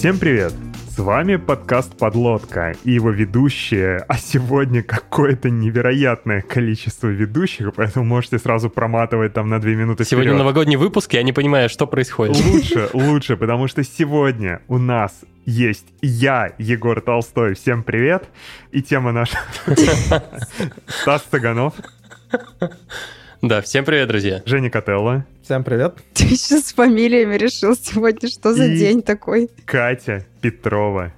Всем привет! С вами подкаст «Подлодка» и его ведущие, а сегодня какое-то невероятное количество ведущих, поэтому можете сразу проматывать там на две минуты Сегодня вперед. новогодний выпуск, я не понимаю, что происходит. Лучше, лучше, потому что сегодня у нас есть я, Егор Толстой, всем привет, и тема наша Стас Цыганов, Да, всем привет, друзья. Женя Котелло, Всем привет. Ты сейчас с фамилиями решил сегодня, что за И- день такой? Катя Петрова.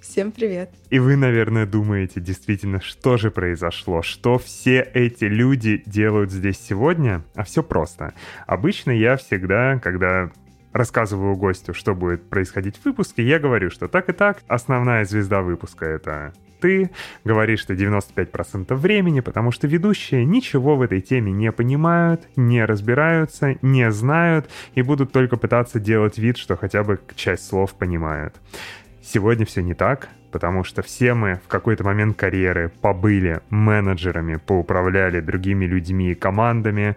Всем привет. И вы, наверное, думаете, действительно, что же произошло, что все эти люди делают здесь сегодня? А все просто. Обычно я всегда, когда рассказываю гостю, что будет происходить в выпуске, я говорю, что так и так, основная звезда выпуска — это ты, говоришь, что 95% времени, потому что ведущие ничего в этой теме не понимают, не разбираются, не знают и будут только пытаться делать вид, что хотя бы часть слов понимают. Сегодня все не так, потому что все мы в какой-то момент карьеры побыли менеджерами, поуправляли другими людьми и командами,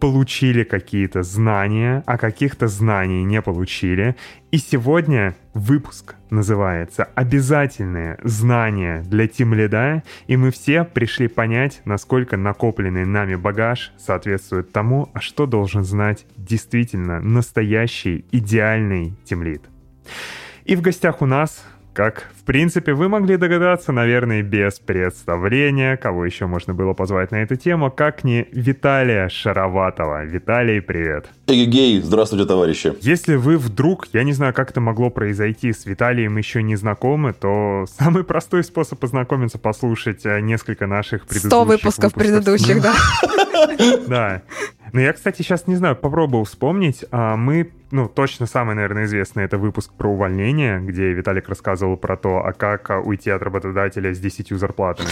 получили какие-то знания, а каких-то знаний не получили. И сегодня выпуск называется «Обязательные знания для Тим Лида», и мы все пришли понять, насколько накопленный нами багаж соответствует тому, а что должен знать действительно настоящий идеальный тимлид. И в гостях у нас, как в принципе вы могли догадаться, наверное, без представления, кого еще можно было позвать на эту тему, как не Виталия Шароватова. Виталий, привет. Эгегей, здравствуйте, товарищи. Если вы вдруг, я не знаю, как это могло произойти, с Виталием еще не знакомы, то самый простой способ познакомиться, послушать э, несколько наших предыдущих Сто выпусков предыдущих, да. Да. Но я, кстати, сейчас не знаю, попробую вспомнить. А, Мы, ну, точно самый, наверное, известный это выпуск про увольнение, где Виталик рассказывал про то, а как а, уйти от работодателя с 10 зарплатами.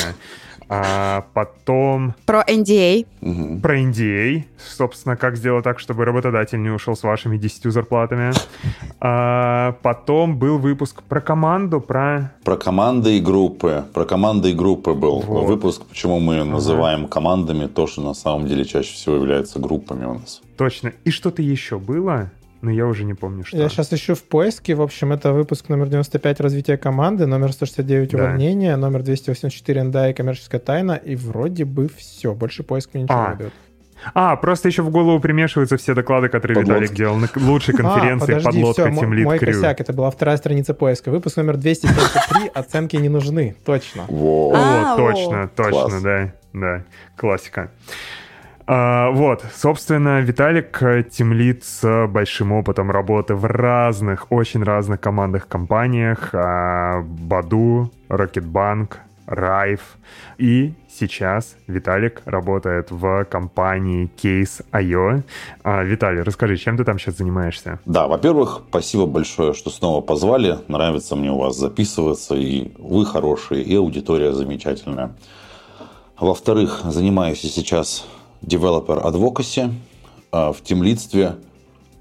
А потом Про NDA. Мгм. про NDA, собственно, как сделать так, чтобы работодатель не ушел с вашими 10 зарплатами. А потом был выпуск про команду, про... Про команды и группы. Про команды и группы был Вот. выпуск, почему мы называем командами то, что на самом деле чаще всего является группами у нас. Точно. И что-то еще было, но я уже не помню, что. Я сейчас ищу в поиске. В общем, это выпуск номер 95 развития команды, номер 169 Да. увольнения, номер 284 НДА и коммерческая тайна. И вроде бы все. Больше поиск мне ничего А, не дает. А, просто еще в голову примешиваются все доклады, которые Подлодки. Виталик делал на лучшей конференции а, подожди, «Подлодка все, Lead мой Crew». косяк. Это была вторая страница поиска. Выпуск номер 273. Оценки не нужны. Точно. А, О, точно, точно, да, да, классика. А, вот, собственно, Виталик э, тимлид с большим опытом работы в разных, очень разных командных компаниях. а, Баду, Рокетбанк, Райф. И сейчас Виталик работает в компании Case.io. А, Виталий, расскажи, чем ты там сейчас занимаешься? Да, во-первых, спасибо большое, что снова позвали. Нравится мне у вас записываться, и вы хорошие, и аудитория замечательная. Во-вторых, занимаюсь сейчас developer advocacy. А В тимлидстве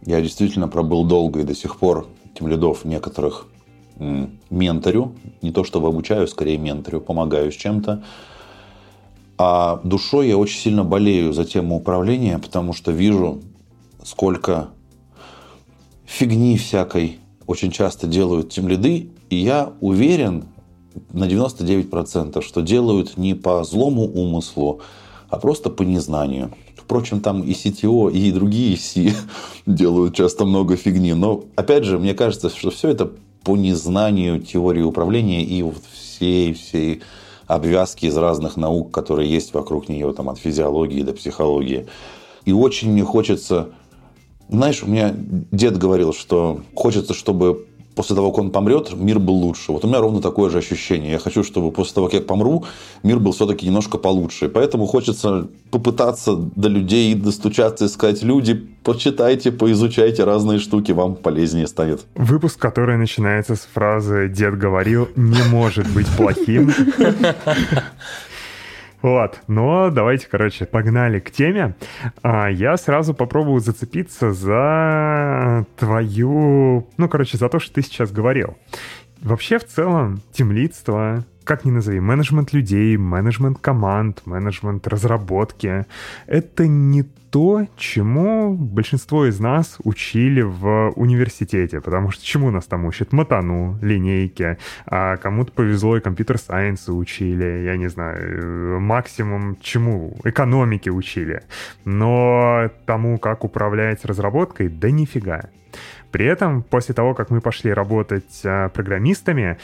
я действительно пробыл долго и до сих пор тимлидов некоторых менторю. Не то чтобы обучаю, скорее менторю, помогаю с чем-то. А душой я очень сильно болею за тему управления, потому что вижу, сколько фигни всякой очень часто делают тимлиды, и я уверен на 99%, что делают не по злому умыслу, а просто по незнанию. Впрочем, там и CTO, и другие C делают часто много фигни. Но, опять же, мне кажется, что все это по незнанию теории управления и вот всей, всей обвязки из разных наук, которые есть вокруг нее, там, от физиологии до психологии. И очень мне хочется знаешь, у меня дед говорил, что хочется, чтобы после того, как он помрет, мир был лучше. Вот у меня ровно такое же ощущение. Я хочу, чтобы после того, как я помру, мир был все-таки немножко получше. Поэтому хочется попытаться до людей достучаться и сказать, люди, почитайте, поизучайте разные штуки, вам полезнее станет. Выпуск, который начинается с фразы «Дед говорил, не может быть плохим». Вот, но давайте, короче, погнали к теме. А, я сразу попробую зацепиться за твою... Ну, короче, за то, что ты сейчас говорил. Вообще, в целом, темлидство как ни назови, менеджмент людей, менеджмент команд, менеджмент разработки. Это не то, чему большинство из нас учили в университете, потому что чему нас там учат? Матану, линейки, а кому-то повезло и компьютер-сайенсы учили, я не знаю, максимум чему? Экономики учили. Но тому, как управлять разработкой, да нифига. При этом, после того, как мы пошли работать а, программистами,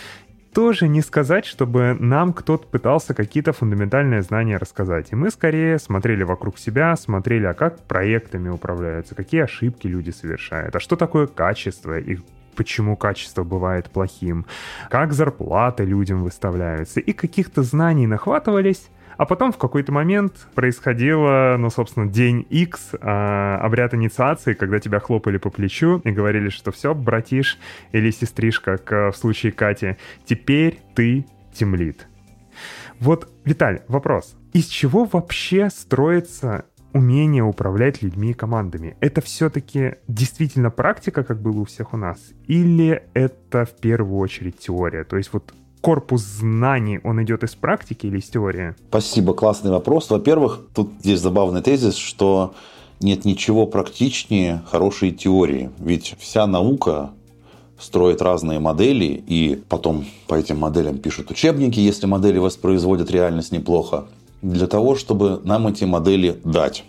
тоже не сказать, чтобы нам кто-то пытался какие-то фундаментальные знания рассказать. И мы скорее смотрели вокруг себя, смотрели, а как проектами управляются, какие ошибки люди совершают, а что такое качество, и почему качество бывает плохим, как зарплаты людям выставляются, и каких-то знаний нахватывались, а потом в какой-то момент происходило, ну, собственно, день X, э, обряд инициации, когда тебя хлопали по плечу и говорили, что все, братиш или сестришка, как в случае Кати, теперь ты темлит. Вот, Виталь, вопрос. Из чего вообще строится умение управлять людьми и командами. Это все-таки действительно практика, как было у всех у нас? Или это в первую очередь теория? То есть вот корпус знаний, он идет из практики или из теории? Спасибо, классный вопрос. Во-первых, тут здесь забавный тезис, что нет ничего практичнее хорошей теории. Ведь вся наука строит разные модели, и потом по этим моделям пишут учебники, если модели воспроизводят реальность неплохо, для того, чтобы нам эти модели дать.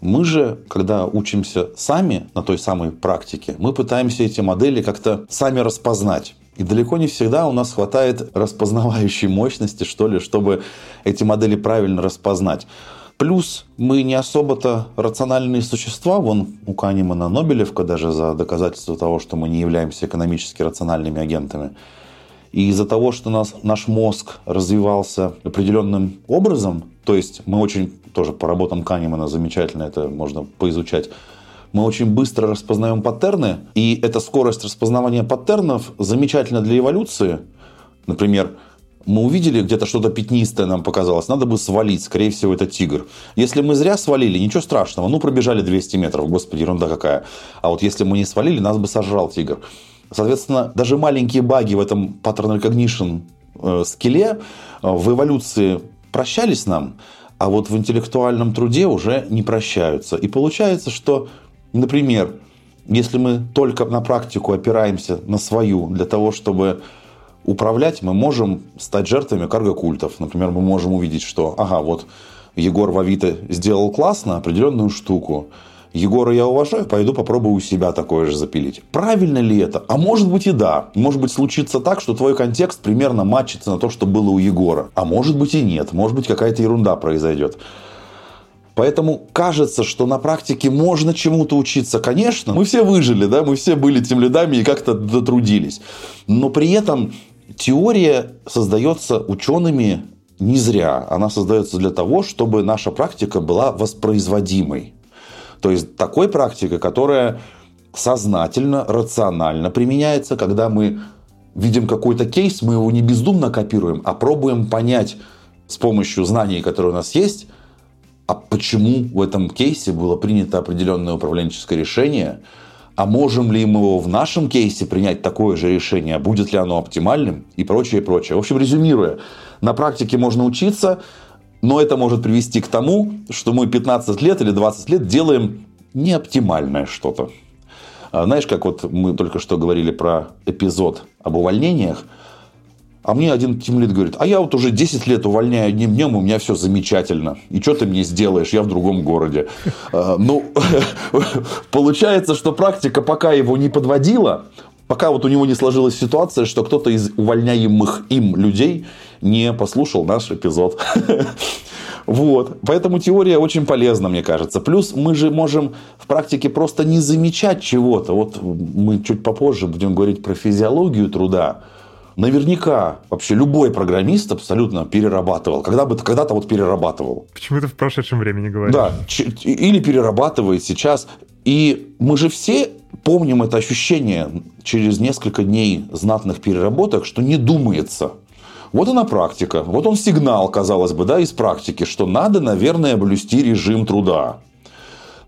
Мы же, когда учимся сами на той самой практике, мы пытаемся эти модели как-то сами распознать. И далеко не всегда у нас хватает распознавающей мощности, что ли, чтобы эти модели правильно распознать. Плюс мы не особо-то рациональные существа. Вон у Канемана Нобелевка даже за доказательство того, что мы не являемся экономически рациональными агентами. И из-за того, что нас, наш мозг развивался определенным образом, то есть мы очень, тоже по работам Канемана замечательно это можно поизучать, мы очень быстро распознаем паттерны, и эта скорость распознавания паттернов замечательна для эволюции. Например, мы увидели где-то что-то пятнистое нам показалось, надо бы свалить, скорее всего, это тигр. Если мы зря свалили, ничего страшного, ну, пробежали 200 метров, господи, ерунда какая. А вот если мы не свалили, нас бы сожрал тигр. Соответственно, даже маленькие баги в этом pattern recognition э, скеле э, в эволюции прощались нам, а вот в интеллектуальном труде уже не прощаются. И получается, что Например, если мы только на практику опираемся на свою для того, чтобы управлять, мы можем стать жертвами карго-культов. Например, мы можем увидеть, что, ага, вот Егор в Авито сделал классно определенную штуку. Егора я уважаю, пойду попробую у себя такое же запилить. Правильно ли это? А может быть и да. Может быть случится так, что твой контекст примерно матчится на то, что было у Егора. А может быть и нет. Может быть какая-то ерунда произойдет. Поэтому кажется, что на практике можно чему-то учиться. Конечно, мы все выжили, да, мы все были тем лидами и как-то дотрудились. Но при этом теория создается учеными не зря. Она создается для того, чтобы наша практика была воспроизводимой. То есть такой практикой, которая сознательно, рационально применяется, когда мы видим какой-то кейс, мы его не бездумно копируем, а пробуем понять с помощью знаний, которые у нас есть, а почему в этом кейсе было принято определенное управленческое решение, а можем ли мы его в нашем кейсе принять такое же решение, будет ли оно оптимальным и прочее, прочее. В общем, резюмируя, на практике можно учиться, но это может привести к тому, что мы 15 лет или 20 лет делаем неоптимальное что-то. А знаешь, как вот мы только что говорили про эпизод об увольнениях – а мне один тимлит говорит, а я вот уже 10 лет увольняю одним днем, у меня все замечательно. И что ты мне сделаешь? Я в другом городе. А, ну, получается, что практика пока его не подводила, пока вот у него не сложилась ситуация, что кто-то из увольняемых им людей не послушал наш эпизод. Вот. Поэтому теория очень полезна, мне кажется. Плюс мы же можем в практике просто не замечать чего-то. Вот мы чуть попозже будем говорить про физиологию труда. Наверняка вообще любой программист абсолютно перерабатывал. Когда бы когда-то вот перерабатывал. Почему ты в прошедшем времени говоришь? Да, или перерабатывает сейчас. И мы же все помним это ощущение через несколько дней знатных переработок, что не думается. Вот она практика, вот он сигнал, казалось бы, да, из практики, что надо, наверное, блюсти режим труда.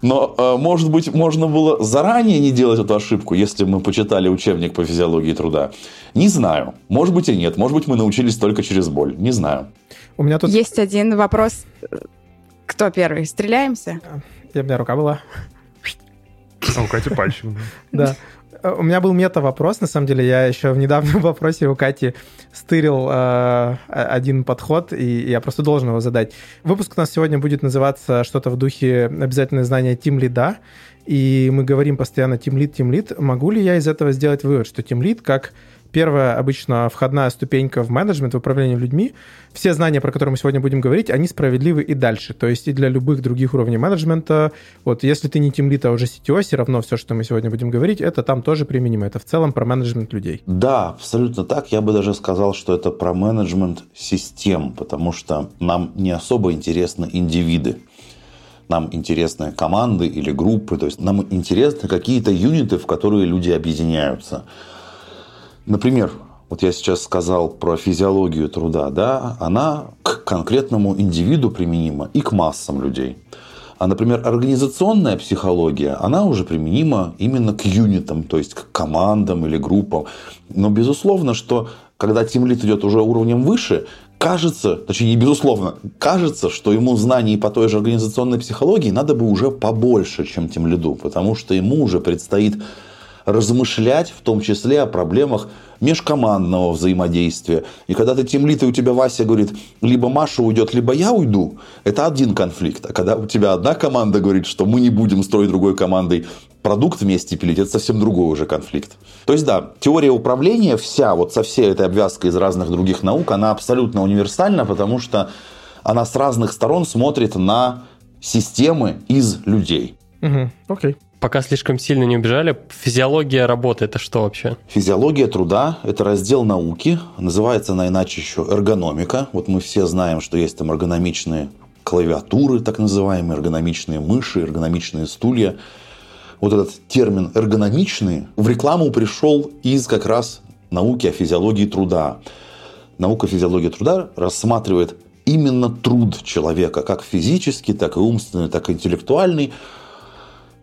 Но, э, может быть, можно было заранее не делать эту ошибку, если мы почитали учебник по физиологии труда. Не знаю. Может быть и нет. Может быть, мы научились только через боль. Не знаю. У меня тут... Есть один вопрос. Кто первый? Стреляемся? Я, у меня рука была. А у Кати пальчик. Да. Э, У меня был мета-вопрос, на самом деле. Я еще в недавнем вопросе у Кати стырил э, один подход, и я просто должен его задать. Выпуск у нас сегодня будет называться что-то в духе обязательное знание Team Lead, и мы говорим постоянно Team Lead, Team Lead. Могу ли я из этого сделать вывод, что Team Lead как первая обычно входная ступенька в менеджмент, в управлении людьми, все знания, про которые мы сегодня будем говорить, они справедливы и дальше. То есть и для любых других уровней менеджмента. Вот если ты не тимлит, а уже CTO, все равно все, что мы сегодня будем говорить, это там тоже применимо. Это в целом про менеджмент людей. Да, абсолютно так. Я бы даже сказал, что это про менеджмент систем, потому что нам не особо интересны индивиды. Нам интересны команды или группы, то есть нам интересны какие-то юниты, в которые люди объединяются. Например, вот я сейчас сказал про физиологию труда, да, она к конкретному индивиду применима и к массам людей. А, например, организационная психология, она уже применима именно к юнитам, то есть к командам или группам. Но безусловно, что когда тимлит идет уже уровнем выше, кажется, точнее не безусловно, кажется, что ему знаний по той же организационной психологии надо бы уже побольше, чем тимлиду, потому что ему уже предстоит размышлять, в том числе о проблемах межкомандного взаимодействия. И когда ты тимлит, и у тебя Вася говорит, либо Маша уйдет, либо я уйду, это один конфликт. А когда у тебя одна команда говорит, что мы не будем строить другой командой продукт вместе пилить, это совсем другой уже конфликт. То есть, да, теория управления вся, вот со всей этой обвязкой из разных других наук, она абсолютно универсальна, потому что она с разных сторон смотрит на системы из людей. Угу, окей. Пока слишком сильно не убежали, физиология работы это что вообще? Физиология труда – это раздел науки, называется она иначе еще эргономика. Вот мы все знаем, что есть там эргономичные клавиатуры, так называемые, эргономичные мыши, эргономичные стулья. Вот этот термин эргономичный в рекламу пришел из как раз науки о физиологии труда. Наука физиологии труда рассматривает именно труд человека, как физический, так и умственный, так и интеллектуальный,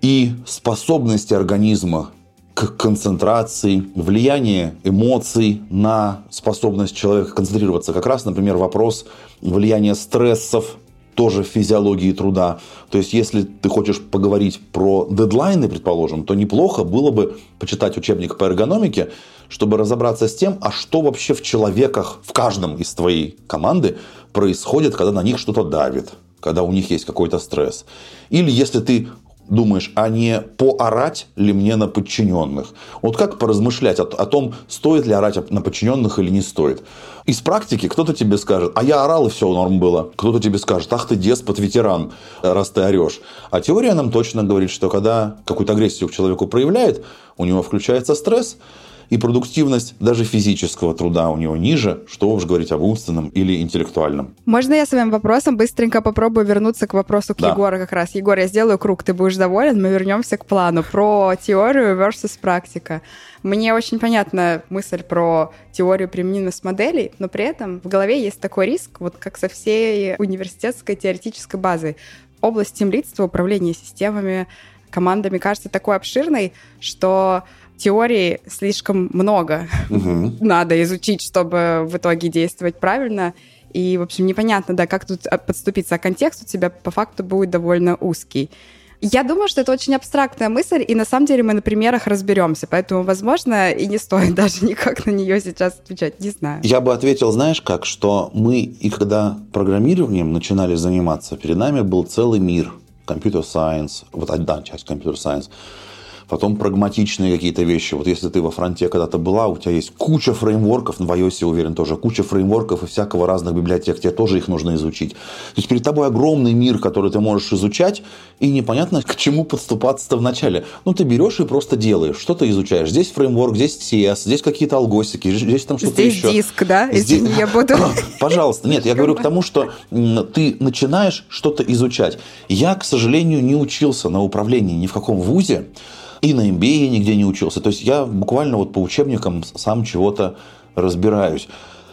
и способности организма к концентрации, влияние эмоций на способность человека концентрироваться. Как раз, например, вопрос влияния стрессов тоже физиологии труда. То есть, если ты хочешь поговорить про дедлайны, предположим, то неплохо было бы почитать учебник по эргономике, чтобы разобраться с тем, а что вообще в человеках, в каждом из твоей команды происходит, когда на них что-то давит, когда у них есть какой-то стресс. Или если ты думаешь, а не поорать ли мне на подчиненных? Вот как поразмышлять о, о том, стоит ли орать на подчиненных или не стоит? Из практики кто-то тебе скажет, а я орал и все норм было. Кто-то тебе скажет, ах ты деспот, ветеран, раз ты орешь. А теория нам точно говорит, что когда какую-то агрессию к человеку проявляет, у него включается стресс, и продуктивность даже физического труда у него ниже, что уж говорить об умственном или интеллектуальном. Можно я своим вопросом быстренько попробую вернуться к вопросу к Да. Егору как раз? Егор, я сделаю круг, ты будешь доволен, мы вернемся к плану про теорию versus практика. Мне очень понятна мысль про теорию применимости моделей, но при этом в голове есть такой риск, вот как со всей университетской теоретической базой. Область тимлидства, управления системами, командами кажется такой обширной, что теории слишком много Мгм. надо изучить, чтобы в итоге действовать правильно. И, в общем, непонятно, да, как тут подступиться. А контекст у тебя по факту будет довольно узкий. Я думаю, что это очень абстрактная мысль, и на самом деле мы на примерах разберемся, поэтому, возможно, и не стоит даже никак на нее сейчас отвечать, не знаю. Я бы ответил, знаешь как, что мы и когда программированием начинали заниматься, перед нами был целый мир. Computer science, вот одна часть computer science. Потом прагматичные какие-то вещи. Вот если ты во фронте когда-то была, у тебя есть куча фреймворков, в iOS, я уверен, тоже куча фреймворков и всякого разных библиотек, тебе тоже их нужно изучить. То есть перед тобой огромный мир, который ты можешь изучать, и непонятно, к чему подступаться-то вначале. Ну, ты берешь и просто делаешь. Что ты изучаешь? Здесь фреймворк, здесь CS, здесь какие-то алгосики, здесь там что-то Здесь еще. диск, да? Здесь- я буду... Пожалуйста, нет, я говорю к тому, что ты начинаешь что-то изучать. Я, к сожалению, не учился на управлении ни в каком вузе, и на MBA нигде не учился. То есть я буквально вот по учебникам сам чего-то разбираюсь.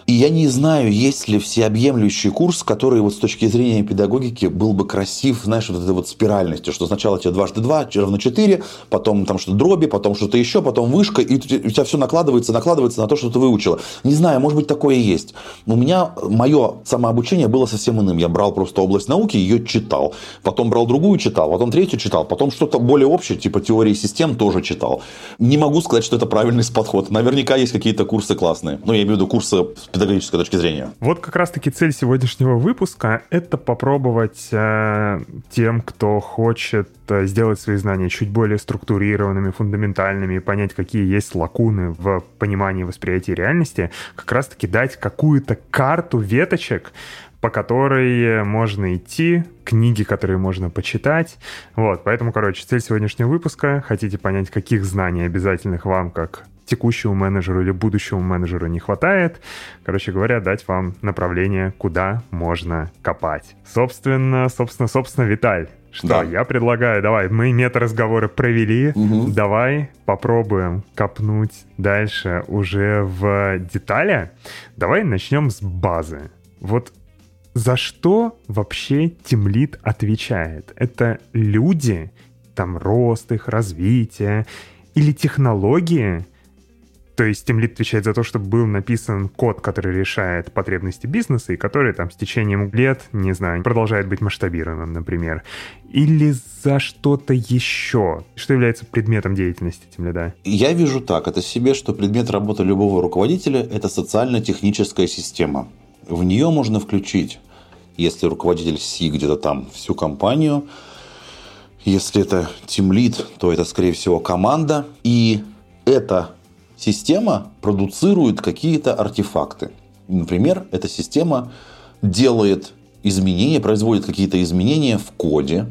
И я не знаю, есть ли всеобъемлющий курс, который вот с точки зрения педагогики был бы красив, знаешь, вот этой вот спиральностью, что сначала тебе дважды два равно четыре, потом там что-то дроби, потом что-то еще, потом вышка, и у тебя все накладывается, накладывается на то, что ты выучила. Не знаю, может быть, такое есть. У меня мое самообучение было совсем иным. Я брал просто область науки, ее читал. Потом брал другую, читал. Потом третью читал. Потом что-то более общее, типа теории систем, тоже читал. Не могу сказать, что это правильный подход. Наверняка есть какие-то курсы классные. Ну, я имею в виду курсы педагогической точки зрения. Вот как раз-таки цель сегодняшнего выпуска — это попробовать э, тем, кто хочет э, сделать свои знания чуть более структурированными, фундаментальными, понять, какие есть лакуны в понимании восприятия реальности, как раз-таки дать какую-то карту веточек, по которой можно идти, книги, которые можно почитать. Вот, поэтому, короче, цель сегодняшнего выпуска. Хотите понять, каких знаний обязательных вам, как текущему менеджеру или будущему менеджеру не хватает. Короче говоря, дать вам направление, куда можно копать. Собственно, собственно, собственно, Виталь, что да. я предлагаю, давай, мы мета-разговоры провели, угу. давай попробуем копнуть дальше уже в детали. Давай начнем с базы. Вот за что вообще Тимлит отвечает? Это люди, там рост их, развитие или технологии? То есть Team Lead отвечает за то, чтобы был написан код, который решает потребности бизнеса и который там с течением лет, не знаю, продолжает быть масштабируемым, например. Или за что-то еще? Что является предметом деятельности Team Lead? Я вижу так, это себе, что предмет работы любого руководителя – это социально-техническая система. В нее можно включить, если руководитель Си где-то там, всю компанию, если это Team Lead, то это, скорее всего, команда. И это система продуцирует какие-то артефакты. Например, эта система делает изменения, производит какие-то изменения в коде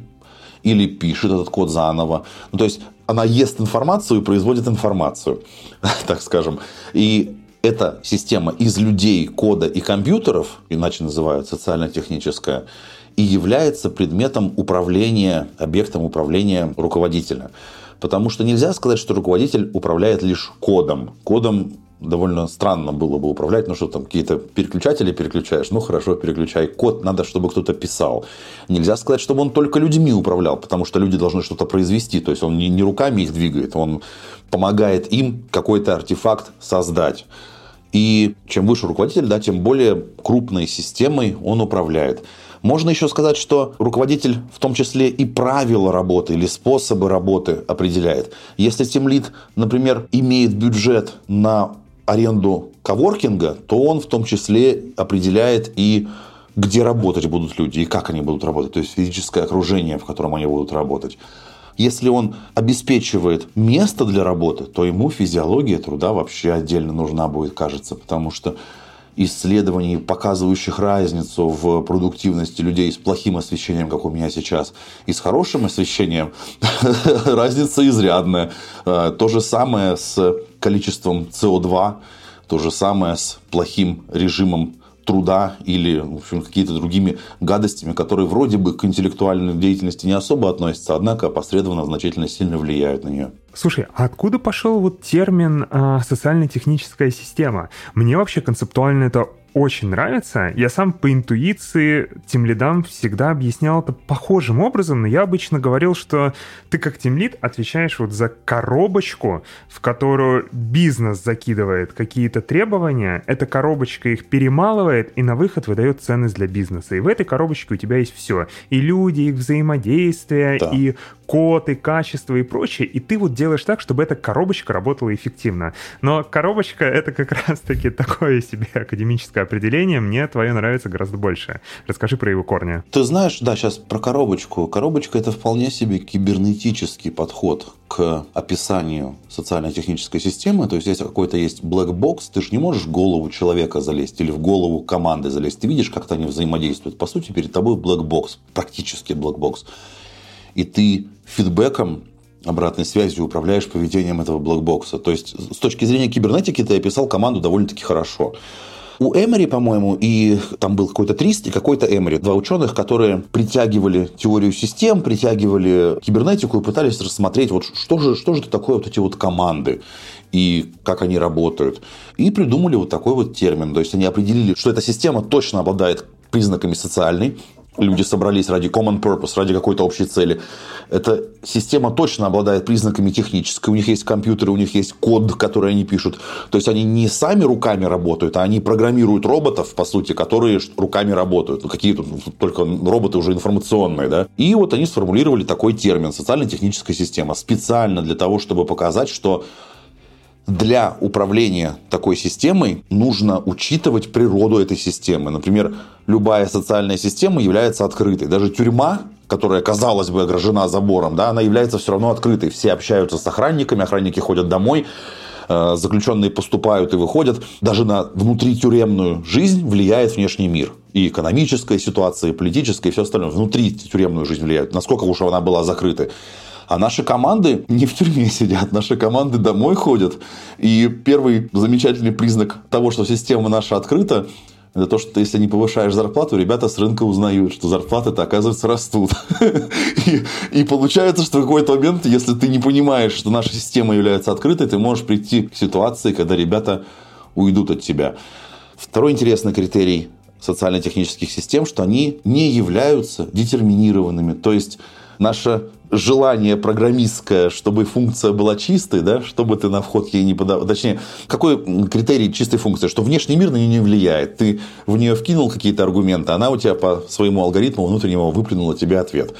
или пишет этот код заново. Ну, то есть она ест информацию и производит информацию, так скажем. И эта система из людей, кода и компьютеров, иначе называют социально-техническая, и является предметом управления, объектом управления руководителя. Потому что нельзя сказать, что руководитель управляет лишь кодом. Кодом довольно странно было бы управлять, ну что там какие-то переключатели переключаешь, ну хорошо, переключай. Код надо, чтобы кто-то писал. Нельзя сказать, чтобы он только людьми управлял, потому что люди должны что-то произвести, то есть он не, не руками их двигает, он помогает им какой-то артефакт создать. И чем выше руководитель, да, тем более крупной системой он управляет. Можно еще сказать, что руководитель в том числе и правила работы или способы работы определяет. Если тимлит, например, имеет бюджет на аренду коворкинга, то он в том числе определяет и где работать будут люди и как они будут работать, то есть физическое окружение, в котором они будут работать. Если он обеспечивает место для работы, то ему физиология труда вообще отдельно нужна будет, кажется, потому что исследований, показывающих разницу в продуктивности людей с плохим освещением, как у меня сейчас, и с хорошим освещением, разница изрядная. Э, то же самое с количеством СО2, то же самое с плохим режимом труда или в общем, какие-то другими гадостями, которые вроде бы к интеллектуальной деятельности не особо относятся, однако опосредованно значительно сильно влияют на нее. Слушай, а откуда пошел вот термин а, социально-техническая система? Мне вообще концептуально это очень нравится. Я сам по интуиции тем лидам всегда объяснял это похожим образом, но я обычно говорил, что ты как тимлид отвечаешь вот за коробочку, в которую бизнес закидывает какие-то требования, эта коробочка их перемалывает и на выход выдает ценность для бизнеса. И в этой коробочке у тебя есть все. И люди, их взаимодействие, да. и код, и качество, и прочее. И ты вот делаешь так, чтобы эта коробочка работала эффективно. Но коробочка — это как раз-таки такое себе академическое определение, мне твое нравится гораздо больше. Расскажи про его корни. Ты знаешь, да, сейчас про коробочку. Коробочка – это вполне себе кибернетический подход к описанию социально-технической системы. То есть, если какой-то есть black box, ты же не можешь в голову человека залезть или в голову команды залезть. Ты видишь, как они взаимодействуют. По сути, перед тобой black box, практически black box. И ты фидбэком обратной связью управляешь поведением этого black box а. То есть, с точки зрения кибернетики, ты описал команду довольно-таки хорошо. У Эмери, по-моему, и там был какой-то Трист и какой-то Эмери. Два ученых, которые притягивали теорию систем, притягивали кибернетику и пытались рассмотреть, вот что же, что же это такое вот эти вот команды и как они работают. И придумали вот такой вот термин. То есть они определили, что эта система точно обладает признаками социальной, люди собрались ради common purpose, ради какой-то общей цели. Эта система точно обладает признаками технической. У них есть компьютеры, у них есть код, который они пишут. То есть они не сами руками работают, а они программируют роботов, по сути, которые руками работают. Ну, какие тут только роботы уже информационные. Да? И вот они сформулировали такой термин социально-техническая система специально для того, чтобы показать, что для управления такой системой нужно учитывать природу этой системы. Например, любая социальная система является открытой. Даже тюрьма, которая, казалось бы, огражена забором, да, она является все равно открытой. Все общаются с охранниками, охранники ходят домой, э, заключенные поступают и выходят. Даже на внутритюремную жизнь влияет внешний мир. И экономическая ситуация, и политическая, и все остальное. Внутри тюремную жизнь влияет. Насколько уж она была закрытой. А наши команды не в тюрьме сидят, наши команды домой ходят. И первый замечательный признак того, что система наша открыта, это то, что если не повышаешь зарплату, ребята с рынка узнают, что зарплаты-то, оказывается, растут. И, и получается, что в какой-то момент, если ты не понимаешь, что наша система является открытой, ты можешь прийти к ситуации, когда ребята уйдут от тебя. Второй интересный критерий социально-технических систем, что они не являются детерминированными. То есть, наша желание программистское, чтобы функция была чистой, да, чтобы ты на вход ей не подавал. Точнее, какой критерий чистой функции? Что внешний мир на нее не влияет. Ты в нее вкинул какие-то аргументы, она у тебя по своему алгоритму внутреннему выплюнула тебе ответ.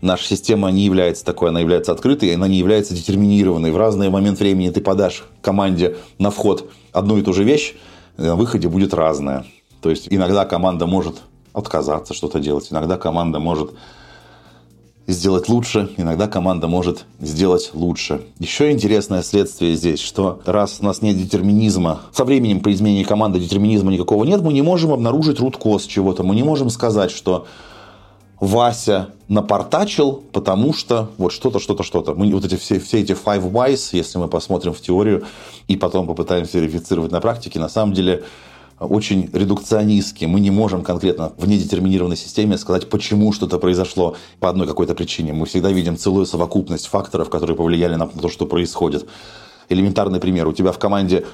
Наша система не является такой, она является открытой, она не является детерминированной. В разный момент времени ты подашь команде на вход одну и ту же вещь, на выходе будет разная. То есть иногда команда может отказаться что-то делать, иногда команда может сделать лучше, иногда команда может сделать лучше. Еще интересное следствие здесь, что раз у нас нет детерминизма, со временем при изменении команды детерминизма никакого нет, мы не можем обнаружить руткоз чего-то, мы не можем сказать, что Вася напортачил, потому что вот что-то, что-то, что-то. Мы вот эти все, все эти five whys, если мы посмотрим в теорию и потом попытаемся верифицировать на практике, на самом деле очень редукционистски. Мы не можем конкретно в недетерминированной системе сказать, почему что-то произошло по одной какой-то причине. Мы всегда видим целую совокупность факторов, которые повлияли на то, что происходит. Элементарный пример. У тебя в команде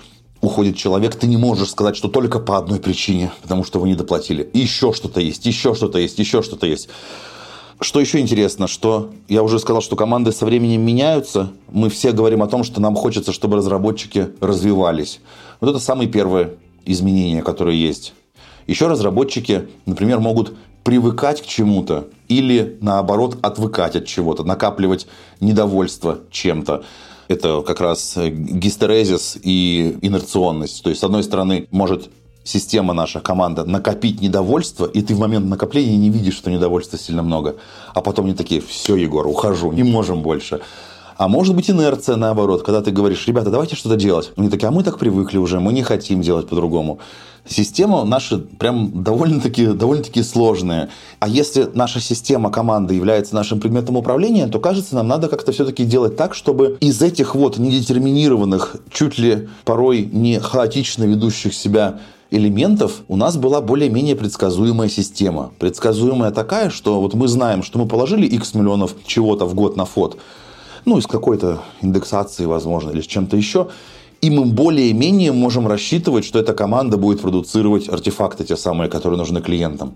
уходит человек, ты не можешь сказать, что только по одной причине, потому что вы не доплатили. Еще что-то есть, еще что-то есть, еще что-то есть. Что еще интересно, что я уже сказал, что команды со временем меняются. Мы все говорим о том, что нам хочется, чтобы разработчики развивались. Вот это самый первый изменения, которые есть. Еще разработчики, например, могут привыкать к чему-то или, наоборот, отвыкать от чего-то, накапливать недовольство чем-то. Это как раз гистерезис и инерционность. То есть, с одной стороны, может система наша, команда, накопить недовольство, и ты в момент накопления не видишь, что недовольства сильно много. А потом они такие, все, Егор, ухожу, не можем больше. А может быть инерция наоборот, когда ты говоришь, ребята, давайте что-то делать. Они такие, а мы так привыкли уже, мы не хотим делать по-другому. Система наша прям довольно-таки довольно сложная. А если наша система команды является нашим предметом управления, то кажется, нам надо как-то все-таки делать так, чтобы из этих вот недетерминированных, чуть ли порой не хаотично ведущих себя элементов у нас была более-менее предсказуемая система. Предсказуемая такая, что вот мы знаем, что мы положили x миллионов чего-то в год на фот, ну, из какой-то индексации, возможно, или с чем-то еще. И мы более-менее можем рассчитывать, что эта команда будет продуцировать артефакты те самые, которые нужны клиентам.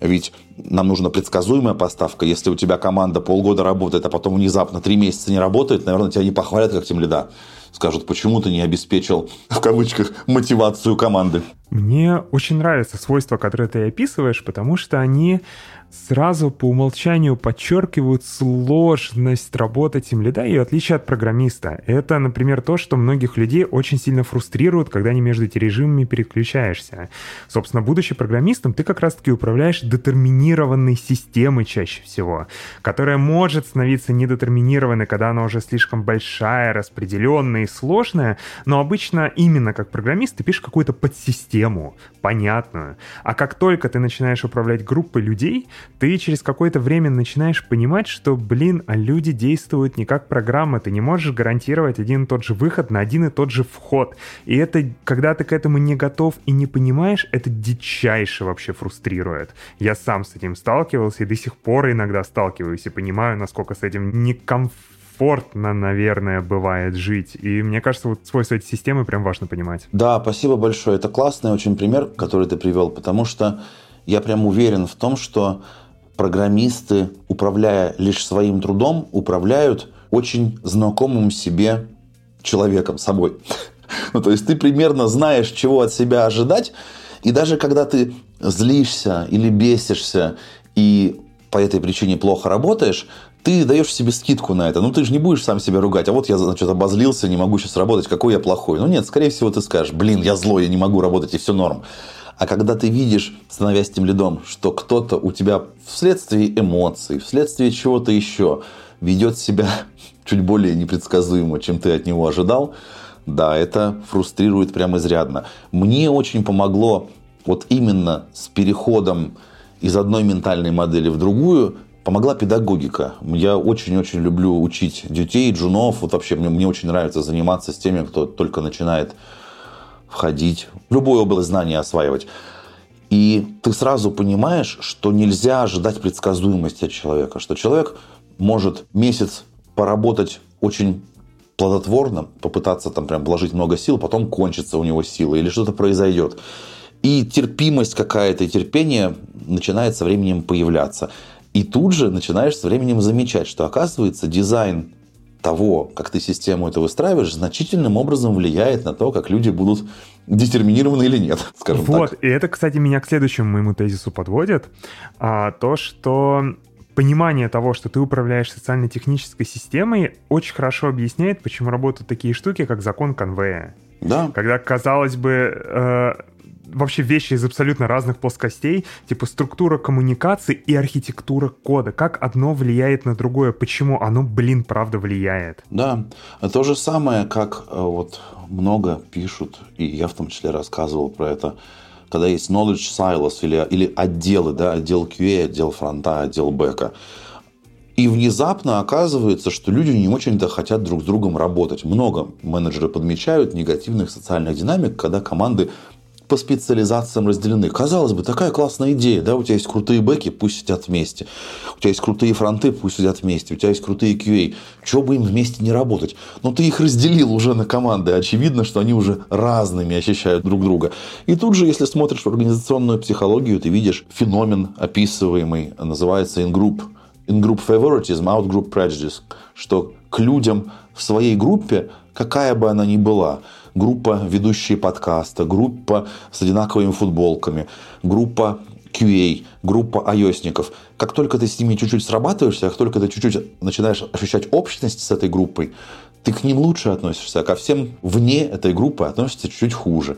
Ведь нам нужна предсказуемая поставка. Если у тебя команда полгода работает, а потом внезапно три месяца не работает, наверное, тебя не похвалят как тем лида. Скажут, почему ты не обеспечил, в кавычках, мотивацию команды. Мне очень нравятся свойства, которые ты описываешь, потому что они сразу по умолчанию подчеркивают сложность работы тимлида и отличие от программиста. Это, например, то, что многих людей очень сильно фрустрирует, когда они между этими режимами переключаешься. Собственно, будучи программистом, ты как раз-таки управляешь детерминированной системой чаще всего, которая может становиться недетерминированной, когда она уже слишком большая, распределенная и сложное, но обычно именно как программист ты пишешь какую-то подсистему, понятную. А как только ты начинаешь управлять группой людей, ты через какое-то время начинаешь понимать, что, блин, а люди действуют не как программа, ты не можешь гарантировать один и тот же выход на один и тот же вход. И это, когда ты к этому не готов и не понимаешь, это дичайше вообще фрустрирует. Я сам с этим сталкивался и до сих пор иногда сталкиваюсь и понимаю, насколько с этим некомфортно, наверное, бывает жить. И мне кажется, вот свойства этой системы прям важно понимать. Да, спасибо большое. Это классный очень пример, который ты привел, потому что я прям уверен в том, что программисты, управляя лишь своим трудом, управляют очень знакомым себе человеком, собой. Ну, то есть ты примерно знаешь, чего от себя ожидать, и даже когда ты злишься или бесишься и по этой причине плохо работаешь, ты даешь себе скидку на это. Ну, ты же не будешь сам себя ругать. А вот я, значит, обозлился, не могу сейчас работать, какой я плохой. Ну, нет, скорее всего, ты скажешь, блин, я злой, я не могу работать, и все норм. А когда ты видишь, становясь тем лидом, что кто-то у тебя вследствие эмоций, вследствие чего-то еще ведет себя чуть более непредсказуемо, чем ты от него ожидал, да, это фрустрирует прямо изрядно. Мне очень помогло вот именно с переходом из одной ментальной модели в другую помогла педагогика. Я очень-очень люблю учить детей, джунов. Вот вообще мне, мне очень нравится заниматься с теми, кто только начинает входить, любую область знания осваивать. И ты сразу понимаешь, что нельзя ожидать предсказуемости от человека, что человек может месяц поработать очень плодотворно, попытаться там прям вложить много сил, потом кончится у него сила или что-то произойдет. И терпимость какая-то, и терпение начинает со временем появляться. И тут же начинаешь со временем замечать, что оказывается дизайн того, как ты систему это выстраиваешь, значительным образом влияет на то, как люди будут детерминированы или нет, скажем вот, так. Вот, и это, кстати, меня к следующему моему тезису подводит. А, то, что понимание того, что ты управляешь социально-технической системой, очень хорошо объясняет, почему работают такие штуки, как закон конвея. Да. Когда, казалось бы, э, вообще вещи из абсолютно разных плоскостей, типа структура коммуникации и архитектура кода. Как одно влияет на другое? Почему оно, блин, правда влияет? Да, то же самое, как э, вот много пишут, и я в том числе рассказывал про это, когда есть knowledge silos или, или отделы, да, отдел QA, отдел фронта, отдел бэка. И внезапно оказывается, что люди не очень-то хотят друг с другом работать. Много менеджеры подмечают негативных социальных динамик, когда команды по специализациям разделены. Казалось бы, такая классная идея, да, у тебя есть крутые бэки, пусть сидят вместе. У тебя есть крутые фронты, пусть сидят вместе. У тебя есть крутые QA. Чего бы им вместе не работать? Но ты их разделил уже на команды. Очевидно, что они уже разными ощущают друг друга. И тут же, если смотришь в организационную психологию, ты видишь феномен описываемый, называется in-group. In-group favoritism, out-group prejudice. Что к людям в своей группе, какая бы она ни была, группа ведущие подкаста, группа с одинаковыми футболками, группа QA, группа ios Как только ты с ними чуть-чуть срабатываешься, как только ты чуть-чуть начинаешь ощущать общность с этой группой, ты к ним лучше относишься, а ко всем вне этой группы относишься чуть-чуть хуже.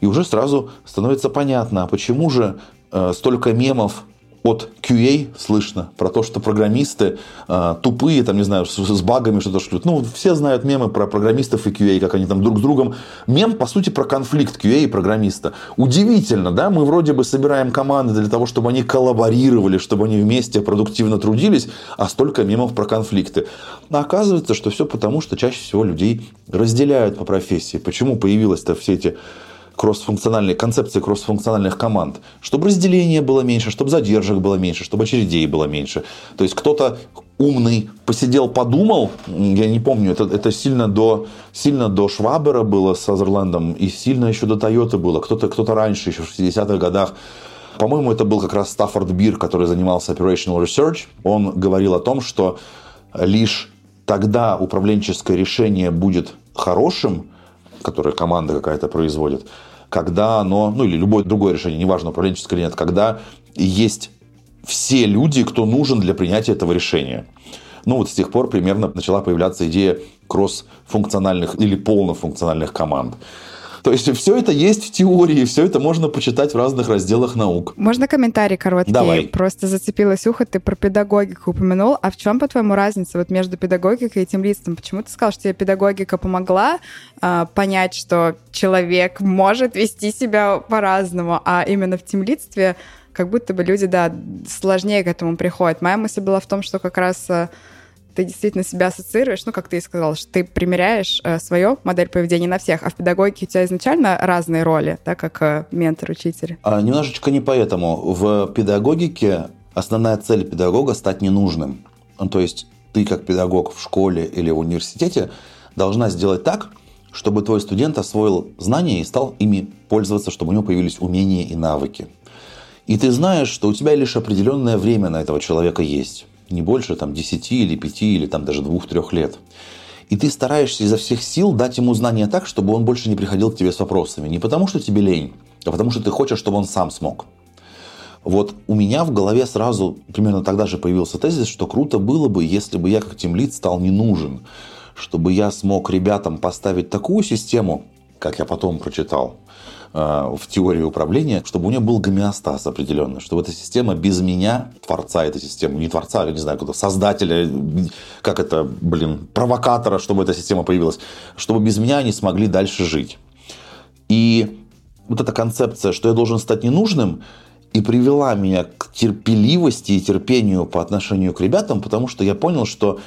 И уже сразу становится понятно, а почему же э, столько мемов от QA слышно про то, что программисты э, тупые, там, не знаю, с, с багами что-то шлют. Ну, все знают мемы про программистов и QA, как они там друг с другом. Мем, по сути, про конфликт QA и программиста. Удивительно, да? Мы вроде бы собираем команды для того, чтобы они коллаборировали, чтобы они вместе продуктивно трудились, а столько мемов про конфликты. А оказывается, что все потому, что чаще всего людей разделяют по профессии. Почему появилось-то все эти кроссфункциональной концепции кроссфункциональных команд, чтобы разделения было меньше, чтобы задержек было меньше, чтобы очередей было меньше. То есть кто-то умный посидел, подумал, я не помню, это, это сильно, до, сильно до Швабера было с Сазерлендом и сильно еще до Тойоты было. Кто-то кто раньше, еще в 60-х годах по-моему, это был как раз Стаффорд Бир, который занимался operational research. Он говорил о том, что лишь тогда управленческое решение будет хорошим, которое команда какая-то производит, когда оно, ну или любое другое решение, неважно, управленческое или нет, когда есть все люди, кто нужен для принятия этого решения. Ну вот с тех пор примерно начала появляться идея кросс-функциональных или полнофункциональных команд. То есть все это есть в теории, все это можно почитать в разных разделах наук. Можно комментарий короткий? Давай. Просто зацепилось ухо, ты про педагогику упомянул. А в чем, по-твоему, разница вот между педагогикой и тем лидством? Почему ты сказал, что тебе педагогика помогла а, понять, что человек может вести себя по-разному, а именно в темлидстве как будто бы люди, да, сложнее к этому приходят. Моя мысль была в том, что как раз а, ты действительно себя ассоциируешь, ну, как ты и сказал, что ты примеряешь э, свою модель поведения на всех, а в педагогике у тебя изначально разные роли, да, как э, ментор, учитель. А, немножечко не поэтому. В педагогике основная цель педагога – стать ненужным. Ну, то есть ты как педагог в школе или в университете должна сделать так, чтобы твой студент освоил знания и стал ими пользоваться, чтобы у него появились умения и навыки. И ты знаешь, что у тебя лишь определенное время на этого человека есть не больше там 10 или 5 или там даже 2-3 лет. И ты стараешься изо всех сил дать ему знания так, чтобы он больше не приходил к тебе с вопросами. Не потому, что тебе лень, а потому, что ты хочешь, чтобы он сам смог. Вот у меня в голове сразу примерно тогда же появился тезис, что круто было бы, если бы я как тимлит стал не нужен. Чтобы я смог ребятам поставить такую систему, как я потом прочитал, в теории управления, чтобы у нее был гомеостаз определенный, чтобы эта система без меня, творца этой системы, не творца, я не знаю, кто создателя, как это, блин, провокатора, чтобы эта система появилась, чтобы без меня они смогли дальше жить. И вот эта концепция, что я должен стать ненужным, и привела меня к терпеливости и терпению по отношению к ребятам, потому что я понял, что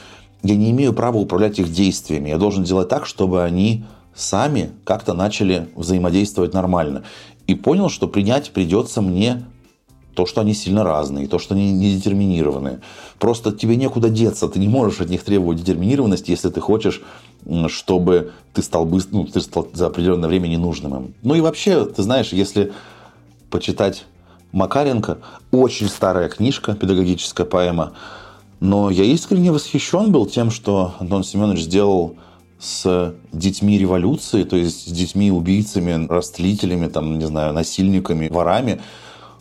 я не имею права управлять их действиями. Я должен делать так, чтобы они сами как-то начали взаимодействовать нормально. И понял, что принять придется мне то, что они сильно разные, то, что они не. Просто тебе некуда деться, ты не можешь от них требовать детерминированности, если ты хочешь, чтобы ты стал, быстро, ну, ты стал за определенное время ненужным им. Ну и вообще, ты знаешь, если почитать Макаренко, очень старая книжка, педагогическая поэма, но я искренне восхищен был тем, что Антон Семенович сделал с детьми революции, то есть с детьми-убийцами, растлителями, там, не знаю, насильниками, ворами.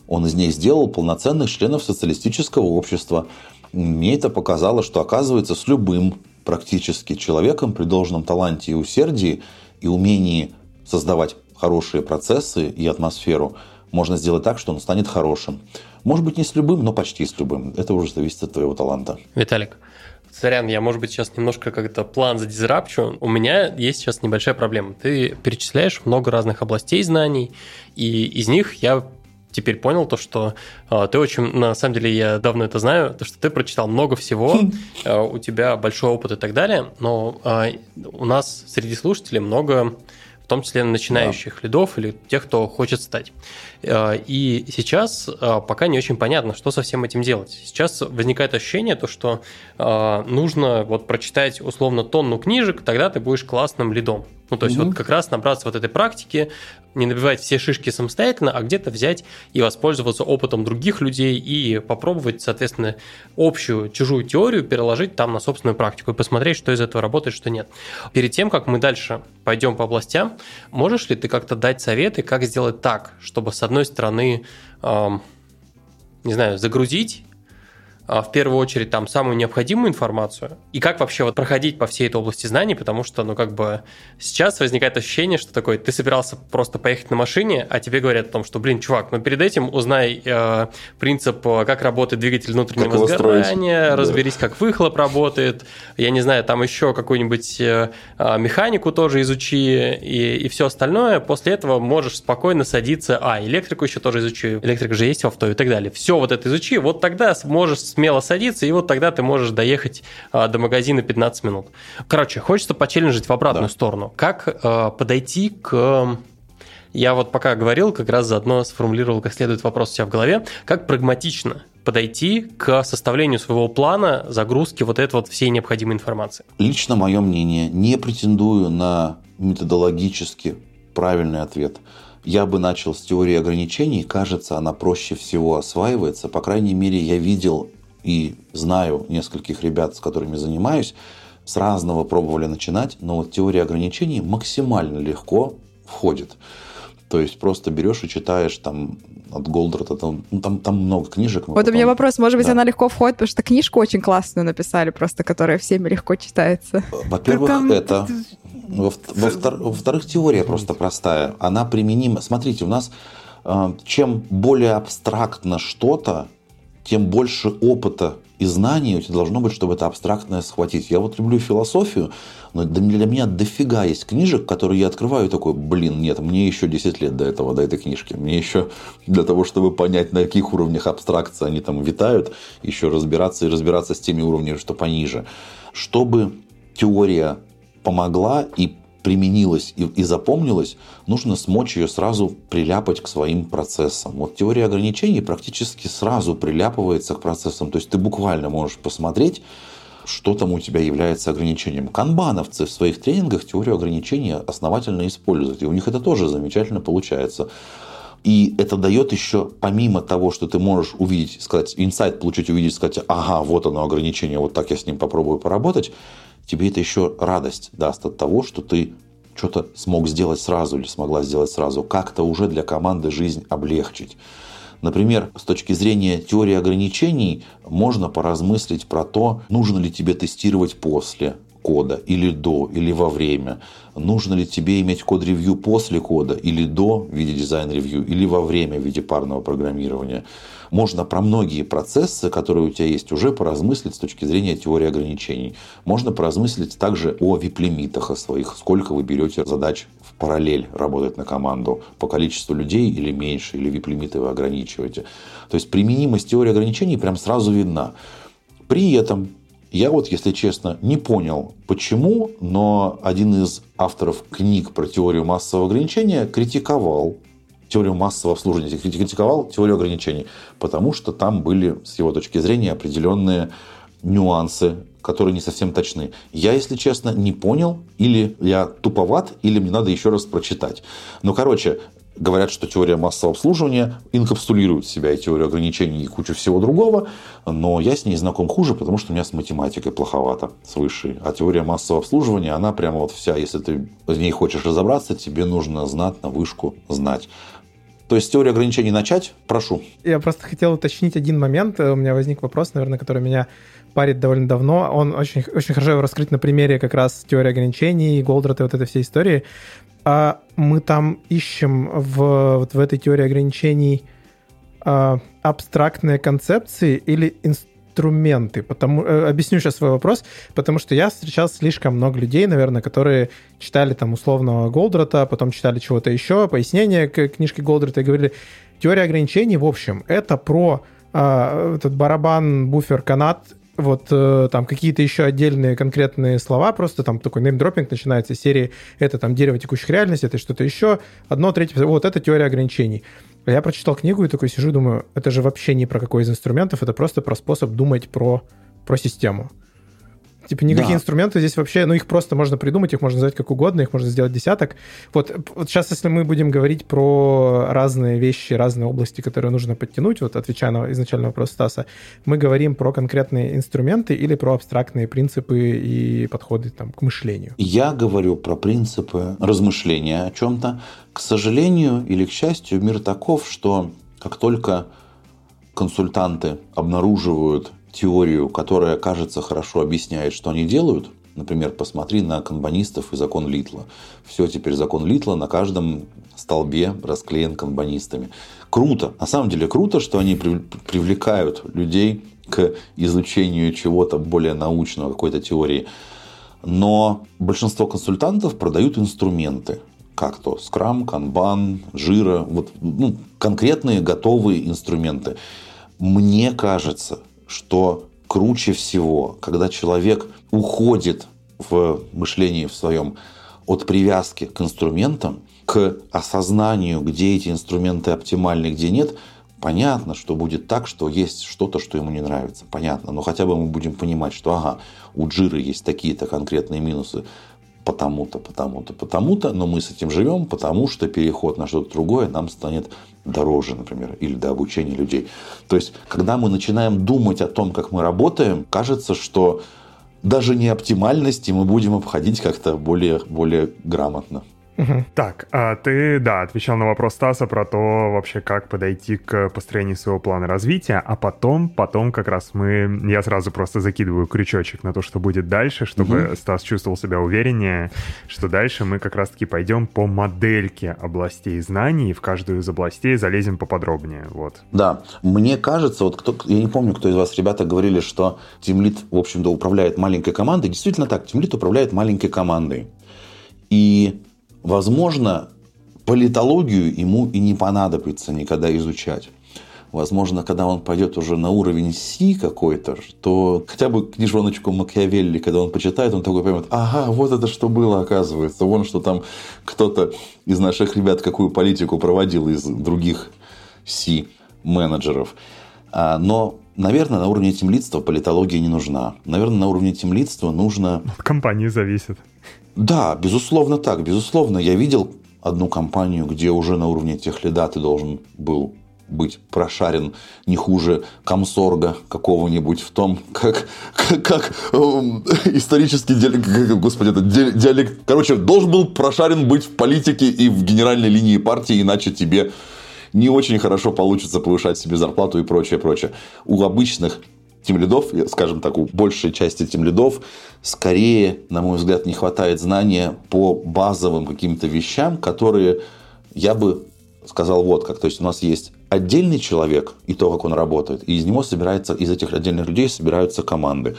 Он из них сделал полноценных членов социалистического общества. Мне это показало, что оказывается с любым практически человеком при должном таланте и усердии и умении создавать хорошие процессы и атмосферу, можно сделать так, что он станет хорошим. Может быть, не с любым, но почти с любым. Это уже зависит от твоего таланта. Виталик, Сорян, я, может быть, сейчас немножко как-то план задизрапчу. У меня есть сейчас небольшая проблема. Ты перечисляешь много разных областей знаний, и из них я теперь понял то, что э, ты очень, на самом деле, я давно это знаю, то, что ты прочитал много всего, э, у тебя большой опыт и так далее, но э, у нас среди слушателей много том числе начинающих да. лидов или тех, кто хочет стать. Э, и сейчас э, пока не очень понятно, что со всем этим делать. Сейчас возникает ощущение, то, что э, нужно вот прочитать условно тонну книжек, тогда ты будешь классным лидом. Ну, то есть угу. вот как раз набраться вот этой практики, не набивать все шишки самостоятельно, а где-то взять и воспользоваться опытом других людей и попробовать, соответственно, общую чужую теорию переложить там на собственную практику и посмотреть, что из этого работает, что нет. Перед тем, как мы дальше пойдем по областям, можешь ли ты как-то дать советы, как сделать так, чтобы с одной стороны, эм, не знаю, загрузить в первую очередь там самую необходимую информацию и как вообще вот проходить по всей этой области знаний, потому что, ну, как бы сейчас возникает ощущение, что такое, ты собирался просто поехать на машине, а тебе говорят о том, что, блин, чувак, ну, перед этим узнай э, принцип, э, как работает двигатель внутреннего как сгорания, разберись, да. как выхлоп работает, я не знаю, там еще какую-нибудь э, а, механику тоже изучи и, и все остальное. После этого можешь спокойно садиться, а, электрику еще тоже изучи, электрика же есть в авто и так далее. Все вот это изучи, вот тогда сможешь смело садиться, и вот тогда ты можешь доехать а, до магазина 15 минут. Короче, хочется почелленджить в обратную да. сторону. Как а, подойти к... Я вот пока говорил, как раз заодно сформулировал как следует вопрос у себя в голове. Как прагматично подойти к составлению своего плана загрузки вот этой вот всей необходимой информации? Лично мое мнение, не претендую на методологически правильный ответ – я бы начал с теории ограничений. Кажется, она проще всего осваивается. По крайней мере, я видел и знаю нескольких ребят, с которыми занимаюсь, с разного пробовали начинать, но вот теория ограничений максимально легко входит. То есть просто берешь и читаешь там от Голдрата, там, ну, там, там много книжек. Вот потом... у меня вопрос, может быть, да. она легко входит, потому что книжку очень классную написали, просто которая всеми легко читается. Во-первых, там... это... Во-вторых, теория просто простая. Она применима. Смотрите, у нас э, чем более абстрактно что-то, тем больше опыта и знаний у тебя должно быть, чтобы это абстрактное схватить. Я вот люблю философию, но для меня дофига есть книжек, которые я открываю и такой, блин, нет, мне еще 10 лет до этого, до этой книжки. Мне еще для того, чтобы понять, на каких уровнях абстракции они там витают, еще разбираться и разбираться с теми уровнями, что пониже. Чтобы теория помогла и применилась и, и запомнилась, нужно смочь ее сразу приляпать к своим процессам. Вот теория ограничений практически сразу приляпывается к процессам. То есть ты буквально можешь посмотреть, что там у тебя является ограничением. Канбановцы в своих тренингах теорию ограничений основательно используют. И у них это тоже замечательно получается. И это дает еще, помимо того, что ты можешь увидеть, сказать, инсайт получить, увидеть, сказать, ага, вот оно ограничение, вот так я с ним попробую поработать, тебе это еще радость даст от того, что ты что-то смог сделать сразу или смогла сделать сразу, как-то уже для команды жизнь облегчить. Например, с точки зрения теории ограничений можно поразмыслить про то, нужно ли тебе тестировать после кода или до, или во время. Нужно ли тебе иметь код-ревью после кода или до в виде дизайн-ревью, или во время в виде парного программирования. Можно про многие процессы, которые у тебя есть, уже поразмыслить с точки зрения теории ограничений. Можно поразмыслить также о WIP-лимитах о своих, сколько вы берете задач в параллель работать на команду, по количеству людей или меньше, или WIP-лимиты вы ограничиваете. То есть применимость теории ограничений прям сразу видна. При этом я вот, если честно, не понял, почему, но один из авторов книг про теорию массового ограничения критиковал теорию массового обслуживания, критиковал теорию ограничений, потому что там были, с его точки зрения, определенные нюансы, которые не совсем точны. Я, если честно, не понял, или я туповат, или мне надо еще раз прочитать. Но, короче, говорят, что теория массового обслуживания инкапсулирует в себя и теорию ограничений, и кучу всего другого, но я с ней знаком хуже, потому что у меня с математикой плоховато, с высшей. А теория массового обслуживания, она прямо вот вся, если ты в ней хочешь разобраться, тебе нужно знать на вышку знать. То есть теорию ограничений начать, прошу. Я просто хотел уточнить один момент. У меня возник вопрос, наверное, который меня парит довольно давно. Он очень, очень хорошо его раскрыть на примере как раз теории ограничений, Голдрата, вот этой всей истории. А мы там ищем в, вот в этой теории ограничений а, абстрактные концепции или инструменты. Потому, э, объясню сейчас свой вопрос, потому что я встречал слишком много людей, наверное, которые читали там условного Голдрата, потом читали чего-то еще, пояснение к книжке Голдрата и говорили, теория ограничений, в общем, это про э, этот барабан, буфер, канат, вот э, там какие-то еще отдельные конкретные слова, просто там такой неймдропинг начинается серии, это там дерево текущих реальностей, это что-то еще, одно, третье, вот это теория ограничений. Я прочитал книгу и такой сижу думаю, это же вообще не про какой из инструментов, это просто про способ думать про, про систему. Типа никакие да. инструменты здесь вообще, ну их просто можно придумать, их можно назвать как угодно, их можно сделать десяток. Вот, вот сейчас, если мы будем говорить про разные вещи, разные области, которые нужно подтянуть, вот отвечая на изначальный вопрос Стаса, мы говорим про конкретные инструменты или про абстрактные принципы и подходы там, к мышлению? Я говорю про принципы размышления о чем-то. К сожалению или к счастью, мир таков, что как только консультанты обнаруживают теорию, которая, кажется, хорошо объясняет, что они делают, например, посмотри на канбанистов и закон Литла. Все, теперь закон Литла на каждом столбе расклеен канбанистами. Круто, на самом деле круто, что они привлекают людей к изучению чего-то более научного, какой-то теории. Но большинство консультантов продают инструменты, как то скрам, канбан, жира, вот, ну, конкретные готовые инструменты. Мне кажется, что круче всего, когда человек уходит в мышлении в своем от привязки к инструментам, к осознанию, где эти инструменты оптимальны, где нет, понятно, что будет так, что есть что-то, что ему не нравится. Понятно. Но хотя бы мы будем понимать, что ага, у джиры есть такие-то конкретные минусы, потому-то, потому-то, потому-то, но мы с этим живем, потому что переход на что-то другое нам станет дороже, например, или до обучения людей. То есть, когда мы начинаем думать о том, как мы работаем, кажется, что даже не оптимальности мы будем обходить как-то более, более грамотно. Угу. Так, а ты, да, отвечал на вопрос Стаса про то, вообще, как подойти к построению своего плана развития, а потом, потом как раз мы, я сразу просто закидываю крючочек на то, что будет дальше, чтобы угу. Стас чувствовал себя увереннее, что дальше мы как раз-таки пойдем по модельке областей знаний, и в каждую из областей залезем поподробнее, вот. Да, мне кажется, вот кто, я не помню, кто из вас, ребята, говорили, что Тимлит, в общем-то, управляет маленькой командой. Действительно так, Тимлит управляет маленькой командой. И Возможно, политологию ему и не понадобится никогда изучать. Возможно, когда он пойдет уже на уровень Си какой-то, то хотя бы книжоночку Макиавелли, когда он почитает, он такой поймет, ага, вот это что было, оказывается. Вон, что там кто-то из наших ребят какую политику проводил из других Си менеджеров. А, но, наверное, на уровне темлицтва политология не нужна. Наверное, на уровне темлицтва нужно... От компании зависит. Да, безусловно так. Безусловно, я видел одну компанию, где уже на уровне тех лида ты должен был быть прошарен не хуже комсорга какого-нибудь в том, как, как, как э, исторический диалект, господи, это диалект, короче, должен был прошарен быть в политике и в генеральной линии партии, иначе тебе не очень хорошо получится повышать себе зарплату и прочее, прочее. У обычных тем лидов, скажем так, у большей части тем лидов, скорее, на мой взгляд, не хватает знания по базовым каким-то вещам, которые я бы сказал вот как. То есть у нас есть отдельный человек и то, как он работает, и из него собирается, из этих отдельных людей собираются команды.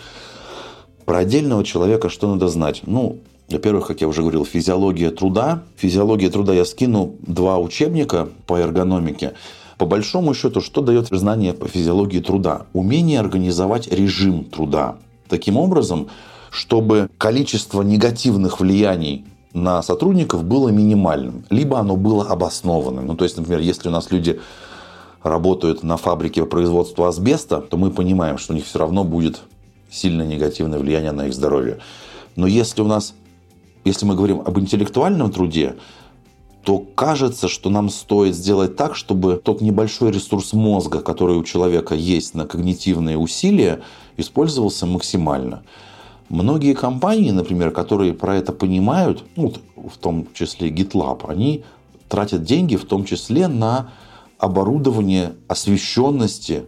Про отдельного человека что надо знать? Ну, во-первых, как я уже говорил, физиология труда. Физиология труда я скину два учебника по эргономике. По большому счету, что дает знание по физиологии труда? Умение организовать режим труда. Таким образом, чтобы количество негативных влияний на сотрудников было минимальным, либо оно было обоснованным. Ну, то есть, например, если у нас люди работают на фабрике по производству асбеста, то мы понимаем, что у них все равно будет сильно негативное влияние на их здоровье. Но если у нас, если мы говорим об интеллектуальном труде, то кажется, что нам стоит сделать так, чтобы тот небольшой ресурс мозга, который у человека есть на когнитивные усилия, использовался максимально. Многие компании, например, которые про это понимают, ну, в том числе GitLab, они тратят деньги в том числе на оборудование освещенности,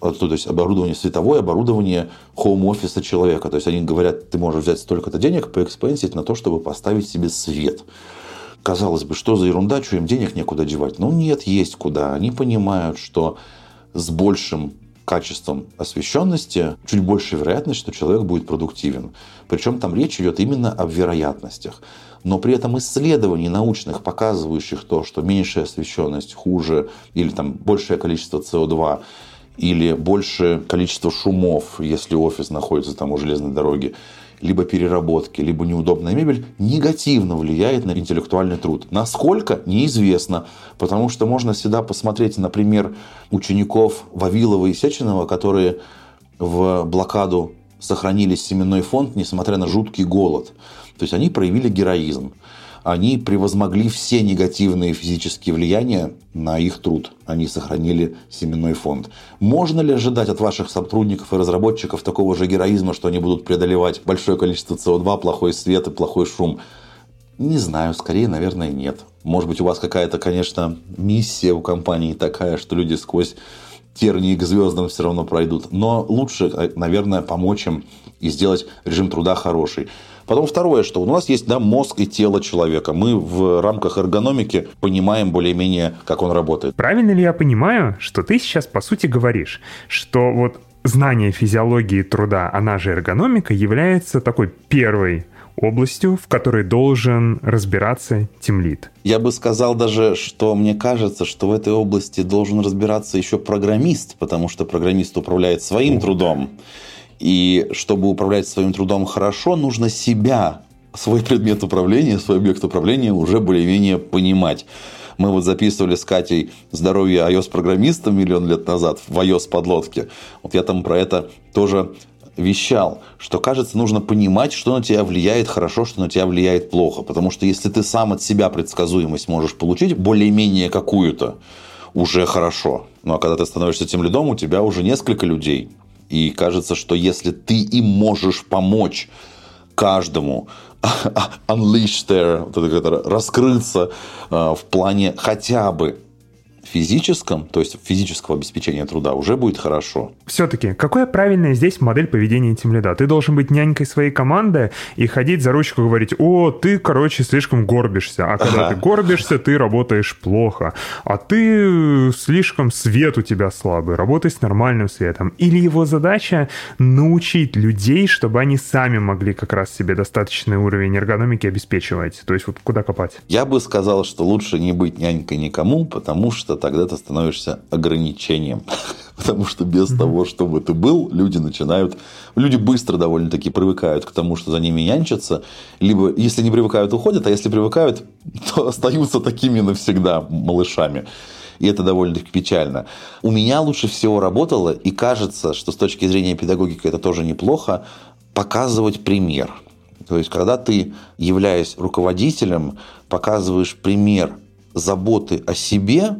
то есть оборудование световое, оборудование хоум-офиса человека. То есть они говорят, ты можешь взять столько-то денег, поэкспенсить на то, чтобы поставить себе свет. Казалось бы, что за ерунда, что им денег некуда девать. Но нет, есть куда. Они понимают, что с большим качеством освещенности чуть больше вероятность, что человек будет продуктивен. Причем там речь идет именно об вероятностях. Но при этом исследований научных, показывающих то, что меньшая освещенность хуже или там большее количество СО2 или большее количество шумов, если офис находится там у железной дороги, либо переработки, либо неудобная мебель негативно влияет на интеллектуальный труд. Насколько? Неизвестно. Потому что можно всегда посмотреть, например, учеников Вавилова и Сеченова, которые в блокаду сохранили семенной фонд, несмотря на жуткий голод. То есть они проявили героизм они превозмогли все негативные физические влияния на их труд. Они сохранили семенной фонд. Можно ли ожидать от ваших сотрудников и разработчиков такого же героизма, что они будут преодолевать большое количество СО2, плохой свет и плохой шум? Не знаю, скорее, наверное, нет. Может быть, у вас какая-то, конечно, миссия у компании такая, что люди сквозь тернии к звездам все равно пройдут. Но лучше, наверное, помочь им и сделать режим труда хороший. Потом второе, что у нас есть да, мозг и тело человека. Мы в рамках эргономики понимаем более-менее, как он работает. Правильно ли я понимаю, что ты сейчас по сути говоришь, что вот знание физиологии труда, она же эргономика, является такой первой областью, в которой должен разбираться тимлит. Я бы сказал даже, что мне кажется, что в этой области должен разбираться еще программист, потому что программист управляет своим трудом. И чтобы управлять своим трудом хорошо, нужно себя, свой предмет управления, свой объект управления уже более-менее понимать. Мы вот записывали с Катей здоровье iOS-программиста миллион лет назад в iOS-подлодке. Вот я там про это тоже вещал, что, кажется, нужно понимать, что на тебя влияет хорошо, что на тебя влияет плохо. Потому что если ты сам от себя предсказуемость можешь получить, более-менее какую-то, уже хорошо. Ну а когда ты становишься тем лидом, у тебя уже несколько людей, и кажется, что если ты им можешь помочь каждому unleash their, раскрыться э, в плане хотя бы физическом, то есть физического обеспечения труда, уже будет хорошо. Все-таки, какая правильная здесь модель поведения тимлида? Ты должен быть нянькой своей команды и ходить за ручку и говорить, о, ты, короче, слишком горбишься, а когда ага. ты горбишься, ты работаешь плохо, а ты слишком свет у тебя слабый, работай с нормальным светом. Или его задача научить людей, чтобы они сами могли как раз себе достаточный уровень эргономики обеспечивать. То есть вот куда копать? Я бы сказал, что лучше не быть нянькой никому, потому что тогда ты становишься ограничением. Потому что без того, чтобы ты был, люди начинают... Люди быстро довольно-таки привыкают к тому, что за ними нянчатся. Либо, если не привыкают, уходят, а если привыкают, то остаются такими навсегда малышами. И это довольно-таки печально. У меня лучше всего работало, и кажется, что с точки зрения педагогики это тоже неплохо, показывать пример. То есть, когда ты, являясь руководителем, показываешь пример заботы о себе,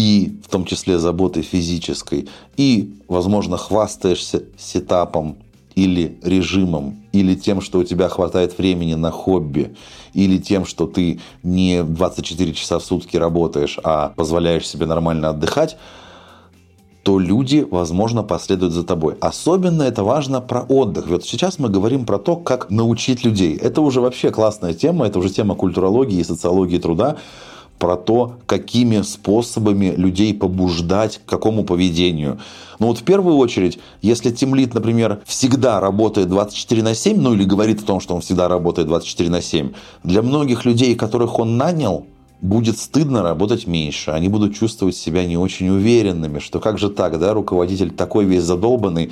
и в том числе заботой физической, и, возможно, хвастаешься сетапом или режимом, или тем, что у тебя хватает времени на хобби, или тем, что ты не 24 часа в сутки работаешь, а позволяешь себе нормально отдыхать, то люди, возможно, последуют за тобой. Особенно это важно про отдых. Вот сейчас мы говорим про то, как научить людей. Это уже вообще классная тема, это уже тема культурологии и социологии труда про то, какими способами людей побуждать к какому поведению. Ну вот в первую очередь, если тимлит, например, всегда работает 24 на 7, ну или говорит о том, что он всегда работает 24 на 7, для многих людей, которых он нанял, будет стыдно работать меньше, они будут чувствовать себя не очень уверенными, что как же так, да, руководитель такой весь задолбанный,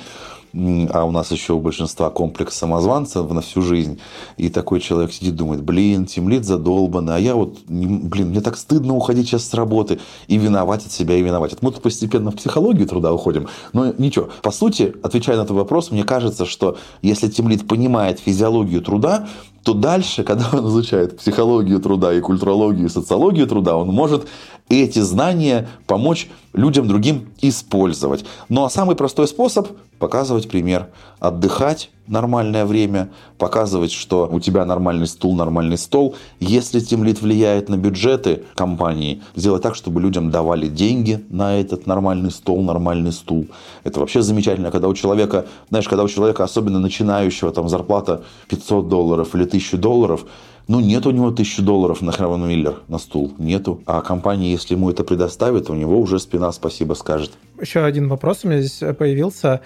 а у нас еще у большинства комплекс самозванцев на всю жизнь, и такой человек сидит, думает, блин, тимлит задолбанный, а я вот, блин, мне так стыдно уходить сейчас с работы, и виноват от себя, и виноват. Мы тут постепенно в психологию труда уходим, но ничего. По сути, отвечая на этот вопрос, мне кажется, что если тимлит понимает физиологию труда, то дальше, когда он изучает психологию труда и культурологию и социологию труда, он может эти знания помочь людям другим использовать. Ну а самый простой способ – показывать пример. Отдыхать нормальное время, показывать, что у тебя нормальный стул, нормальный стол. Если тимлит влияет на бюджеты компании, сделать так, чтобы людям давали деньги на этот нормальный стол, нормальный стул. Это вообще замечательно, когда у человека, знаешь, когда у человека, особенно начинающего, там зарплата 500 долларов или 1000 долларов, ну, нет у него тысячи долларов на Хравен Миллер на стул. Нету. А компания, если ему это предоставит, у него уже спина спасибо скажет. Еще один вопрос у меня здесь появился.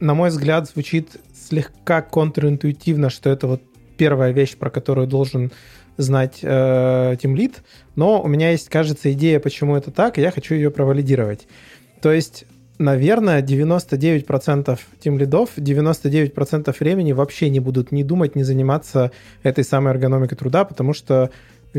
На мой взгляд, звучит слегка контринтуитивно, что это вот первая вещь, про которую должен знать э, Team Lead, но у меня есть, кажется, идея, почему это так, и я хочу ее провалидировать. То есть наверное, 99% тем лидов, 99% времени вообще не будут ни думать, ни заниматься этой самой эргономикой труда, потому что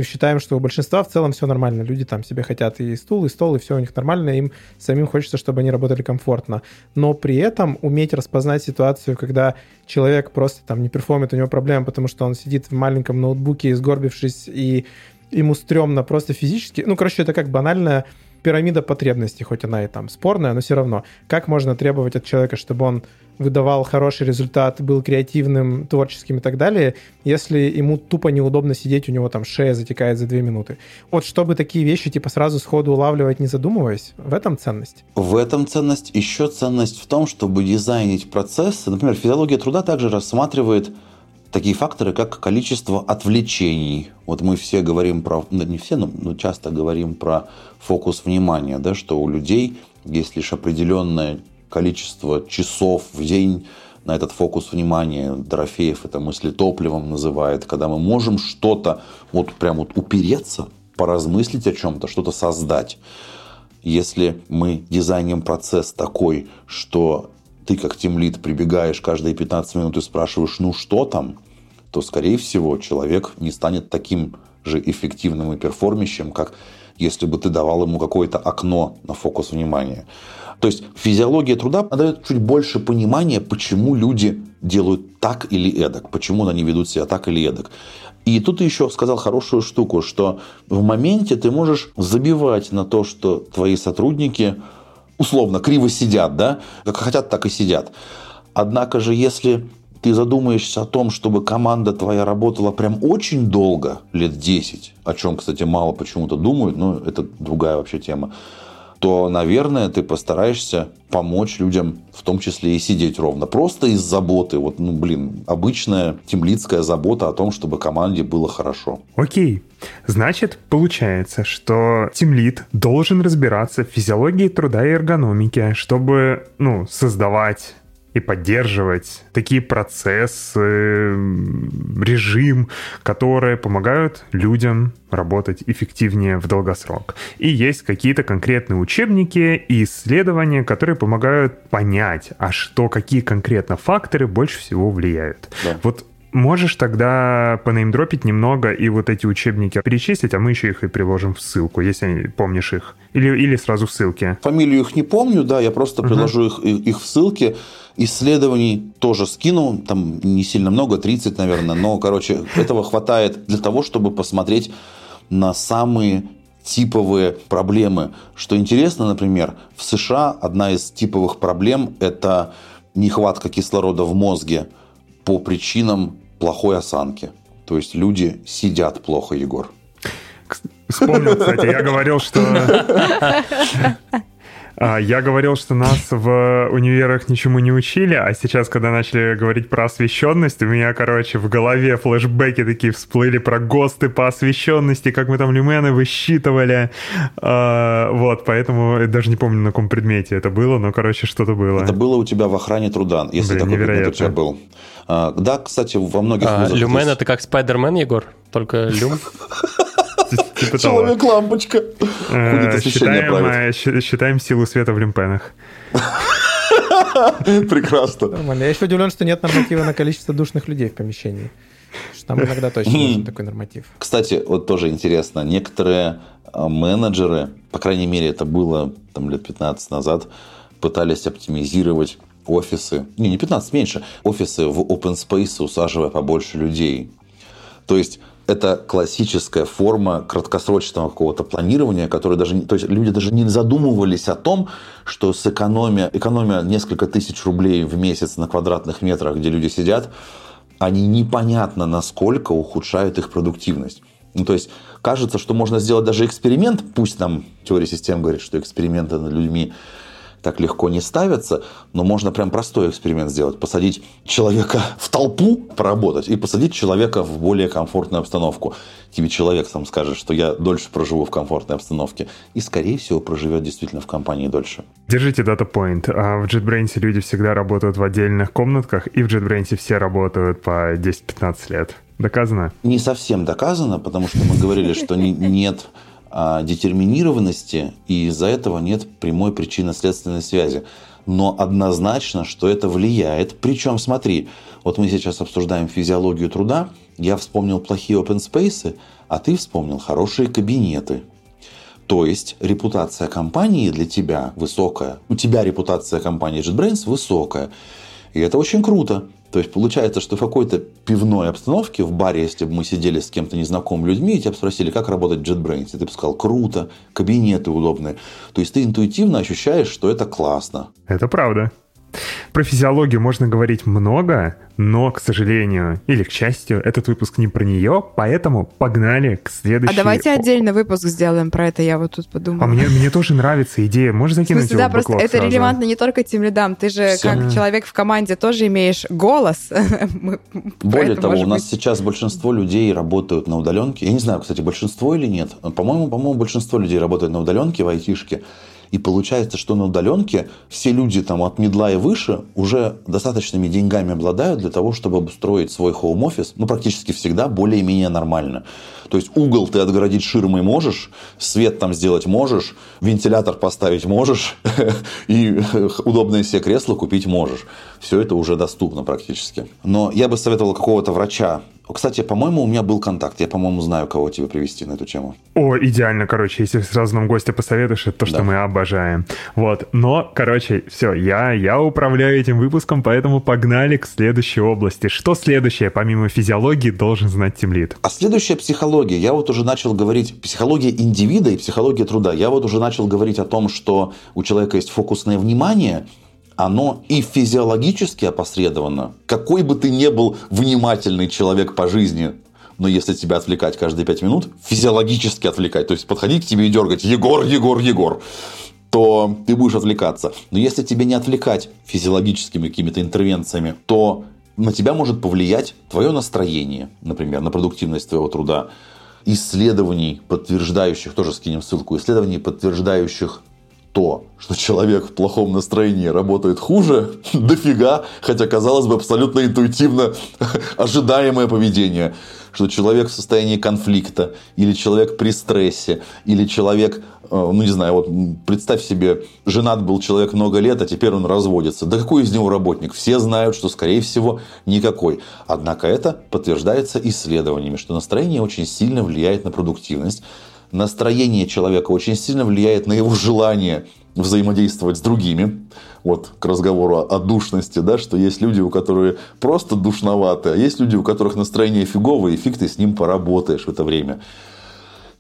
считаем, что у большинства в целом все нормально. Люди там себе хотят и стул, и стол, и все у них нормально, им самим хочется, чтобы они работали комфортно. Но при этом уметь распознать ситуацию, когда человек просто там не перформит, у него проблема, потому что он сидит в маленьком ноутбуке, сгорбившись, и ему стрёмно просто физически. Ну, короче, это как банальная пирамида потребностей, хоть она и там спорная, но все равно. Как можно требовать от человека, чтобы он выдавал хороший результат, был креативным, творческим и так далее, если ему тупо неудобно сидеть, у него там шея затекает за две минуты. Вот чтобы такие вещи типа сразу сходу улавливать, не задумываясь, в этом ценность. В этом ценность. Еще ценность в том, чтобы дизайнить процессы. Например, физиология труда также рассматривает такие факторы, как количество отвлечений. Вот мы все говорим про, ну, не все, но часто говорим про фокус внимания, да, что у людей есть лишь определенное количество часов в день на этот фокус внимания. Дорофеев это мысли топливом называет, когда мы можем что-то вот прям вот упереться, поразмыслить о чем-то, что-то создать. Если мы дизайним процесс такой, что ты как тимлит прибегаешь каждые 15 минут и спрашиваешь, ну что там, то, скорее всего, человек не станет таким же эффективным и перформящим, как если бы ты давал ему какое-то окно на фокус внимания. То есть физиология труда дает чуть больше понимания, почему люди делают так или эдак, почему они ведут себя так или эдак. И тут ты еще сказал хорошую штуку, что в моменте ты можешь забивать на то, что твои сотрудники условно криво сидят, да, как хотят, так и сидят. Однако же, если ты задумаешься о том, чтобы команда твоя работала прям очень долго, лет 10, о чем, кстати, мало почему-то думают, но это другая вообще тема, то, наверное, ты постараешься помочь людям, в том числе и сидеть ровно. Просто из заботы. Вот, ну, блин, обычная темлицкая забота о том, чтобы команде было хорошо. Окей. Значит, получается, что тимлит должен разбираться в физиологии труда и эргономике, чтобы, ну, создавать и поддерживать такие процессы, режим, которые помогают людям работать эффективнее в долгосрок. И есть какие-то конкретные учебники и исследования, которые помогают понять, а что, какие конкретно факторы больше всего влияют. Да. Вот Можешь тогда понеймдропить немного и вот эти учебники перечислить, а мы еще их и приложим в ссылку, если помнишь их. Или, или сразу в ссылке. Фамилию их не помню, да, я просто uh-huh. приложу их, их в ссылке. Исследований тоже скину, там не сильно много, 30, наверное, но, короче, этого хватает для того, чтобы посмотреть на самые типовые проблемы. Что интересно, например, в США одна из типовых проблем – это нехватка кислорода в мозге по причинам плохой осанки. То есть люди сидят плохо, Егор. Вспомнил, кстати, я говорил, что я говорил, что нас в универах ничему не учили, а сейчас, когда начали говорить про освещенность, у меня, короче, в голове флешбеки такие всплыли про ГОСТы по освещенности, как мы там люмены высчитывали. А, вот, поэтому даже не помню, на каком предмете это было, но, короче, что-то было. Это было у тебя в охране труда, если Блин, такой невероятно. предмет у тебя был. А, да, кстати, во многих а, вузах... Люмен — это как Спайдермен, Егор? Только люм? Типа Человек-лампочка. Э, считаем, считаем силу света в люмпенах. Прекрасно. Нормально. Я еще удивлен, что нет норматива на количество душных людей в помещении. Там иногда точно нужен такой норматив. Кстати, вот тоже интересно. Некоторые а, менеджеры, по крайней мере, это было там, лет 15 назад, пытались оптимизировать офисы, не, не 15, меньше, офисы в open space, усаживая побольше людей. То есть это классическая форма краткосрочного какого-то планирования, которое даже, то есть люди даже не задумывались о том, что с экономия, экономия несколько тысяч рублей в месяц на квадратных метрах, где люди сидят, они непонятно насколько ухудшают их продуктивность. Ну, то есть кажется, что можно сделать даже эксперимент, пусть нам теория систем говорит, что эксперименты над людьми так легко не ставятся, но можно прям простой эксперимент сделать. Посадить человека в толпу, поработать, и посадить человека в более комфортную обстановку. Тебе человек сам скажет, что я дольше проживу в комфортной обстановке. И, скорее всего, проживет действительно в компании дольше. Держите дата-поинт. А в JetBrains люди всегда работают в отдельных комнатках, и в JetBrains все работают по 10-15 лет. Доказано? Не совсем доказано, потому что мы говорили, что нет детерминированности, и из-за этого нет прямой причинно-следственной связи. Но однозначно, что это влияет. Причем, смотри, вот мы сейчас обсуждаем физиологию труда, я вспомнил плохие open space, а ты вспомнил хорошие кабинеты. То есть репутация компании для тебя высокая. У тебя репутация компании JetBrains высокая. И это очень круто. То есть получается, что в какой-то пивной обстановке, в баре, если бы мы сидели с кем-то незнакомыми людьми, и тебя спросили, как работать JetBrains, и ты бы сказал, круто, кабинеты удобные. То есть ты интуитивно ощущаешь, что это классно. Это правда. Про физиологию можно говорить много, но, к сожалению, или к счастью, этот выпуск не про нее, поэтому погнали к следующему. А давайте отдельный выпуск сделаем про это, я вот тут подумала. А мне, мне тоже нравится идея, можешь закинуть смысле, его да, просто это сразу? релевантно не только тем лидам, ты же Все. как человек в команде тоже имеешь голос. Более того, у нас быть... сейчас большинство людей работают на удаленке. Я не знаю, кстати, большинство или нет. По-моему, по-моему, большинство людей работают на удаленке в айтишке. И получается, что на удаленке все люди там от медла и выше уже достаточными деньгами обладают для того, чтобы обустроить свой хоум-офис, ну, практически всегда более-менее нормально. То есть угол ты отгородить ширмой можешь, свет там сделать можешь, вентилятор поставить можешь, и удобное себе кресло купить можешь. Все это уже доступно практически. Но я бы советовал какого-то врача кстати, по-моему, у меня был контакт. Я, по-моему, знаю, кого тебе привести на эту тему. О, идеально, короче, если сразу нам гостя посоветуешь, это то, что да. мы обожаем. Вот, но, короче, все, я, я управляю этим выпуском, поэтому погнали к следующей области. Что следующее, помимо физиологии, должен знать Тимлит? А следующая психология. Я вот уже начал говорить, психология индивида и психология труда. Я вот уже начал говорить о том, что у человека есть фокусное внимание, оно и физиологически опосредовано. Какой бы ты ни был внимательный человек по жизни, но если тебя отвлекать каждые пять минут, физиологически отвлекать, то есть подходить к тебе и дергать «Егор, Егор, Егор», то ты будешь отвлекаться. Но если тебе не отвлекать физиологическими какими-то интервенциями, то на тебя может повлиять твое настроение, например, на продуктивность твоего труда. Исследований, подтверждающих, тоже скинем ссылку, исследований, подтверждающих то, что человек в плохом настроении работает хуже, дофига, хотя, казалось бы, абсолютно интуитивно ожидаемое поведение что человек в состоянии конфликта, или человек при стрессе, или человек, э, ну не знаю, вот представь себе, женат был человек много лет, а теперь он разводится. Да какой из него работник? Все знают, что, скорее всего, никакой. Однако это подтверждается исследованиями, что настроение очень сильно влияет на продуктивность. Настроение человека очень сильно влияет на его желание взаимодействовать с другими. Вот к разговору о душности, да, что есть люди, у которых просто душноваты, а есть люди, у которых настроение фиговое, и фиг ты с ним поработаешь в это время.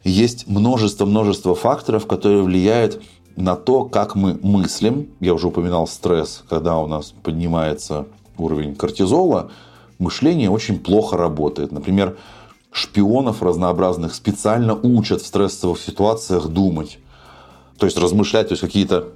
Есть множество-множество факторов, которые влияют на то, как мы мыслим. Я уже упоминал стресс, когда у нас поднимается уровень кортизола, мышление очень плохо работает. Например, шпионов разнообразных специально учат в стрессовых ситуациях думать. То есть размышлять, то есть какие-то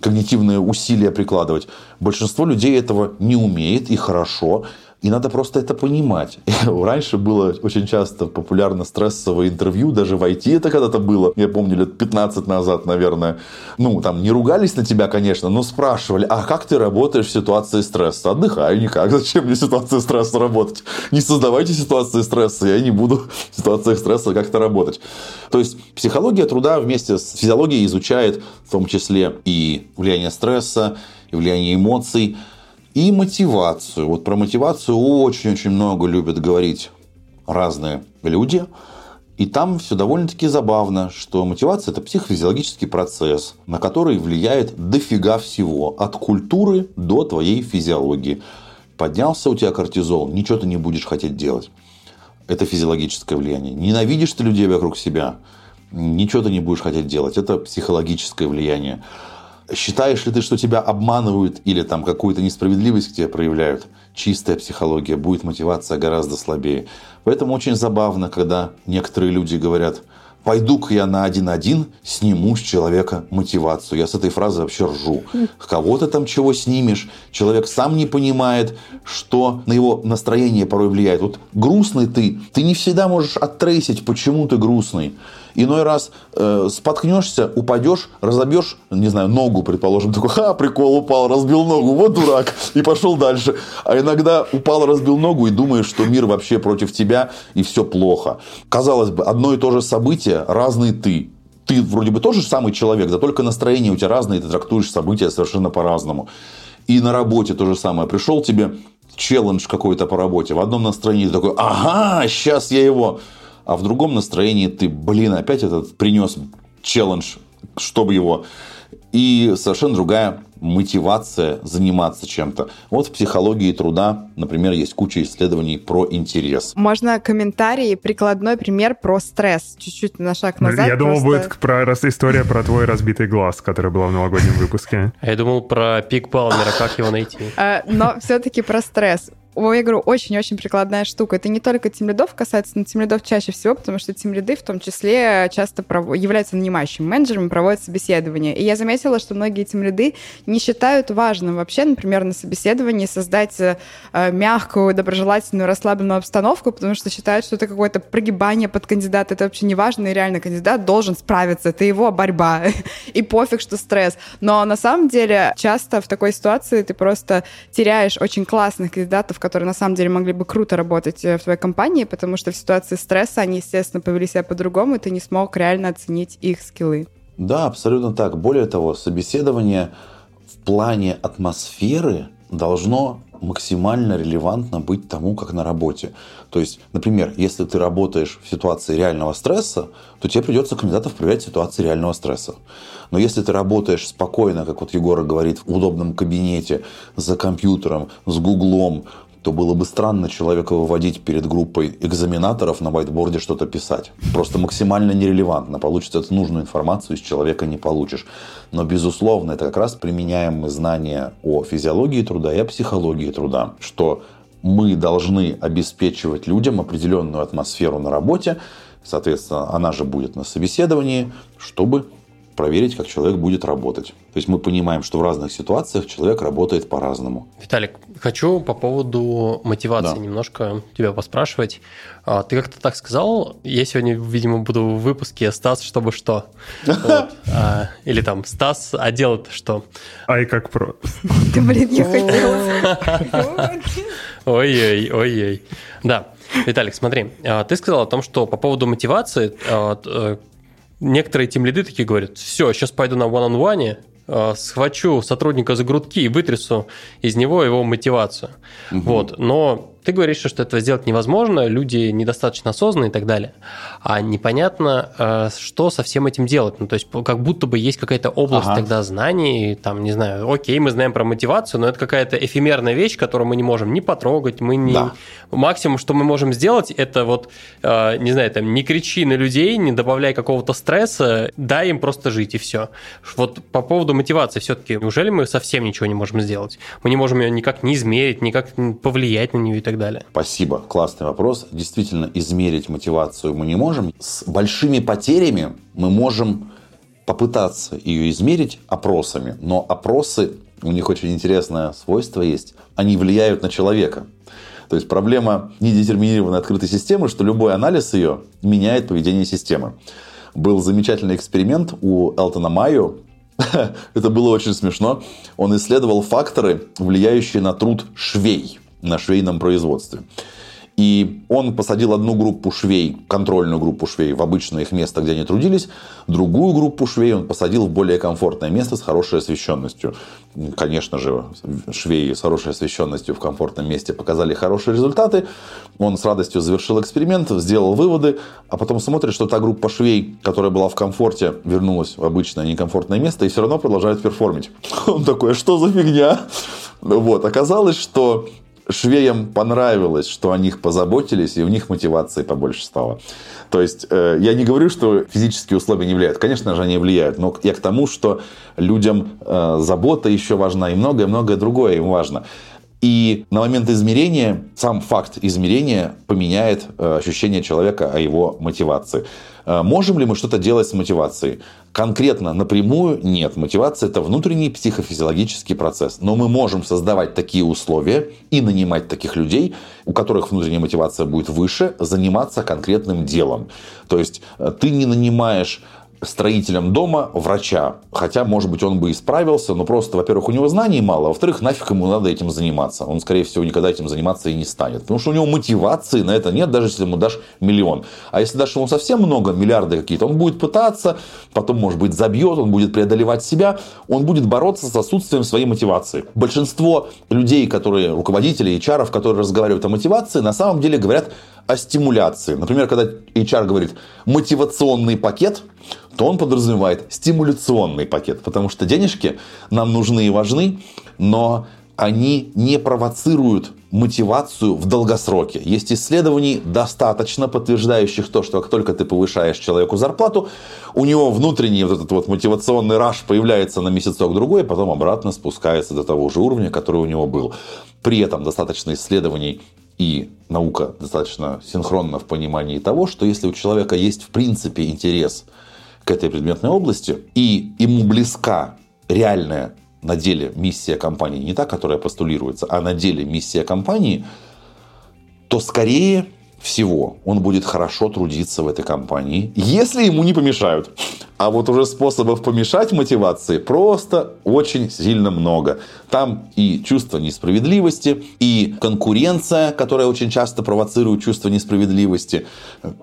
когнитивные усилия прикладывать. Большинство людей этого не умеет и хорошо. И надо просто это понимать. Раньше было очень часто популярно стрессовое интервью, даже в IT это когда-то было. Я помню, лет 15 назад, наверное. Ну, там не ругались на тебя, конечно, но спрашивали, а как ты работаешь в ситуации стресса? Отдыхаю никак. Зачем мне в ситуации стресса работать? Не создавайте ситуации стресса, я не буду в ситуациях стресса как-то работать. То есть, психология труда вместе с физиологией изучает в том числе и влияние стресса, и влияние эмоций – и мотивацию. Вот про мотивацию очень-очень много любят говорить разные люди. И там все довольно-таки забавно, что мотивация – это психофизиологический процесс, на который влияет дофига всего, от культуры до твоей физиологии. Поднялся у тебя кортизол, ничего ты не будешь хотеть делать. Это физиологическое влияние. Ненавидишь ты людей вокруг себя, ничего ты не будешь хотеть делать. Это психологическое влияние. Считаешь ли ты, что тебя обманывают или там какую-то несправедливость к тебе проявляют? Чистая психология, будет мотивация гораздо слабее. Поэтому очень забавно, когда некоторые люди говорят, пойду-ка я на один-один, сниму с человека мотивацию. Я с этой фразы вообще ржу. Кого ты там чего снимешь? Человек сам не понимает, что на его настроение порой влияет. Вот грустный ты, ты не всегда можешь оттрейсить, почему ты грустный. Иной раз э, споткнешься, упадешь, разобьешь, не знаю, ногу, предположим, такой, ха, прикол, упал, разбил ногу, вот дурак, и пошел дальше. А иногда упал, разбил ногу и думаешь, что мир вообще против тебя, и все плохо. Казалось бы, одно и то же событие, разный ты. Ты вроде бы тоже самый человек, да только настроение у тебя разное, и ты трактуешь события совершенно по-разному. И на работе то же самое. Пришел тебе челлендж какой-то по работе, в одном настроении ты такой, ага, сейчас я его а в другом настроении ты, блин, опять этот принес челлендж, чтобы его... И совершенно другая мотивация заниматься чем-то. Вот в психологии труда, например, есть куча исследований про интерес. Можно комментарий, прикладной пример про стресс. Чуть-чуть на шаг назад. Я думал, просто... будет про, история про твой разбитый глаз, который была в новогоднем выпуске. А я думал про пик Балмера, как его найти. А, но все-таки про стресс я говорю, очень-очень прикладная штука. Это не только тимлидов касается, но тимлидов чаще всего, потому что тимлиды в том числе часто пров... являются нанимающими менеджерами, проводят собеседования. И я заметила, что многие тимлиды не считают важным вообще, например, на собеседовании создать э, мягкую, доброжелательную, расслабленную обстановку, потому что считают, что это какое-то прогибание под кандидата. Это вообще не важно, и реально кандидат должен справиться. Это его борьба. и пофиг, что стресс. Но на самом деле часто в такой ситуации ты просто теряешь очень классных кандидатов, которые на самом деле могли бы круто работать э, в твоей компании, потому что в ситуации стресса они, естественно, повели себя по-другому, и ты не смог реально оценить их скиллы. Да, абсолютно так. Более того, собеседование в плане атмосферы должно максимально релевантно быть тому, как на работе. То есть, например, если ты работаешь в ситуации реального стресса, то тебе придется кандидатов проверять в ситуации реального стресса. Но если ты работаешь спокойно, как вот Егор говорит, в удобном кабинете, за компьютером, с гуглом, то было бы странно человека выводить перед группой экзаменаторов на whiteboard что-то писать. Просто максимально нерелевантно. Получится эту нужную информацию из человека не получишь. Но, безусловно, это как раз применяем знания о физиологии труда и о психологии труда, что мы должны обеспечивать людям определенную атмосферу на работе, соответственно, она же будет на собеседовании, чтобы проверить, как человек будет работать. То есть мы понимаем, что в разных ситуациях человек работает по-разному. Виталик, хочу по поводу мотивации да. немножко тебя поспрашивать. А, ты как-то так сказал, я сегодня, видимо, буду в выпуске «Стас, чтобы что». А, или там «Стас, а дело-то что?» Ай, как про... Ты, блин, я хотела. Ой-ой, ой-ой. Да, Виталик, смотри, а, ты сказал о том, что по поводу мотивации э, некоторые тем лиды такие говорят, все, сейчас пойду на one-on-one, э, схвачу сотрудника за грудки и вытрясу из него его мотивацию. Угу. Вот. Но ты говоришь, что этого сделать невозможно, люди недостаточно осознанные и так далее. А непонятно, э, что со всем этим делать. Ну, то есть, как будто бы есть какая-то область ага. тогда знаний, там, не знаю, окей, мы знаем про мотивацию, но это какая-то эфемерная вещь, которую мы не можем ни потрогать, мы не... Да. Максимум, что мы можем сделать, это вот, э, не знаю, там, не кричи на людей, не добавляй какого-то стресса, дай им просто жить, и все. Вот по поводу мотивации все-таки, неужели мы совсем ничего не можем сделать? Мы не можем ее никак не измерить, никак повлиять на нее и так так далее? Спасибо. Классный вопрос. Действительно, измерить мотивацию мы не можем. С большими потерями мы можем попытаться ее измерить опросами. Но опросы, у них очень интересное свойство есть. Они влияют на человека. То есть проблема недетерминированной открытой системы, что любой анализ ее меняет поведение системы. Был замечательный эксперимент у Элтона Майо. Это было очень смешно. Он исследовал факторы, влияющие на труд швей на швейном производстве. И он посадил одну группу швей, контрольную группу швей в обычное их место, где они трудились. Другую группу швей он посадил в более комфортное место с хорошей освещенностью. Конечно же, швеи с хорошей освещенностью в комфортном месте показали хорошие результаты. Он с радостью завершил эксперимент, сделал выводы, а потом смотрит, что та группа швей, которая была в комфорте, вернулась в обычное некомфортное место и все равно продолжает перформить. Он такой, «А что за фигня? Вот, оказалось, что швеям понравилось, что о них позаботились, и у них мотивации побольше стало. То есть, э, я не говорю, что физические условия не влияют. Конечно же, они влияют. Но я к тому, что людям э, забота еще важна, и многое-многое другое им важно. И на момент измерения, сам факт измерения поменяет э, ощущение человека о его мотивации. Э, можем ли мы что-то делать с мотивацией? Конкретно, напрямую нет. Мотивация – это внутренний психофизиологический процесс. Но мы можем создавать такие условия и нанимать таких людей, у которых внутренняя мотивация будет выше, заниматься конкретным делом. То есть э, ты не нанимаешь строителем дома врача. Хотя, может быть, он бы и справился, но просто, во-первых, у него знаний мало, а во-вторых, нафиг ему надо этим заниматься. Он, скорее всего, никогда этим заниматься и не станет. Потому что у него мотивации на это нет, даже если ему дашь миллион. А если дашь ему совсем много, миллиарды какие-то, он будет пытаться, потом, может быть, забьет, он будет преодолевать себя, он будет бороться с отсутствием своей мотивации. Большинство людей, которые, руководители, HR, которые разговаривают о мотивации, на самом деле говорят о стимуляции. Например, когда HR говорит мотивационный пакет, то он подразумевает стимуляционный пакет, потому что денежки нам нужны и важны, но они не провоцируют мотивацию в долгосроке. Есть исследований достаточно подтверждающих то, что как только ты повышаешь человеку зарплату, у него внутренний вот этот вот мотивационный раш появляется на месяцок-другой, потом обратно спускается до того же уровня, который у него был. При этом достаточно исследований и наука достаточно синхронна в понимании того, что если у человека есть в принципе интерес к этой предметной области, и ему близка реальная на деле миссия компании, не та, которая постулируется, а на деле миссия компании, то скорее всего он будет хорошо трудиться в этой компании, если ему не помешают. А вот уже способов помешать мотивации просто очень сильно много. Там и чувство несправедливости, и конкуренция, которая очень часто провоцирует чувство несправедливости,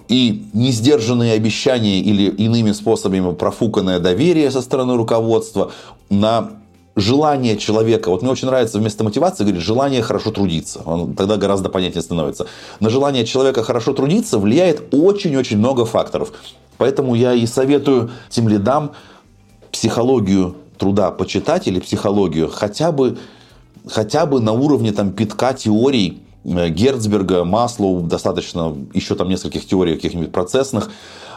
и несдержанные обещания или иными способами профуканное доверие со стороны руководства на желание человека, вот мне очень нравится вместо мотивации говорить желание хорошо трудиться. Он тогда гораздо понятнее становится. На желание человека хорошо трудиться влияет очень-очень много факторов. Поэтому я и советую тем лидам психологию труда почитать или психологию хотя бы, хотя бы на уровне там, питка теорий э, Герцберга, Маслоу, достаточно еще там нескольких теорий каких-нибудь процессных,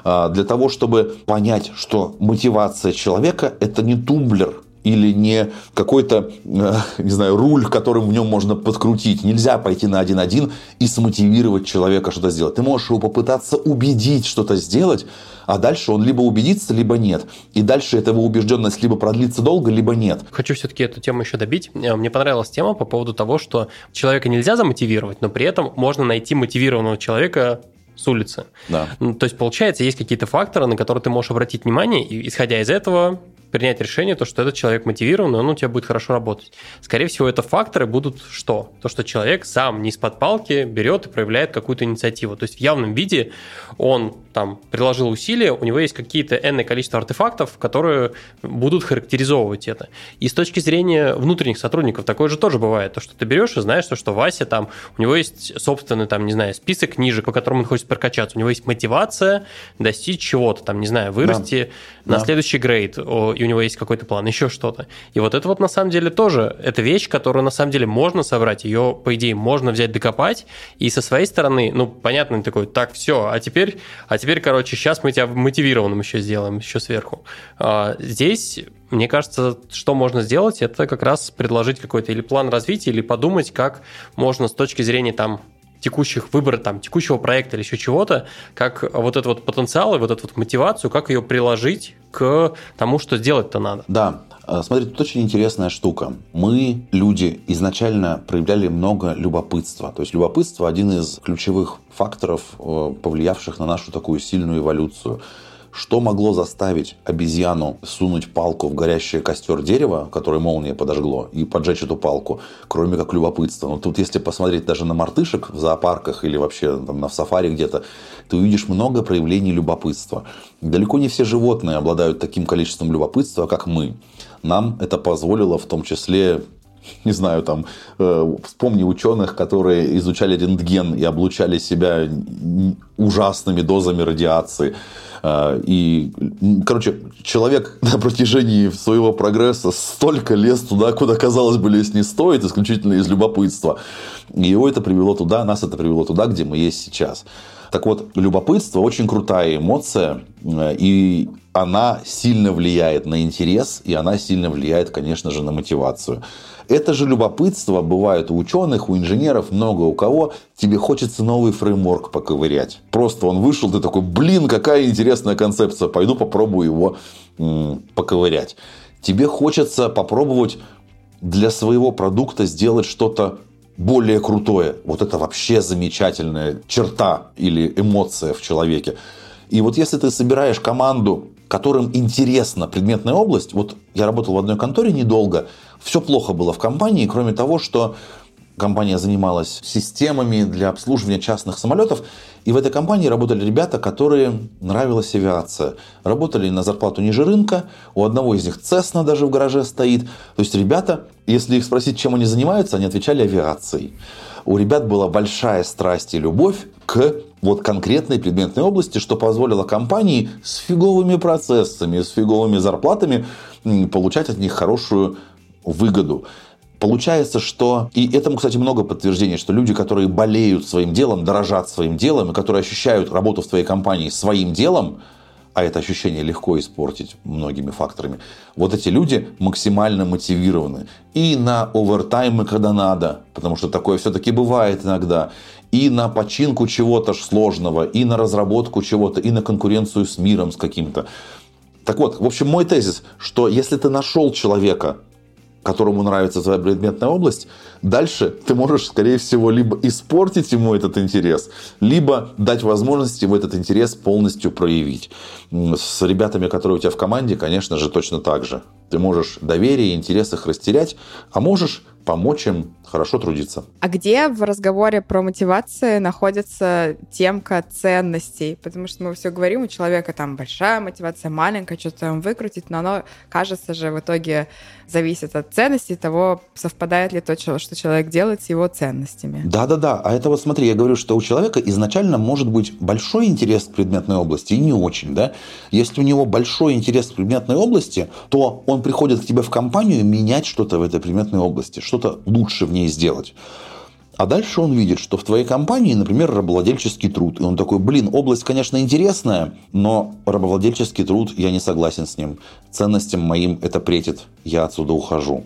а, для того, чтобы понять, что мотивация человека – это не тумблер, или не какой-то, э, не знаю, руль, которым в нем можно подкрутить. Нельзя пойти на один-один и смотивировать человека что-то сделать. Ты можешь его попытаться убедить что-то сделать, а дальше он либо убедится, либо нет. И дальше эта его убежденность либо продлится долго, либо нет. Хочу все-таки эту тему еще добить. Э, мне понравилась тема по поводу того, что человека нельзя замотивировать, но при этом можно найти мотивированного человека с улицы. Да. То есть, получается, есть какие-то факторы, на которые ты можешь обратить внимание, и исходя из этого принять решение, то, что этот человек мотивирован, и он у тебя будет хорошо работать. Скорее всего, это факторы будут что? То, что человек сам не из-под палки берет и проявляет какую-то инициативу. То есть в явном виде он там приложил усилия, у него есть какие-то энное количество артефактов, которые будут характеризовывать это. И с точки зрения внутренних сотрудников такое же тоже бывает. То, что ты берешь и знаешь, то, что Вася там, у него есть собственный там, не знаю, список книжек, по которым он хочет прокачаться. У него есть мотивация достичь чего-то, там, не знаю, вырасти да. на да. следующий грейд, у него есть какой-то план, еще что-то. И вот это вот на самом деле тоже, это вещь, которую на самом деле можно собрать, ее, по идее, можно взять, докопать, и со своей стороны, ну, понятно, такой, так, все, а теперь, а теперь, короче, сейчас мы тебя мотивированным еще сделаем, еще сверху. А, здесь мне кажется, что можно сделать, это как раз предложить какой-то или план развития, или подумать, как можно с точки зрения там текущих выбора там текущего проекта или еще чего-то, как вот этот вот потенциал и вот эту вот мотивацию, как ее приложить к тому, что сделать-то надо. Да, а, Смотрите, тут очень интересная штука. Мы, люди, изначально проявляли много любопытства. То есть любопытство – один из ключевых факторов, э, повлиявших на нашу такую сильную эволюцию. Что могло заставить обезьяну сунуть палку в горящий костер дерева, который молния подожгло, и поджечь эту палку, кроме как любопытства? Ну, тут если посмотреть даже на мартышек в зоопарках или вообще там, на сафари где-то, ты увидишь много проявлений любопытства. Далеко не все животные обладают таким количеством любопытства, как мы. Нам это позволило в том числе не знаю, там, э, вспомни ученых, которые изучали рентген и облучали себя ужасными дозами радиации. Э, и, короче, человек на протяжении своего прогресса столько лез туда, куда, казалось бы, лезть не стоит, исключительно из любопытства. И его это привело туда, нас это привело туда, где мы есть сейчас. Так вот, любопытство очень крутая эмоция, э, и она сильно влияет на интерес, и она сильно влияет, конечно же, на мотивацию. Это же любопытство бывает у ученых, у инженеров, много у кого. Тебе хочется новый фреймворк поковырять. Просто он вышел, ты такой, блин, какая интересная концепция, пойду попробую его м- поковырять. Тебе хочется попробовать для своего продукта сделать что-то более крутое. Вот это вообще замечательная черта или эмоция в человеке. И вот если ты собираешь команду, которым интересна предметная область, вот я работал в одной конторе недолго, все плохо было в компании, кроме того, что компания занималась системами для обслуживания частных самолетов. И в этой компании работали ребята, которые нравилась авиация. Работали на зарплату ниже рынка. У одного из них Цесна даже в гараже стоит. То есть ребята, если их спросить, чем они занимаются, они отвечали авиацией. У ребят была большая страсть и любовь к вот конкретной предметной области, что позволило компании с фиговыми процессами, с фиговыми зарплатами получать от них хорошую выгоду. Получается, что, и этому, кстати, много подтверждений, что люди, которые болеют своим делом, дорожат своим делом, и которые ощущают работу в твоей компании своим делом, а это ощущение легко испортить многими факторами, вот эти люди максимально мотивированы. И на овертаймы, когда надо, потому что такое все-таки бывает иногда, и на починку чего-то сложного, и на разработку чего-то, и на конкуренцию с миром с каким-то. Так вот, в общем, мой тезис, что если ты нашел человека, которому нравится твоя предметная область, дальше ты можешь, скорее всего, либо испортить ему этот интерес, либо дать возможность ему этот интерес полностью проявить. С ребятами, которые у тебя в команде, конечно же, точно так же. Ты можешь доверие и интерес их растерять, а можешь помочь им хорошо трудиться. А где в разговоре про мотивацию находится темка ценностей? Потому что мы все говорим, у человека там большая мотивация, маленькая, что-то там выкрутить, но оно, кажется же, в итоге зависит от ценностей того, совпадает ли то, что человек делает с его ценностями. Да-да-да. А это вот смотри, я говорю, что у человека изначально может быть большой интерес к предметной области и не очень, да? Если у него большой интерес к предметной области, то он приходит к тебе в компанию менять что-то в этой предметной области, что-то лучше в ней сделать. А дальше он видит, что в твоей компании, например, рабовладельческий труд. И он такой, блин, область, конечно, интересная, но рабовладельческий труд, я не согласен с ним. Ценностям моим это претит, я отсюда ухожу.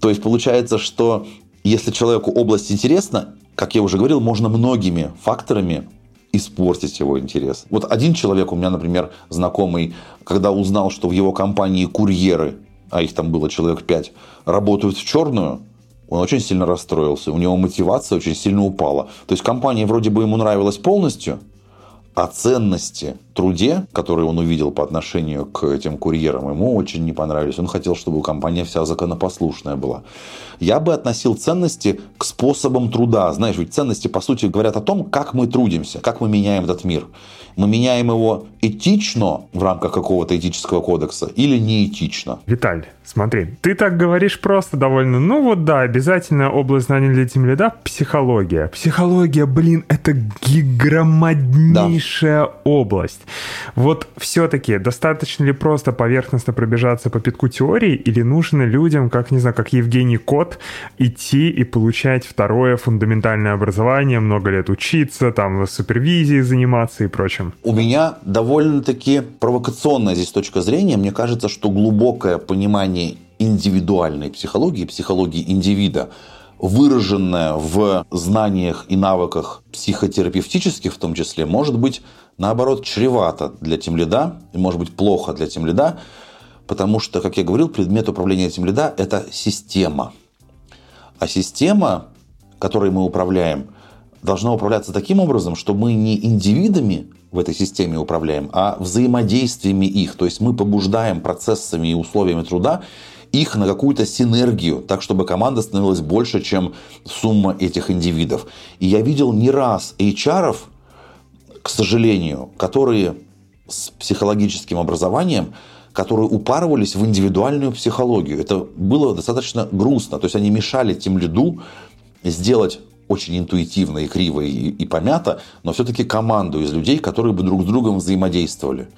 То есть получается, что если человеку область интересна, как я уже говорил, можно многими факторами испортить его интерес. Вот один человек у меня, например, знакомый, когда узнал, что в его компании курьеры, а их там было человек пять, работают в черную, он очень сильно расстроился. У него мотивация очень сильно упала. То есть компания вроде бы ему нравилась полностью, а ценности труде, которые он увидел по отношению к этим курьерам, ему очень не понравились. Он хотел, чтобы компания вся законопослушная была. Я бы относил ценности к способам труда. Знаешь, ведь ценности, по сути, говорят о том, как мы трудимся, как мы меняем этот мир. Мы меняем его этично в рамках какого-то этического кодекса или неэтично. Виталь, смотри, ты так говоришь просто довольно, ну вот да, обязательно область знаний для тем лида – психология. Психология, блин, это гигромаднейшая да. область. Вот все-таки достаточно ли просто поверхностно пробежаться по пятку теории или нужно людям, как, не знаю, как Евгений Кот, идти и получать второе фундаментальное образование, много лет учиться, там, супервизией заниматься и прочим? У меня довольно-таки провокационная здесь точка зрения. Мне кажется, что глубокое понимание индивидуальной психологии, психологии индивида, выраженное в знаниях и навыках психотерапевтических в том числе, может быть наоборот, чревато для тимлида, и может быть плохо для тимлида, потому что, как я говорил, предмет управления тимлида – это система. А система, которой мы управляем, должна управляться таким образом, что мы не индивидами в этой системе управляем, а взаимодействиями их. То есть мы побуждаем процессами и условиями труда их на какую-то синергию, так чтобы команда становилась больше, чем сумма этих индивидов. И я видел не раз HR, к сожалению, которые с психологическим образованием, которые упарывались в индивидуальную психологию. Это было достаточно грустно. То есть они мешали тем лиду сделать очень интуитивно и криво и, и помято, но все-таки команду из людей, которые бы друг с другом взаимодействовали.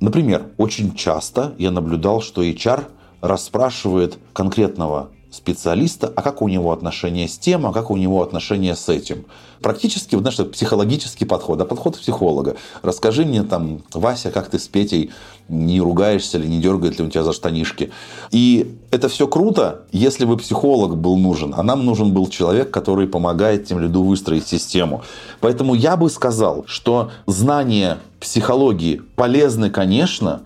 Например, очень часто я наблюдал, что HR расспрашивает конкретного специалиста, а как у него отношения с тем, а как у него отношения с этим. Практически, вот, знаешь, психологический подход, а подход психолога. Расскажи мне там, Вася, как ты с Петей не ругаешься ли, не дергает ли он тебя за штанишки. И это все круто, если бы психолог был нужен, а нам нужен был человек, который помогает тем лиду выстроить систему. Поэтому я бы сказал, что знания психологии полезны, конечно,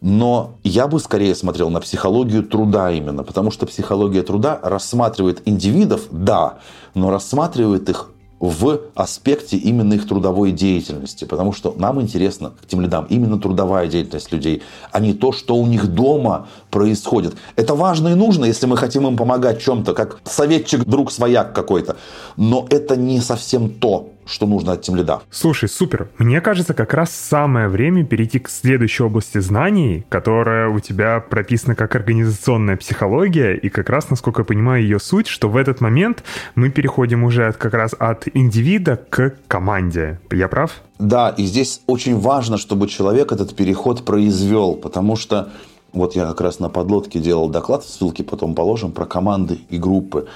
но я бы скорее смотрел на психологию труда именно, потому что психология труда рассматривает индивидов, да, но рассматривает их в аспекте именно их трудовой деятельности. Потому что нам интересно, к тем лидам, именно трудовая деятельность людей, а не то, что у них дома происходит. Это важно и нужно, если мы хотим им помогать чем-то, как советчик, друг, свояк какой-то. Но это не совсем то, что нужно от тимлида. Слушай, супер. Мне кажется, как раз самое время перейти к следующей области знаний, которая у тебя прописана как организационная психология, и как раз, насколько я понимаю, ее суть, что в этот момент мы переходим уже от, как раз от индивида к команде. Я прав? Да, и здесь очень важно, чтобы человек этот переход произвел, потому что вот я как раз на подлодке делал доклад, ссылки потом положим, про команды и группы.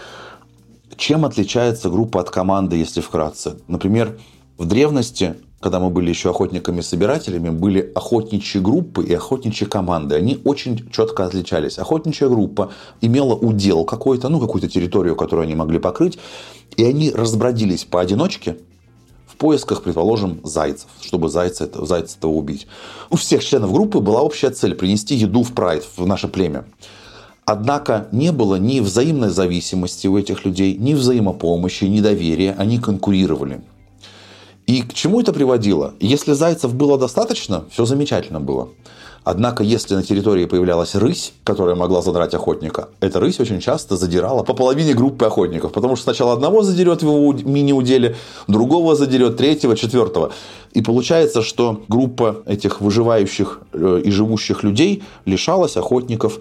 Чем отличается группа от команды, если вкратце? Например, в древности, когда мы были еще охотниками-собирателями, были охотничьи группы и охотничьи команды. Они очень четко отличались. Охотничья группа имела удел какой-то, ну, какую-то территорию, которую они могли покрыть, и они разбродились поодиночке в поисках, предположим, зайцев, чтобы зайца, зайца этого убить. У всех членов группы была общая цель – принести еду в прайд, в наше племя. Однако не было ни взаимной зависимости у этих людей, ни взаимопомощи, ни доверия. Они конкурировали. И к чему это приводило? Если зайцев было достаточно, все замечательно было. Однако, если на территории появлялась рысь, которая могла задрать охотника, эта рысь очень часто задирала по половине группы охотников. Потому что сначала одного задерет в его мини-уделе, другого задерет, третьего, четвертого. И получается, что группа этих выживающих э, и живущих людей лишалась охотников.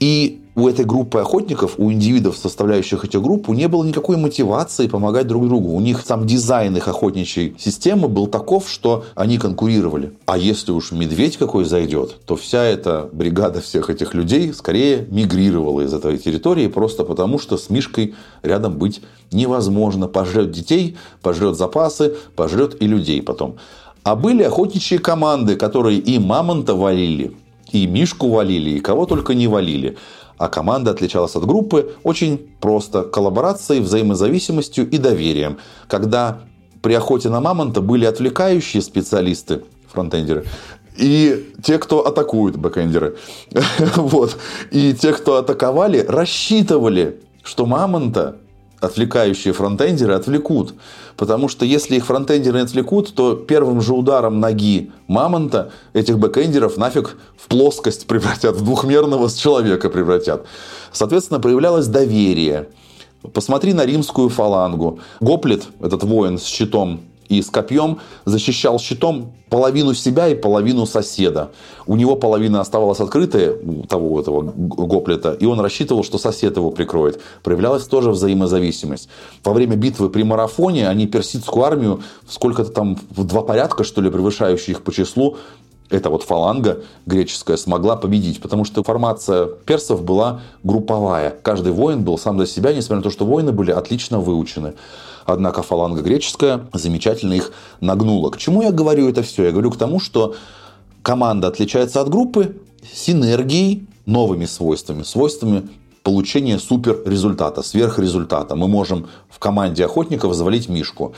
И у этой группы охотников, у индивидов, составляющих эту группу, не было никакой мотивации помогать друг другу. У них сам дизайн их охотничьей системы был таков, что они конкурировали. А если уж медведь какой зайдет, то вся эта бригада всех этих людей скорее мигрировала из этой территории просто потому, что с Мишкой рядом быть невозможно. Пожрет детей, пожрет запасы, пожрет и людей потом. А были охотничьи команды, которые и мамонта валили, и Мишку валили, и кого только не валили. А команда отличалась от группы очень просто коллаборацией, взаимозависимостью и доверием. Когда при охоте на мамонта были отвлекающие специалисты, фронтендеры, и те, кто атакуют, бэкэндеры. вот. И те, кто атаковали, рассчитывали, что мамонта отвлекающие фронтендеры отвлекут. Потому что если их фронтендеры отвлекут, то первым же ударом ноги мамонта этих бэкэндеров нафиг в плоскость превратят, в двухмерного с человека превратят. Соответственно, проявлялось доверие. Посмотри на римскую фалангу. Гоплит, этот воин с щитом, и с копьем защищал щитом половину себя и половину соседа. У него половина оставалась открытой, у того этого гоплета, и он рассчитывал, что сосед его прикроет. Проявлялась тоже взаимозависимость. Во время битвы при марафоне они персидскую армию, сколько-то там в два порядка, что ли, превышающие их по числу, эта вот фаланга греческая смогла победить, потому что формация персов была групповая. Каждый воин был сам за себя, несмотря на то, что воины были отлично выучены. Однако фаланга греческая замечательно их нагнула. К чему я говорю это все? Я говорю к тому, что команда отличается от группы синергией, новыми свойствами, свойствами получения суперрезультата, сверхрезультата. Мы можем в команде охотников завалить мишку.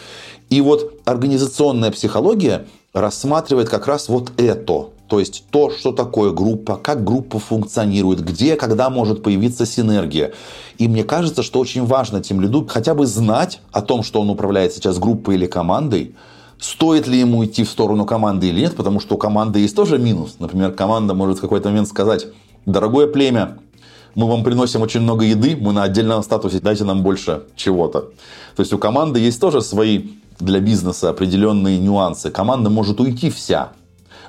И вот организационная психология рассматривает как раз вот это. То есть то, что такое группа, как группа функционирует, где, когда может появиться синергия. И мне кажется, что очень важно тем лиду хотя бы знать о том, что он управляет сейчас группой или командой, стоит ли ему идти в сторону команды или нет, потому что у команды есть тоже минус. Например, команда может в какой-то момент сказать, дорогое племя, мы вам приносим очень много еды, мы на отдельном статусе, дайте нам больше чего-то. То есть у команды есть тоже свои для бизнеса определенные нюансы. Команда может уйти вся,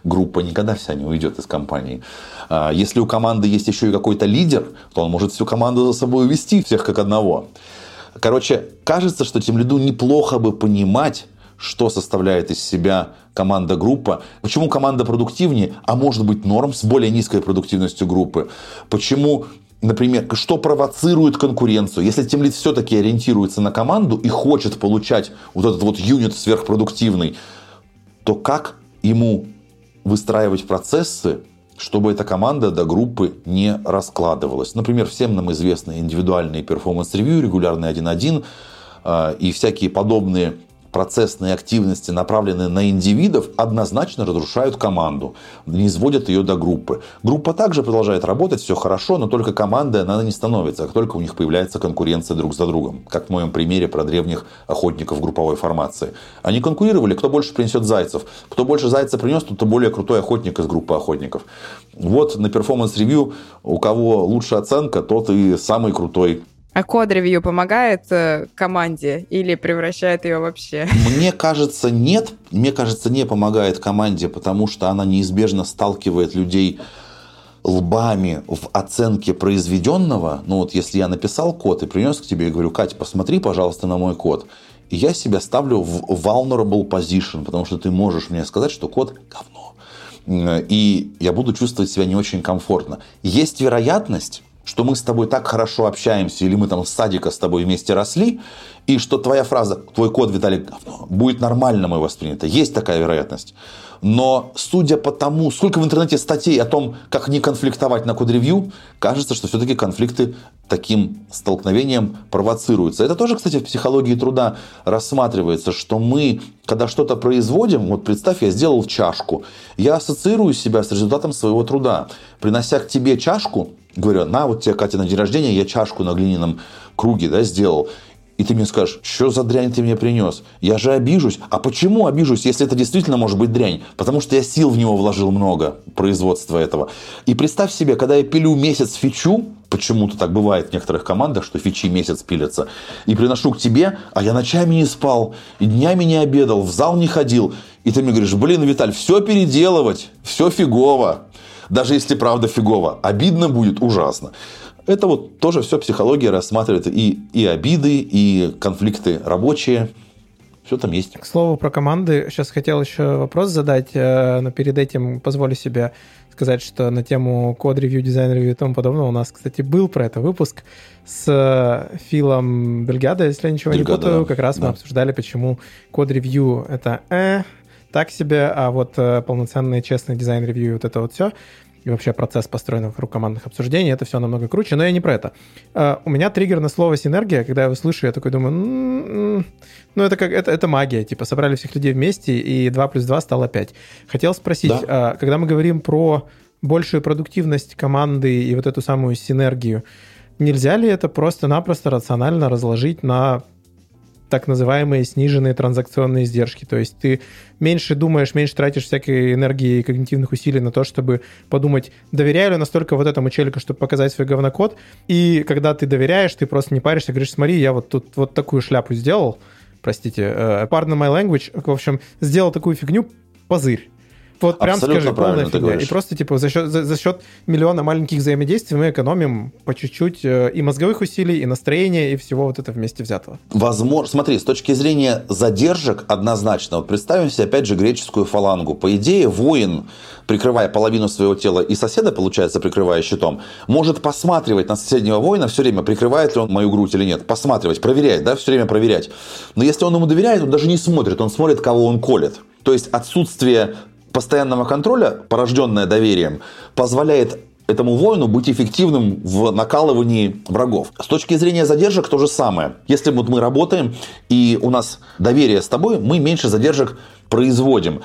группа никогда вся не уйдет из компании. А, если у команды есть еще и какой-то лидер, то он может всю команду за собой увести, всех как одного. Короче, кажется, что тимлиду неплохо бы понимать, что составляет из себя команда-группа, почему команда продуктивнее, а может быть норм с более низкой продуктивностью группы, почему например, что провоцирует конкуренцию. Если тем все-таки ориентируется на команду и хочет получать вот этот вот юнит сверхпродуктивный, то как ему выстраивать процессы, чтобы эта команда до группы не раскладывалась. Например, всем нам известны индивидуальные performance review, регулярный one-on-one э, и всякие подобные процессные активности, направленные на индивидов, однозначно разрушают команду, низводят ее до группы. Группа также продолжает работать, все хорошо, но только команда она не становится, как только у них появляется конкуренция друг за другом. Как в моем примере про древних охотников групповой формации. Они конкурировали, кто больше принесет зайцев. Кто больше зайца принес, тот более крутой охотник из группы охотников. Вот на performance review у кого лучшая оценка, тот и самый крутой а код-ревью помогает э, команде или превращает ее вообще? Мне кажется, нет. Мне кажется, не помогает команде, потому что она неизбежно сталкивает людей лбами в оценке произведенного. Ну вот если я написал код и принес к тебе и говорю, Катя, посмотри, пожалуйста, на мой код. И я себя ставлю в vulnerable position, потому что ты можешь мне сказать, что код говно. И я буду чувствовать себя не очень комфортно. Есть вероятность, что мы с тобой так хорошо общаемся, или мы там с садика с тобой вместе росли, и что твоя фраза, твой код, Виталий, будет нормально мой воспринято. Есть такая вероятность. Но судя по тому, сколько в интернете статей о том, как не конфликтовать на код-ревью, кажется, что все-таки конфликты таким столкновением провоцируются. Это тоже, кстати, в психологии труда рассматривается, что мы, когда что-то производим, вот представь, я сделал чашку, я ассоциирую себя с результатом своего труда. Принося к тебе чашку, говорю, на, вот тебе, Катя, на день рождения я чашку на глиняном круге да, сделал. И ты мне скажешь, что за дрянь ты мне принес? Я же обижусь. А почему обижусь, если это действительно может быть дрянь? Потому что я сил в него вложил много, производства этого. И представь себе, когда я пилю месяц фичу, почему-то так бывает в некоторых командах, что фичи месяц пилятся, и приношу к тебе, а я ночами не спал, и днями не обедал, в зал не ходил. И ты мне говоришь, блин, Виталь, все переделывать, все фигово. Даже если правда фигово. Обидно будет ужасно. Это вот тоже все психология рассматривает и, и обиды, и конфликты рабочие. Все там есть. К слову про команды, сейчас хотел еще вопрос задать, э, но перед этим позволю себе сказать, что на тему code review, design review и тому подобное у нас, кстати, был про это выпуск с э, Филом Дельгядо, если я ничего Дельгядо, не путаю. Как раз да. мы обсуждали, почему code review — это э, так себе, а вот э, полноценный честный design review, вот это вот все — и вообще процесс построен вокруг командных обсуждений, это все намного круче, но я не про это. Э, у меня триггер на слово синергия, когда я его слышу, я такой думаю, м-м-м, ну это как это, это магия, типа собрали всех людей вместе, и 2 плюс 2 стало 5. Хотел спросить, да. э, когда мы говорим про большую продуктивность команды и вот эту самую синергию, нельзя ли это просто-напросто рационально разложить на так называемые сниженные транзакционные издержки. То есть ты меньше думаешь, меньше тратишь всякой энергии и когнитивных усилий на то, чтобы подумать, доверяю ли настолько вот этому челику, чтобы показать свой говнокод. И когда ты доверяешь, ты просто не паришься, говоришь, смотри, я вот тут вот такую шляпу сделал, простите, uh, pardon my language, в общем, сделал такую фигню, позырь. Вот прям Абсолютно скажи, полная фигня. И просто типа за счет, за, за счет миллиона маленьких взаимодействий мы экономим по чуть-чуть э, и мозговых усилий, и настроения, и всего вот это вместе взятого. Возможно, смотри, с точки зрения задержек однозначно. Вот представим себе опять же греческую фалангу. По идее, воин, прикрывая половину своего тела и соседа, получается, прикрывая щитом, может посматривать на соседнего воина все время, прикрывает ли он мою грудь или нет. Посматривать, проверять, да, все время проверять. Но если он ему доверяет, он даже не смотрит, он смотрит, кого он колет. То есть отсутствие постоянного контроля, порожденное доверием, позволяет этому воину быть эффективным в накалывании врагов. С точки зрения задержек то же самое. Если вот мы работаем и у нас доверие с тобой, мы меньше задержек производим.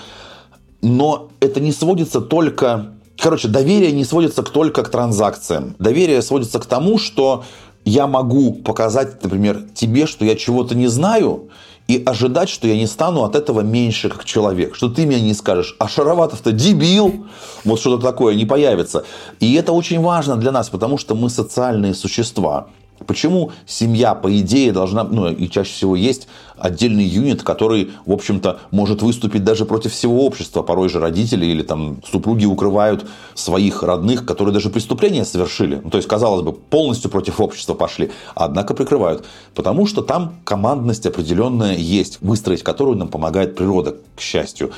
Но это не сводится только... Короче, доверие не сводится только к транзакциям. Доверие сводится к тому, что я могу показать, например, тебе, что я чего-то не знаю, и ожидать, что я не стану от этого меньше как человек. Что ты мне не скажешь, а Шароватов-то дебил, вот что-то такое не появится. И это очень важно для нас, потому что мы социальные существа. Почему семья, по идее, должна, ну и чаще всего есть отдельный юнит, который, в общем-то, может выступить даже против всего общества. Порой же родители или там супруги укрывают своих родных, которые даже преступления совершили. Ну, то есть, казалось бы, полностью против общества пошли, однако прикрывают. Потому что там командность определенная есть, выстроить которую нам помогает природа, к счастью.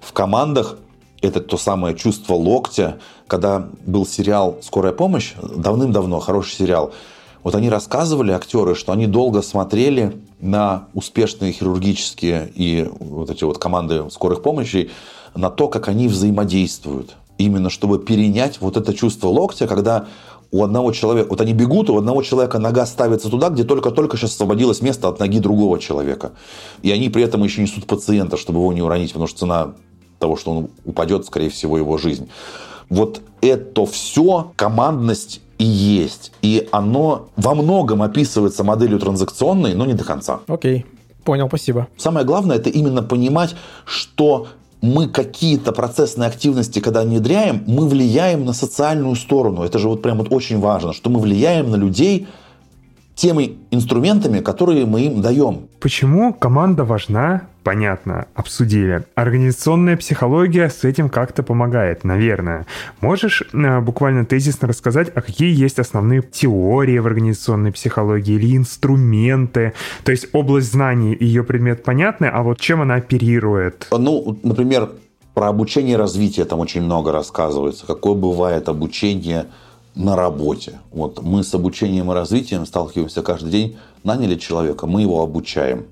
В командах это то самое чувство локтя, когда был сериал «Скорая помощь», давным-давно, хороший сериал – вот они рассказывали, актеры, что они долго смотрели на успешные хирургические и вот эти вот команды скорых помощи, на то, как они взаимодействуют. Именно чтобы перенять вот это чувство локтя, когда у одного человека, вот они бегут, у одного человека нога ставится туда, где только-только сейчас освободилось место от ноги другого человека. И они при этом еще несут пациента, чтобы его не уронить, потому что цена того, что он упадет, скорее всего, его жизнь. Вот это все командность и есть. И оно во многом описывается моделью транзакционной, но не до конца. Окей, понял, спасибо. Самое главное, это именно понимать, что мы какие-то процессные активности, когда внедряем, мы влияем на социальную сторону. Это же вот прям вот очень важно, что мы влияем на людей, теми инструментами, которые мы им даем. Почему команда важна? Понятно, обсудили. Организационная психология с этим как-то помогает, наверное. Можешь э, буквально тезисно рассказать, а какие есть основные теории в организационной психологии или инструменты? То есть область знаний, ее предмет понятный, а вот чем она оперирует? Ну, например, про обучение и развитие там очень много рассказывается. Какое бывает обучение на работе. Вот мы с обучением и развитием сталкиваемся каждый день. Наняли человека, мы его обучаем.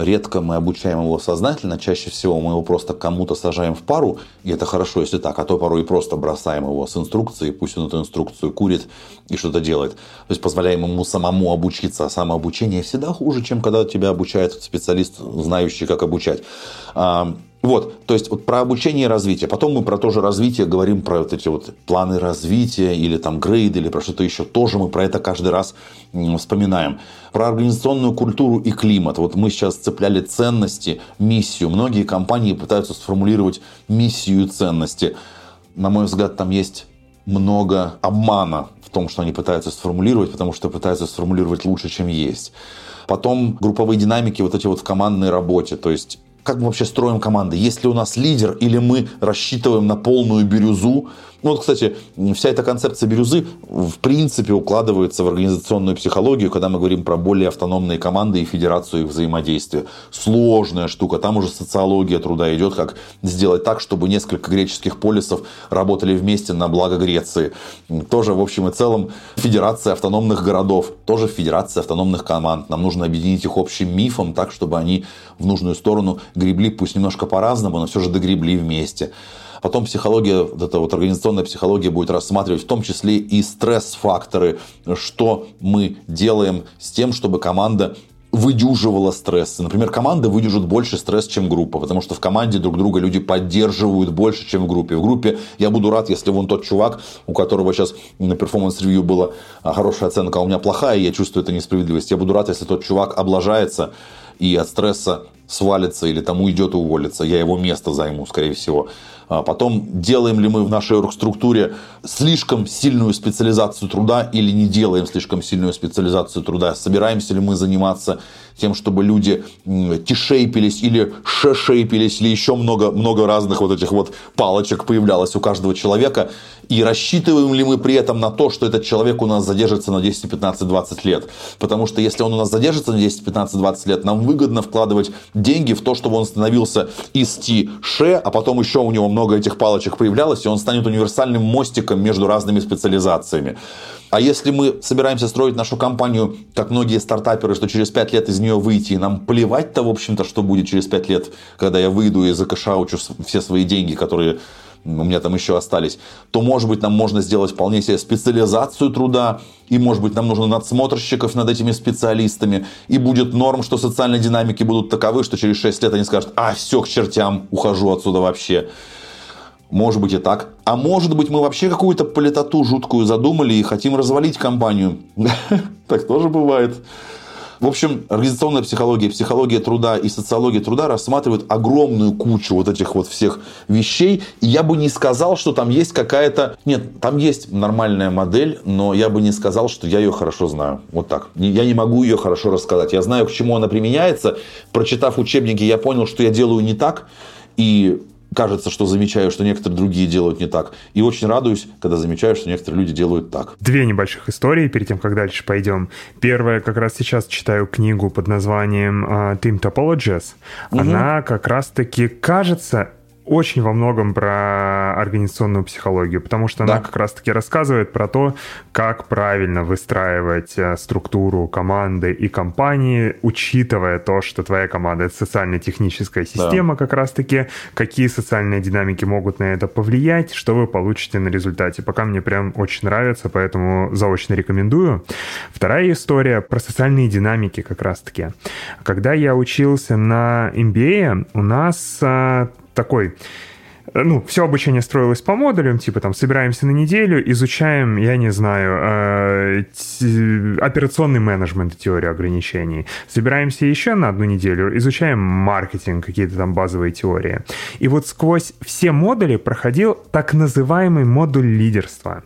Редко мы обучаем его сознательно, чаще всего мы его просто кому-то сажаем в пару, и это хорошо, если так, а то порой и просто бросаем его с инструкцией, пусть он эту инструкцию курит и что-то делает. То есть позволяем ему самому обучиться, а самообучение всегда хуже, чем когда тебя обучает специалист, знающий, как обучать. Вот, то есть вот про обучение и развитие. Потом мы про то же развитие говорим про вот эти вот планы развития или там грейды или про что-то еще. Тоже мы про это каждый раз вспоминаем. Про организационную культуру и климат. Вот мы сейчас цепляли ценности, миссию. Многие компании пытаются сформулировать миссию ценности. На мой взгляд, там есть много обмана в том, что они пытаются сформулировать, потому что пытаются сформулировать лучше, чем есть. Потом групповые динамики вот эти вот в командной работе. То есть как мы вообще строим команды? Есть ли у нас лидер или мы рассчитываем на полную бирюзу? Ну вот, кстати, вся эта концепция бирюзы в принципе укладывается в организационную психологию, когда мы говорим про более автономные команды и федерацию их взаимодействия. Сложная штука. Там уже социология труда идет, как сделать так, чтобы несколько греческих полисов работали вместе на благо Греции. Тоже, в общем и целом, федерация автономных городов, тоже федерация автономных команд. Нам нужно объединить их общим мифом так, чтобы они в нужную сторону гребли, пусть немножко по-разному, но все же догребли вместе. Потом психология, вот эта вот организационная психология будет рассматривать в том числе и стресс-факторы, что мы делаем с тем, чтобы команда выдюживала стресс. Например, команда выдержит больше стресс, чем группа, потому что в команде друг друга люди поддерживают больше, чем в группе. В группе я буду рад, если вон тот чувак, у которого сейчас на performance review была а, хорошая оценка, а у меня плохая, и я чувствую эту несправедливость. Я буду рад, если тот чувак облажается и от стресса свалится или тому идет уволиться. Я его место займу, скорее всего. А потом, делаем ли мы в нашей оргструктуре слишком сильную специализацию труда или не делаем слишком сильную специализацию труда. Собираемся ли мы заниматься тем, чтобы люди тишейпились или шешейпились, или еще много, много разных вот этих вот палочек появлялось у каждого человека. И рассчитываем ли мы при этом на то, что этот человек у нас задержится на 10, 15, 20 лет. Потому что если он у нас задержится на 10, 15, 20 лет, нам выгодно вкладывать деньги в то, чтобы он становился из ти-ше, а потом еще у него много этих палочек появлялось, и он станет универсальным мостиком между разными специализациями. А если мы собираемся строить нашу компанию, как многие стартаперы, что через 5 лет из нее выйти, и нам плевать-то, в общем-то, что будет через 5 лет, когда я выйду и закашаучу все свои деньги, которые у меня там еще остались, то, может быть, нам можно сделать вполне себе специализацию труда, и, может быть, нам нужно надсмотрщиков над этими специалистами, и будет норм, что социальные динамики будут таковы, что через 6 лет они скажут, а, все, к чертям, ухожу отсюда вообще. Может быть и так. А может быть мы вообще какую-то политоту жуткую задумали и хотим развалить компанию. Так тоже бывает. В общем, организационная психология, психология труда и социология труда рассматривают огромную кучу вот этих вот всех вещей. И я бы не сказал, что там есть какая-то... Нет, там есть нормальная модель, но я бы не сказал, что я ее хорошо знаю. Вот так. Я не могу ее хорошо рассказать. Я знаю, к чему она применяется. Прочитав учебники, я понял, что я делаю не так. И кажется, что замечаю, что некоторые другие делают не так. И очень радуюсь, когда замечаю, что некоторые люди делают так. Две небольших истории перед тем, как дальше пойдем. Первая, как раз сейчас читаю книгу под названием Team Topologies. Угу. Она как раз-таки, кажется, очень во многом про организационную психологию, потому что да. она как раз-таки рассказывает про то, как правильно выстраивать э, структуру команды и компании, учитывая то, что твоя команда — это социально-техническая система да. как раз-таки, какие социальные динамики могут на это повлиять, что вы получите на результате. Пока мне прям очень нравится, поэтому заочно рекомендую. Вторая история про социальные динамики как раз-таки. Когда я учился на MBA, у нас а, такой Э, ну, все обучение строилось по модулям, типа там собираемся на неделю, изучаем, я не знаю, э, операционный менеджмент, теорию ограничений. Собираемся еще на одну неделю, изучаем маркетинг, какие-то там базовые теории. И вот сквозь все модули проходил так называемый модуль лидерства,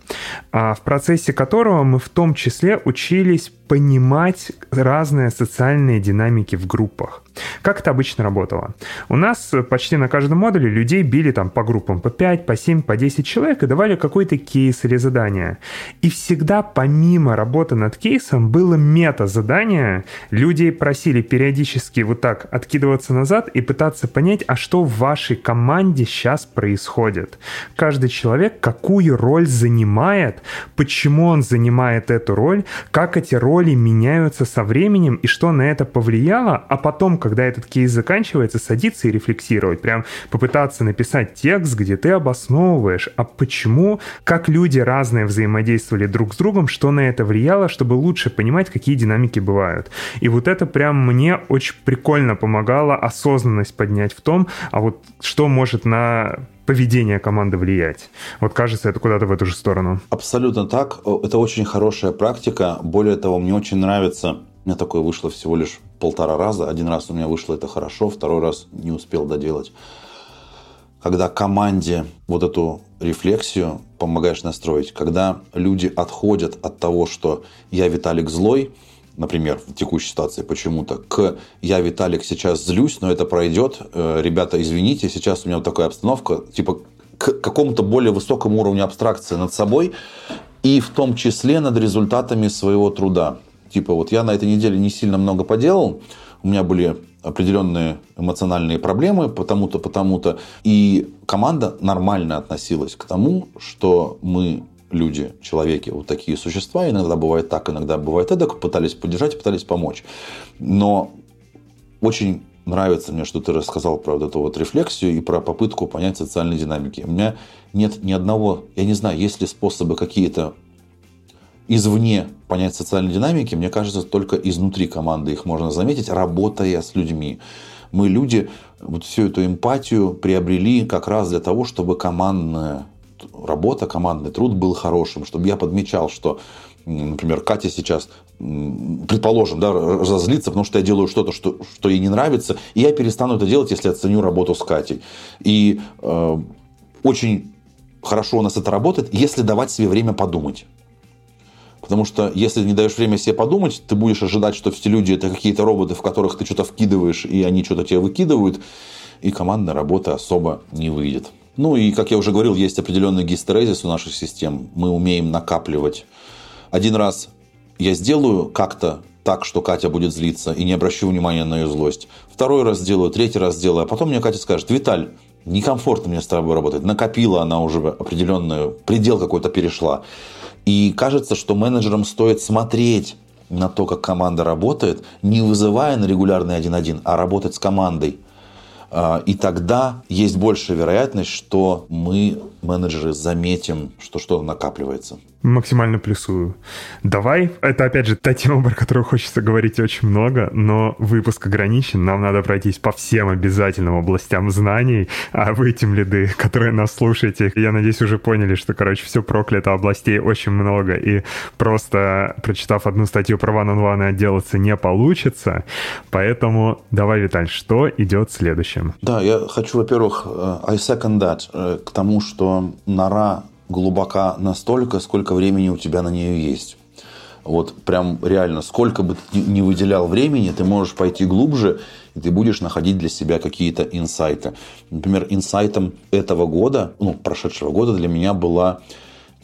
э, в процессе которого мы в том числе учились понимать разные социальные динамики в группах. Как это обычно работало? У нас почти на каждом модуле людей били там по группам по 5, по 7, по 10 человек и давали какой-то кейс или задание. И всегда помимо работы над кейсом было мета-задание. Людей просили периодически вот так откидываться назад и пытаться понять, а что в вашей команде сейчас происходит. Каждый человек какую роль занимает, почему он занимает эту роль, как эти роли меняются со временем и что на это повлияло, а потом, когда этот кейс заканчивается, садиться и рефлексировать, прям попытаться написать текст, где ты обосновываешь, а почему, как люди разные взаимодействовали друг с другом, что на это влияло, чтобы лучше понимать, какие динамики бывают. И вот это прям мне очень прикольно помогало осознанность поднять в том, а вот что может на поведение команды влиять. Вот кажется, это куда-то в эту же сторону. Абсолютно так. Это очень хорошая практика. Более того, мне очень нравится, у меня такое вышло всего лишь полтора раза. Один раз у меня вышло это хорошо, второй раз не успел доделать когда команде вот эту рефлексию помогаешь настроить, когда люди отходят от того, что я Виталик злой, например, в текущей ситуации почему-то, к «я, Виталик, сейчас злюсь, но это пройдет, э, ребята, извините, сейчас у меня вот такая обстановка», типа к какому-то более высокому уровню абстракции над собой и в том числе над результатами своего труда. Типа вот я на этой неделе не сильно много поделал, у меня были определенные эмоциональные проблемы, потому-то, потому-то. И команда нормально относилась к тому, что мы люди, человеки, вот такие существа. Иногда бывает так, иногда бывает эдак. Пытались поддержать, пытались помочь. Но очень нравится мне, что ты рассказал про вот эту вот рефлексию и про попытку понять социальные динамики. У меня нет ни одного, я не знаю, есть ли способы какие-то извне понять социальные динамики, мне кажется, только изнутри команды их можно заметить, работая с людьми. Мы люди вот всю эту эмпатию приобрели как раз для того, чтобы командная работа, командный труд был хорошим, чтобы я подмечал, что, например, Катя сейчас, предположим, да, разозлится, потому что я делаю что-то, что, что ей не нравится, и я перестану это делать, если оценю работу с Катей. И э, очень хорошо у нас это работает, если давать себе время подумать. Потому что если не даешь время себе подумать, ты будешь ожидать, что все люди это какие-то роботы, в которых ты что-то вкидываешь, и они что-то тебе выкидывают, и командная работа особо не выйдет. Ну и, как я уже говорил, есть определенный гистерезис у наших систем. Мы умеем накапливать. Один раз я сделаю как-то так, что Катя будет злиться, и не обращу внимания на ее злость. Второй раз сделаю, третий раз сделаю, а потом мне Катя скажет, Виталь, некомфортно мне с тобой работать. Накопила она уже определенную, предел какой-то перешла. И кажется, что менеджерам стоит смотреть на то, как команда работает, не вызывая на регулярный 1-1, а работать с командой. А, и тогда есть большая вероятность, что мы, менеджеры, заметим, что что-то накапливается. Максимально плюсую. Давай, это опять же та тема, про которую хочется говорить очень много, но выпуск ограничен, нам надо пройтись по всем обязательным областям знаний, а вы, тем лиды, которые нас слушаете, я надеюсь, уже поняли, что, короче, все проклято, областей очень много, и просто прочитав одну статью про on One отделаться не получится, поэтому давай, Виталь, что идет следующим? Да, я хочу, во-первых, э, I second that, э, к тому, что нора глубока настолько, сколько времени у тебя на нее есть. Вот прям реально, сколько бы ты ни выделял времени, ты можешь пойти глубже, и ты будешь находить для себя какие-то инсайты. Например, инсайтом этого года, ну, прошедшего года для меня была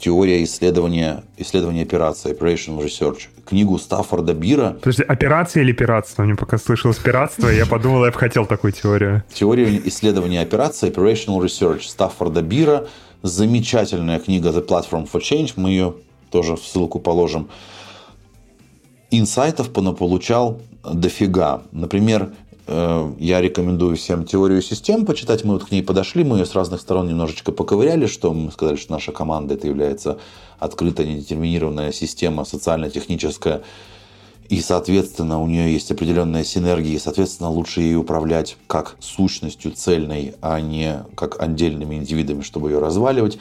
теория исследования, исследования операции, Operational Research. Книгу Стаффорда Бира. Подожди, операция или пиратство? Мне пока слышалось пиратство, я подумал, я бы хотел такую теорию. Теория исследования операции, Operational Research Стаффорда Бира – Замечательная книга The Platform for Change. Мы ее тоже в ссылку положим. Инсайтов получал дофига. Например, я рекомендую всем теорию систем почитать. Мы вот к ней подошли, мы ее с разных сторон немножечко поковыряли, что мы сказали, что наша команда это является открытая, недетерминированная система социально-техническая и, соответственно, у нее есть определенная синергия, и, соответственно, лучше ей управлять как сущностью цельной, а не как отдельными индивидами, чтобы ее разваливать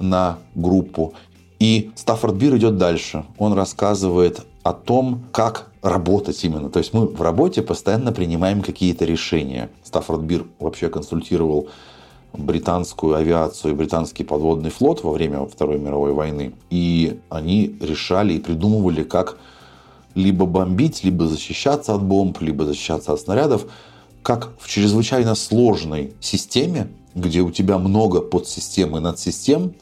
на группу. И Стаффорд Бир идет дальше. Он рассказывает о том, как работать именно. То есть мы в работе постоянно принимаем какие-то решения. Стаффорд Бир вообще консультировал британскую авиацию и британский подводный флот во время Второй мировой войны. И они решали и придумывали, как либо бомбить, либо защищаться от бомб, либо защищаться от снарядов, как в чрезвычайно сложной системе, где у тебя много подсистем и надсистем,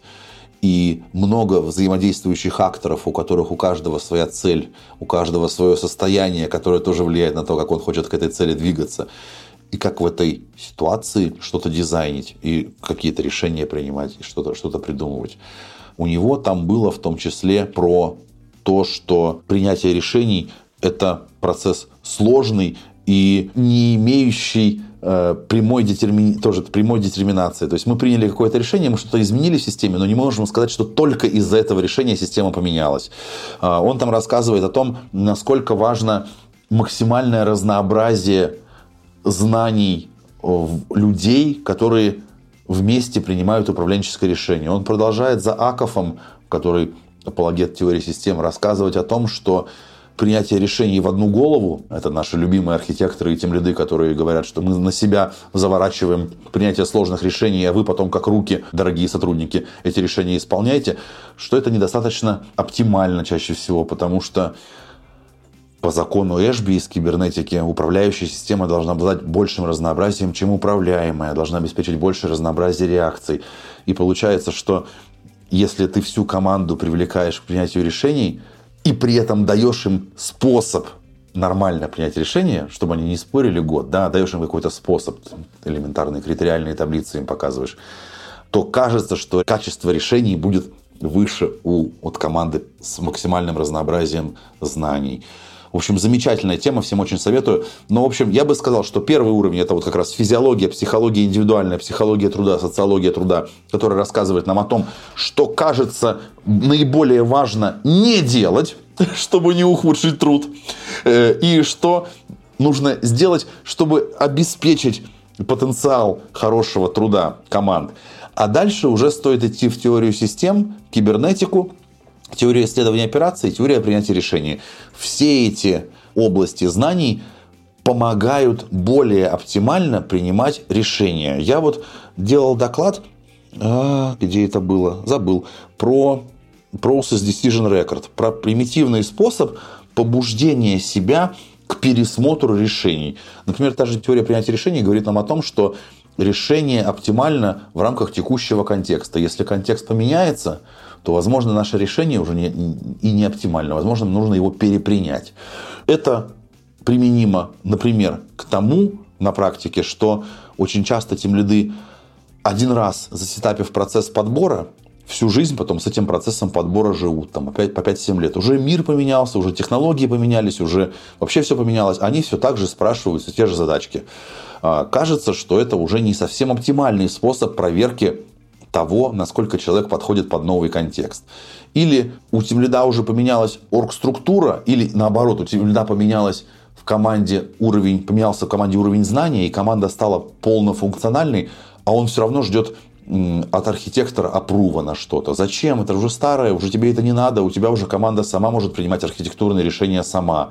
и много взаимодействующих акторов, у которых у каждого своя цель, у каждого свое состояние, которое тоже влияет на то, как он хочет к этой цели двигаться. И как в этой ситуации что-то дизайнить, и какие-то решения принимать, и что-то что придумывать. У него там было в том числе про то, что принятие решений – это процесс сложный и не имеющий прямой, детерми... тоже прямой детерминации. То есть мы приняли какое-то решение, мы что-то изменили в системе, но не можем сказать, что только из-за этого решения система поменялась. Э, он там рассказывает о том, насколько важно максимальное разнообразие знаний людей, которые вместе принимают управленческое решение. Он продолжает за Акофом, который апологет теории систем, рассказывать о том, что принятие решений в одну голову, это наши любимые архитекторы и тем лиды, которые говорят, что мы на себя заворачиваем принятие сложных решений, а вы потом как руки, дорогие сотрудники, эти решения исполняете, что это недостаточно оптимально чаще всего, потому что по закону Эшби из кибернетики управляющая система должна обладать большим разнообразием, чем управляемая, должна обеспечить большее разнообразие реакций. И получается, что если ты всю команду привлекаешь к принятию решений и при этом даешь им способ нормально принять решение, чтобы они не спорили год, да, даешь им какой-то способ, элементарные критериальные таблицы им показываешь, то кажется, что качество решений будет выше у от команды с максимальным разнообразием знаний. В общем, замечательная тема, всем очень советую. Но, в общем, я бы сказал, что первый уровень это вот как раз физиология, психология индивидуальная, психология труда, социология труда, которая рассказывает нам о том, что кажется наиболее важно не делать, чтобы не ухудшить труд, э, и что нужно сделать, чтобы обеспечить потенциал хорошего труда команд. А дальше уже стоит идти в теорию систем, кибернетику, теория исследования операций, теория принятия решений. Все эти области знаний помогают более оптимально принимать решения. Я вот делал доклад, а, где это было, забыл, про Process Decision Record, про примитивный способ побуждения себя к пересмотру решений. Например, та же теория принятия решений говорит нам о том, что решение оптимально в рамках текущего контекста. Если контекст поменяется, то, возможно, наше решение уже не, и не оптимально. Возможно, нужно его перепринять. Это применимо, например, к тому на практике, что очень часто тем лиды один раз засетапив процесс подбора, всю жизнь потом с этим процессом подбора живут, там, опять по 5-7 лет. Уже мир поменялся, уже технологии поменялись, уже вообще все поменялось. Они все так же спрашивают все те же задачки. А, кажется, что это уже не совсем оптимальный способ проверки того, насколько человек подходит под новый контекст. Или у тимлида уже поменялась оргструктура, или наоборот, у тимлида поменялась в команде уровень, поменялся в команде уровень знания, и команда стала полнофункциональной, а он все равно ждет от архитектора опрува на что-то. Зачем? Это уже старое, уже тебе это не надо, у тебя уже команда сама может принимать архитектурные решения сама.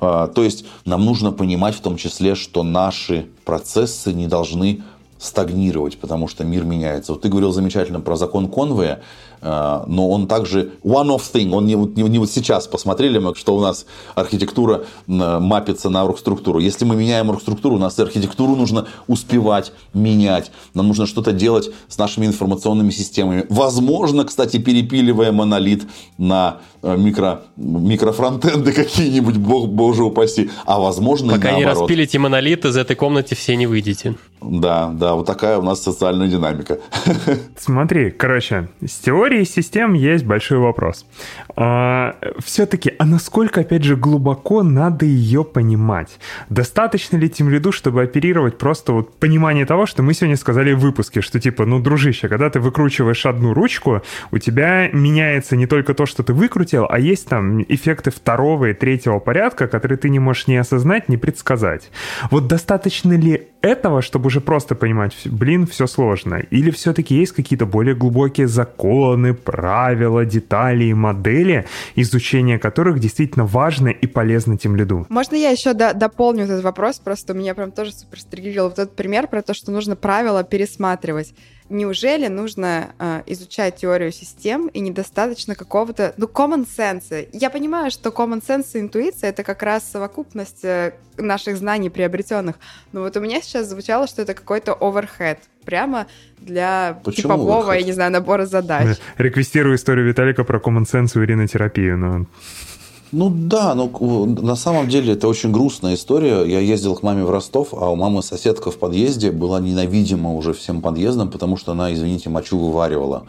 А, то есть нам нужно понимать в том числе, что наши процессы не должны стагнировать, потому что мир меняется. Вот ты говорил замечательно про закон Конвея, э, но он также one-off thing, он не, не, не вот сейчас посмотрели мы, что у нас архитектура мапится на оргструктуру. Если мы меняем оргструктуру, у нас архитектуру нужно успевать менять. Нам нужно что-то делать с нашими информационными системами. Возможно, кстати, перепиливая монолит на э, микро, микрофронтенды какие-нибудь, бог, боже упаси. А возможно, Пока не распилите монолит, из этой комнаты все не выйдете. Да, да, вот такая у нас социальная динамика. Смотри, короче, с теорией систем есть большой вопрос. А, все-таки, а насколько, опять же, глубоко надо ее понимать? Достаточно ли тем лиду, чтобы оперировать просто вот понимание того, что мы сегодня сказали в выпуске, что типа, ну, дружище, когда ты выкручиваешь одну ручку, у тебя меняется не только то, что ты выкрутил, а есть там эффекты второго и третьего порядка, которые ты не можешь ни осознать, ни предсказать. Вот достаточно ли этого, чтобы уже просто понимать, блин, все сложно? Или все-таки есть какие-то более глубокие законы, правила, детали и модели, изучение которых действительно важно и полезно тем лиду? Можно я еще до дополню этот вопрос? Просто меня прям тоже супер стригерил вот этот пример про то, что нужно правила пересматривать неужели нужно э, изучать теорию систем и недостаточно какого-то, ну, common sense? Я понимаю, что common sense и интуиция — это как раз совокупность э, наших знаний приобретенных, но вот у меня сейчас звучало, что это какой-то overhead, прямо для Почему типового, overhead? я не знаю, набора задач. Реквестирую историю Виталика про common sense и уринотерапию, но ну да, но на самом деле это очень грустная история. Я ездил к маме в Ростов, а у мамы соседка в подъезде была ненавидима уже всем подъездом, потому что она, извините, мочу вываривала.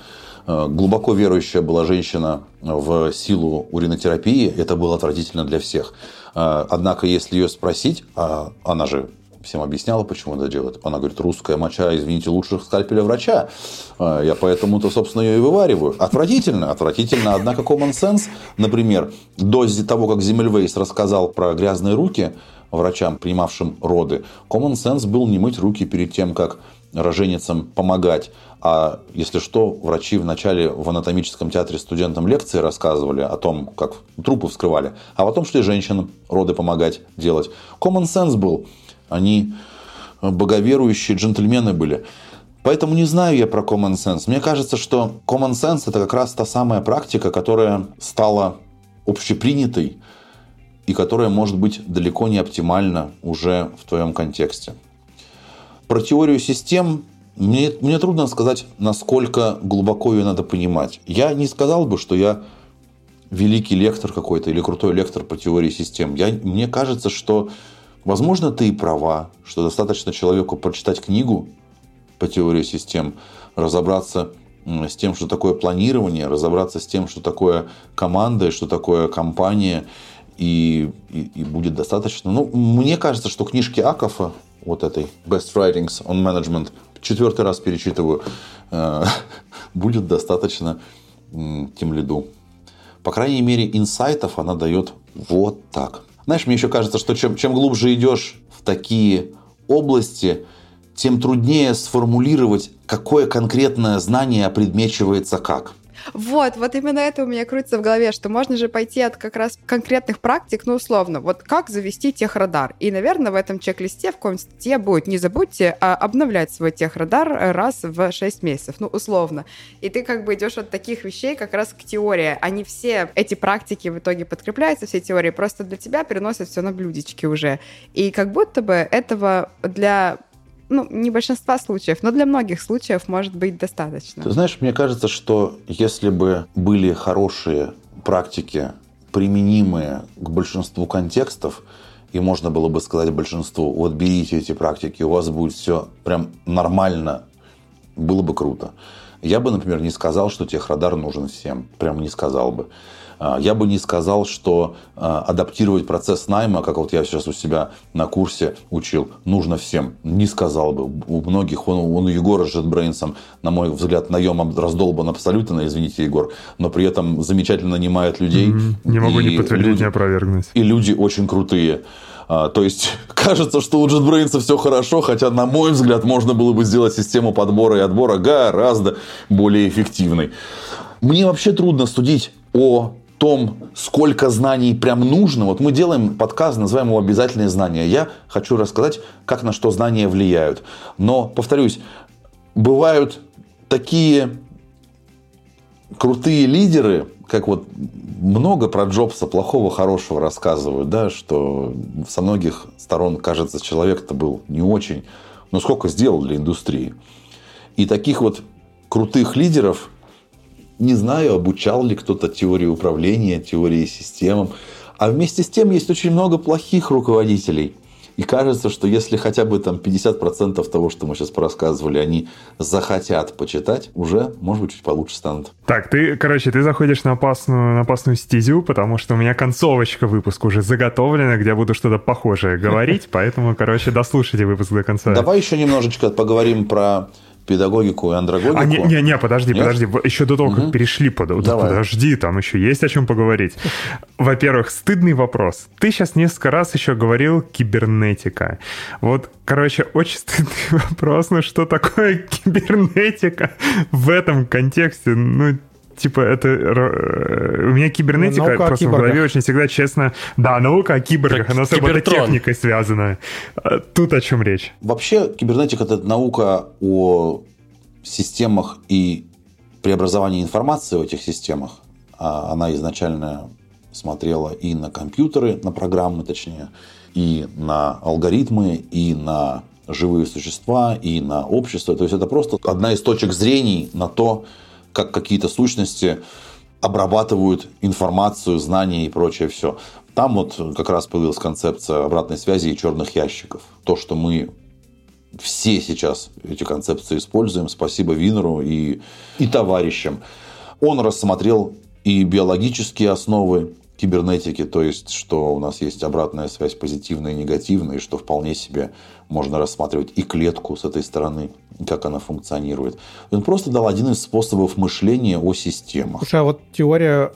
Э, глубоко верующая была женщина в силу уринотерапии, это было отвратительно для всех. Э, однако, если ее спросить, а она же всем объясняла, почему это делает. Она говорит, русская моча, извините, лучше скальпеля врача. А, я поэтому-то, собственно, ее и вывариваю. Отвратительно, отвратительно. Однако common sense, например, до того, как Земельвейс рассказал про грязные руки врачам, принимавшим роды, common sense был не мыть руки перед тем, как роженицам помогать. А если что, врачи вначале в анатомическом театре студентам лекции рассказывали о том, как трупы вскрывали, а потом шли женщинам роды помогать делать. Common sense был – они боговерующие джентльмены были. Поэтому не знаю я про common sense. Мне кажется, что common sense это как раз та самая практика, которая стала общепринятой и которая может быть далеко не оптимальна уже в твоем контексте. Про теорию систем мне, мне трудно сказать, насколько глубоко ее надо понимать. Я не сказал бы, что я великий лектор какой-то или крутой лектор по теории систем. Я, мне кажется, что, возможно, ты и права, что достаточно человеку прочитать книгу по теории систем, разобраться с тем, что такое планирование, разобраться с тем, что такое команда, что такое компания, и, и, и будет достаточно. Ну, мне кажется, что книжки Акофа, вот этой Best Writings on Management, четвертый раз перечитываю, э, будет достаточно тем лиду. По крайней мере, инсайтов она дает вот так. Знаешь, мне еще кажется, что чем, чем глубже идешь в такие области, тем труднее сформулировать, какое конкретное знание опредмечивается как. Вот, вот именно это у меня крутится в голове, что можно же пойти от как раз конкретных практик, ну, условно, вот как завести техрадар. И, наверное, в этом чек-листе в каком-нибудь статье будет, не забудьте а, обновлять свой техрадар раз в 6 месяцев, ну, условно. И ты как бы идешь от таких вещей как раз к теории. Они все, эти практики в итоге подкрепляются, все теории, просто для тебя переносят все на блюдечки уже. И как будто бы этого для ну, не большинства случаев, но для многих случаев может быть достаточно. Ты знаешь, мне кажется, что если бы были хорошие практики, применимые к большинству контекстов, и можно было бы сказать большинству, вот берите эти практики, у вас будет все прям нормально, было бы круто. Я бы, например, не сказал, что техрадар нужен всем. Прям не сказал бы. А, я бы не сказал, что а, адаптировать процесс найма, как вот я сейчас у себя на курсе учил, нужно всем. Не сказал бы. У многих, он, он у Егора с JetBrains, на мой взгляд, наем раздолбан абсолютно, извините, Егор, но при этом замечательно нанимает людей. Mm-hmm. Не могу ни подтвердить, люди, ни опровергнуть. И люди очень крутые. А, то есть, кажется, что у JetBrains все хорошо, хотя, на мой взгляд, можно было бы сделать систему подбора и отбора гораздо более эффективной. Мне вообще трудно судить о том, сколько знаний прям нужно. Вот мы делаем подкаст, называем его «Обязательные знания». Я хочу рассказать, как на что знания влияют. Но, повторюсь, бывают такие крутые лидеры, как вот много про Джобса плохого, хорошего рассказывают, да, что со многих сторон, кажется, человек-то был не очень, но сколько сделал для индустрии. И таких вот крутых лидеров не знаю, обучал ли кто-то теории управления, теории системам. А вместе с тем есть очень много плохих руководителей. И кажется, что если хотя бы там 50% того, что мы сейчас порассказывали, они захотят почитать, уже, может быть, чуть получше станут. Так, ты, короче, ты заходишь на опасную, на опасную стезю, потому что у меня концовочка выпуска уже заготовлена, где я буду что-то похожее говорить, поэтому, короче, дослушайте выпуск до конца. Давай еще немножечко поговорим про педагогику и андрогогику. А, не, не, не подожди, Нет? подожди. Еще до того, угу. как перешли под... Давай. Подожди, там еще есть о чем поговорить. Во-первых, стыдный вопрос. Ты сейчас несколько раз еще говорил кибернетика. Вот, короче, очень стыдный вопрос. Ну, что такое кибернетика в этом контексте? Ну, типа, это... Э, у меня кибернетика наука просто в голове очень всегда честно... Да, наука о киборгах, так, она с робототехникой связана. А тут о чем речь? Вообще, кибернетика — это наука о системах и преобразовании информации в этих системах. А она изначально смотрела и на компьютеры, на программы точнее, и на алгоритмы, и на живые существа, и на общество. То есть это просто одна из точек зрений на то, как какие-то сущности обрабатывают информацию, знания и прочее все. Там вот как раз появилась концепция обратной связи и черных ящиков. То, что мы все сейчас эти концепции используем, спасибо Винеру и, и товарищам. Он рассмотрел и биологические основы кибернетики, то есть, что у нас есть обратная связь позитивная и негативная, и что вполне себе можно рассматривать и клетку с этой стороны, как она функционирует. Он просто дал один из способов мышления о системах. Слушай, а вот теория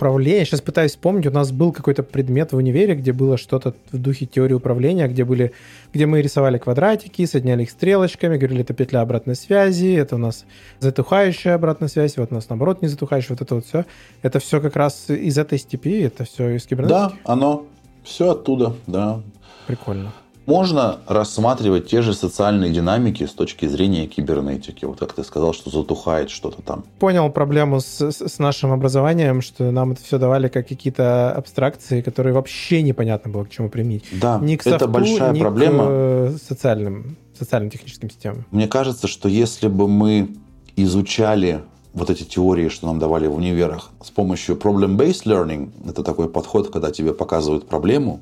управления, сейчас пытаюсь вспомнить, у нас был какой-то предмет в универе, где было что-то в духе теории управления, где были, где мы рисовали квадратики, соединяли их стрелочками, говорили, это петля обратной связи, это у нас затухающая обратная связь, вот у нас наоборот не затухающая, вот это вот все. Это все как раз из этой степи, это все из кибернетики? Да, оно все оттуда, да. Прикольно. Можно рассматривать те же социальные динамики с точки зрения кибернетики. Вот как ты сказал, что затухает что-то там. Понял проблему с, с нашим образованием, что нам это все давали как какие-то абстракции, которые вообще непонятно было к чему применить. Да, ни к это софту, большая ни проблема. к э, социальным, социально-техническим системам. Мне кажется, что если бы мы изучали вот эти теории, что нам давали в универах, с помощью problem-based learning, это такой подход, когда тебе показывают проблему,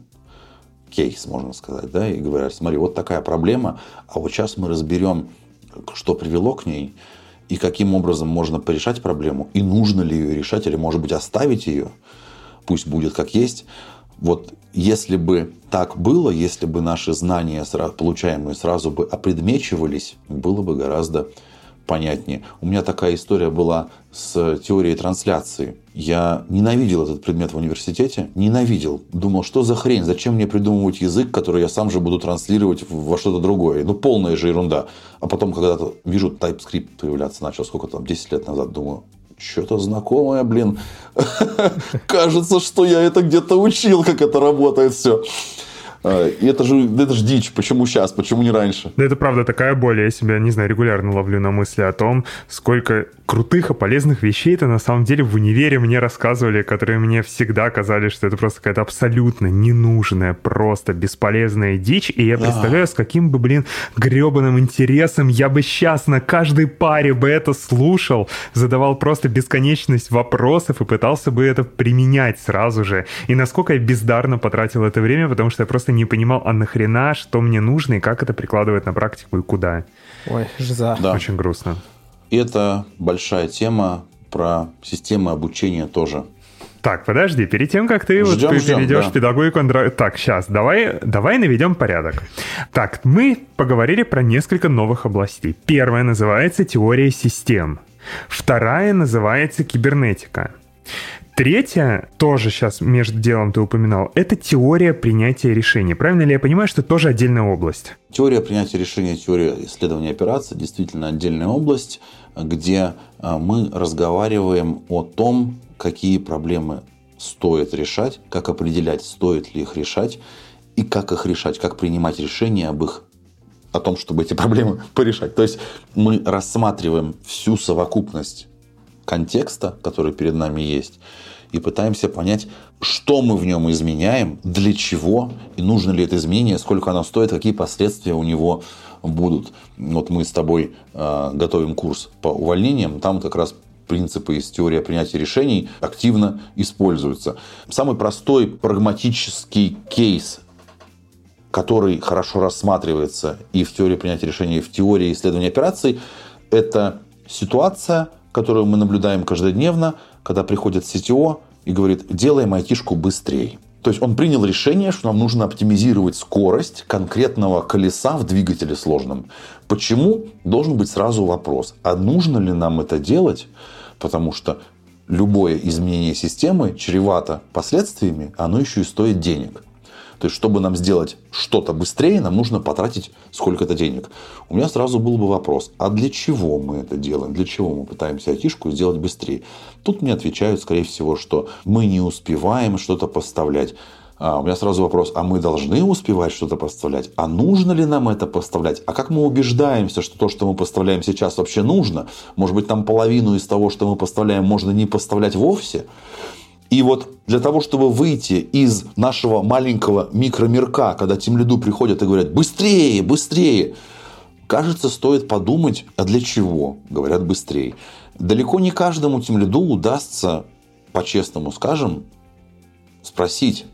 кейс, можно сказать, да, и говорят, смотри, вот такая проблема, а вот сейчас мы разберем, что привело к ней, и каким образом можно порешать проблему, и нужно ли ее решать, или, может быть, оставить ее, пусть будет как есть. Вот если бы так было, если бы наши знания, получаемые сразу бы опредмечивались, было бы гораздо понятнее. У меня такая история была с теорией трансляции. Я ненавидел этот предмет в университете, ненавидел. Думал, что за хрень, зачем мне придумывать язык, который я сам же буду транслировать во что-то другое. Ну, полная же ерунда. А потом, когда-то вижу TypeScript появляться начал, сколько там, 10 лет назад, думаю, что-то знакомое, блин. Кажется, что я это где-то учил, как это работает все. А, и это же, это же дичь. Почему сейчас? Почему не раньше? Да это правда такая боль. Я себя, не знаю, регулярно ловлю на мысли о том, сколько крутых и полезных вещей-то на самом деле в универе мне рассказывали, которые мне всегда казались, что это просто какая-то абсолютно ненужная, просто бесполезная дичь. И я представляю, с каким бы, блин, гребаным интересом я бы сейчас на каждой паре бы это слушал, задавал просто бесконечность вопросов и пытался бы это применять сразу же. И насколько я бездарно потратил это время, потому что я просто не понимал, а нахрена, что мне нужно и как это прикладывать на практику и куда. Ой, жиза. Да. Очень грустно. Это большая тема про системы обучения тоже. Так, подожди, перед тем, как ты ждем, вот ждем, перейдешь да. педагогику... андро- Так, сейчас, давай, давай наведем порядок. Так, мы поговорили про несколько новых областей. Первая называется теория систем. Вторая называется кибернетика. Третья, тоже сейчас между делом ты упоминал, это теория принятия решений. Правильно ли я понимаю, что тоже отдельная область? Теория принятия решений, теория исследования операций действительно отдельная область, где а, мы разговариваем о том, какие проблемы стоит решать, как определять, стоит ли их решать, и как их решать, как принимать решения об их о том, чтобы эти проблемы порешать. То есть мы рассматриваем всю совокупность контекста, который перед нами есть, и пытаемся понять, что мы в нем изменяем, для чего, и нужно ли это изменение, сколько оно стоит, какие последствия у него будут. Вот мы с тобой э, готовим курс по увольнениям, там как раз принципы из теории принятия решений активно используются. Самый простой прагматический кейс, который хорошо рассматривается и в теории принятия решений, и в теории исследования операций, это ситуация, которую мы наблюдаем каждодневно, когда приходит CTO и говорит, делаем айтишку быстрее. То есть он принял решение, что нам нужно оптимизировать скорость конкретного колеса в двигателе сложном. Почему? Должен быть сразу вопрос, а нужно ли нам это делать? Потому что любое изменение системы чревато последствиями, оно еще и стоит денег. То есть, чтобы нам сделать что-то быстрее, нам нужно потратить сколько-то денег. У меня сразу был бы вопрос, а для чего мы это делаем? Для чего мы пытаемся айтишку сделать быстрее? Тут мне отвечают, скорее всего, что мы не успеваем что-то поставлять. А у меня сразу вопрос, а мы должны успевать что-то поставлять? А нужно ли нам это поставлять? А как мы убеждаемся, что то, что мы поставляем сейчас, вообще нужно? Может быть, там половину из того, что мы поставляем, можно не поставлять вовсе? И вот для того, чтобы выйти из нашего маленького микромирка, когда тимлиду приходят и говорят «быстрее, быстрее», кажется, стоит подумать, а для чего говорят «быстрее». Далеко не каждому тимлиду удастся, по-честному скажем, спросить,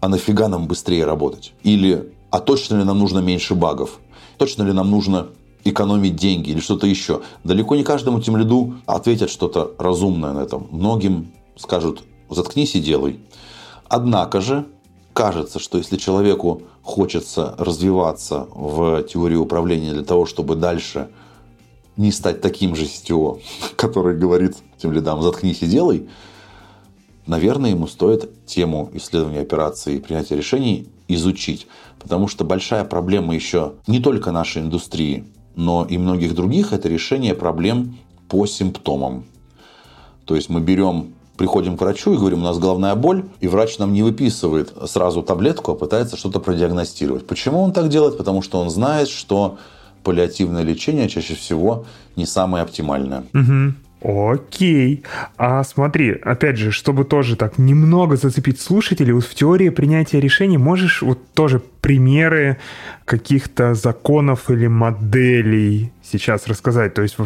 а нафига нам быстрее работать? Или а точно ли нам нужно меньше багов? Точно ли нам нужно экономить деньги или что-то еще? Далеко не каждому тимлиду ответят что-то разумное на этом. Многим скажут заткнись и делай. Однако же, кажется, что если человеку хочется развиваться в теории управления для того, чтобы дальше не стать таким же CTO, который говорит тем лидам «заткнись и делай», наверное, ему стоит тему исследования операций и принятия решений изучить. Потому что большая проблема еще не только нашей индустрии, но и многих других – это решение проблем по симптомам. То есть мы берем приходим к врачу и говорим, у нас головная боль, и врач нам не выписывает сразу таблетку, а пытается что-то продиагностировать. Почему он так делает? Потому что он знает, что паллиативное лечение чаще всего не самое оптимальное. Угу. Окей. А смотри, опять же, чтобы тоже так немного зацепить слушателей, вот в теории принятия решений можешь вот тоже примеры каких-то законов или моделей сейчас рассказать? То есть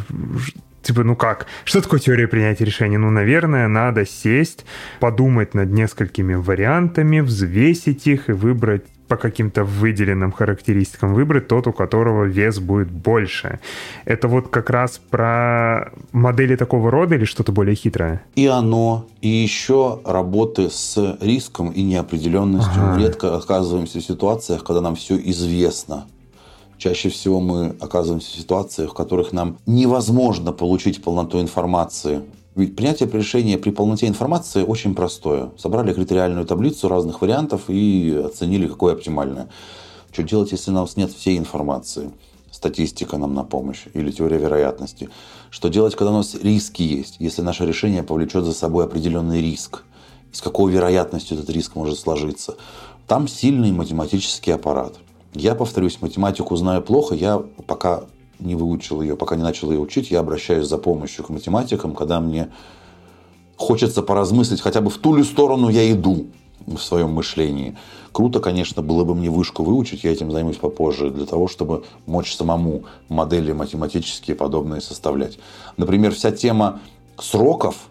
типа, ну как? Что такое теория принятия решений? Ну, наверное, надо сесть, подумать над несколькими вариантами, взвесить их и выбрать по каким-то выделенным характеристикам выбрать тот, у которого вес будет больше. Это вот как раз про модели такого рода или что-то более хитрое? И оно, и еще работы с риском и неопределенностью. Ага. Мы редко оказываемся в ситуациях, когда нам все известно. Чаще всего мы оказываемся в ситуациях, в которых нам невозможно получить полноту информации. Ведь принятие решения при полноте информации очень простое. Собрали критериальную таблицу разных вариантов и оценили, какое оптимальное. Что делать, если у нас нет всей информации? Статистика нам на помощь или теория вероятности. Что делать, когда у нас риски есть, если наше решение повлечет за собой определенный риск? И с какой вероятностью этот риск может сложиться? Там сильный математический аппарат. Я, повторюсь, математику знаю плохо, я пока не выучил ее, пока не начал ее учить, я обращаюсь за помощью к математикам, когда мне хочется поразмыслить, хотя бы в ту ли сторону я иду в своем мышлении. Круто, конечно, было бы мне вышку выучить, я этим займусь попозже, для того, чтобы мочь самому модели математические подобные составлять. Например, вся тема сроков,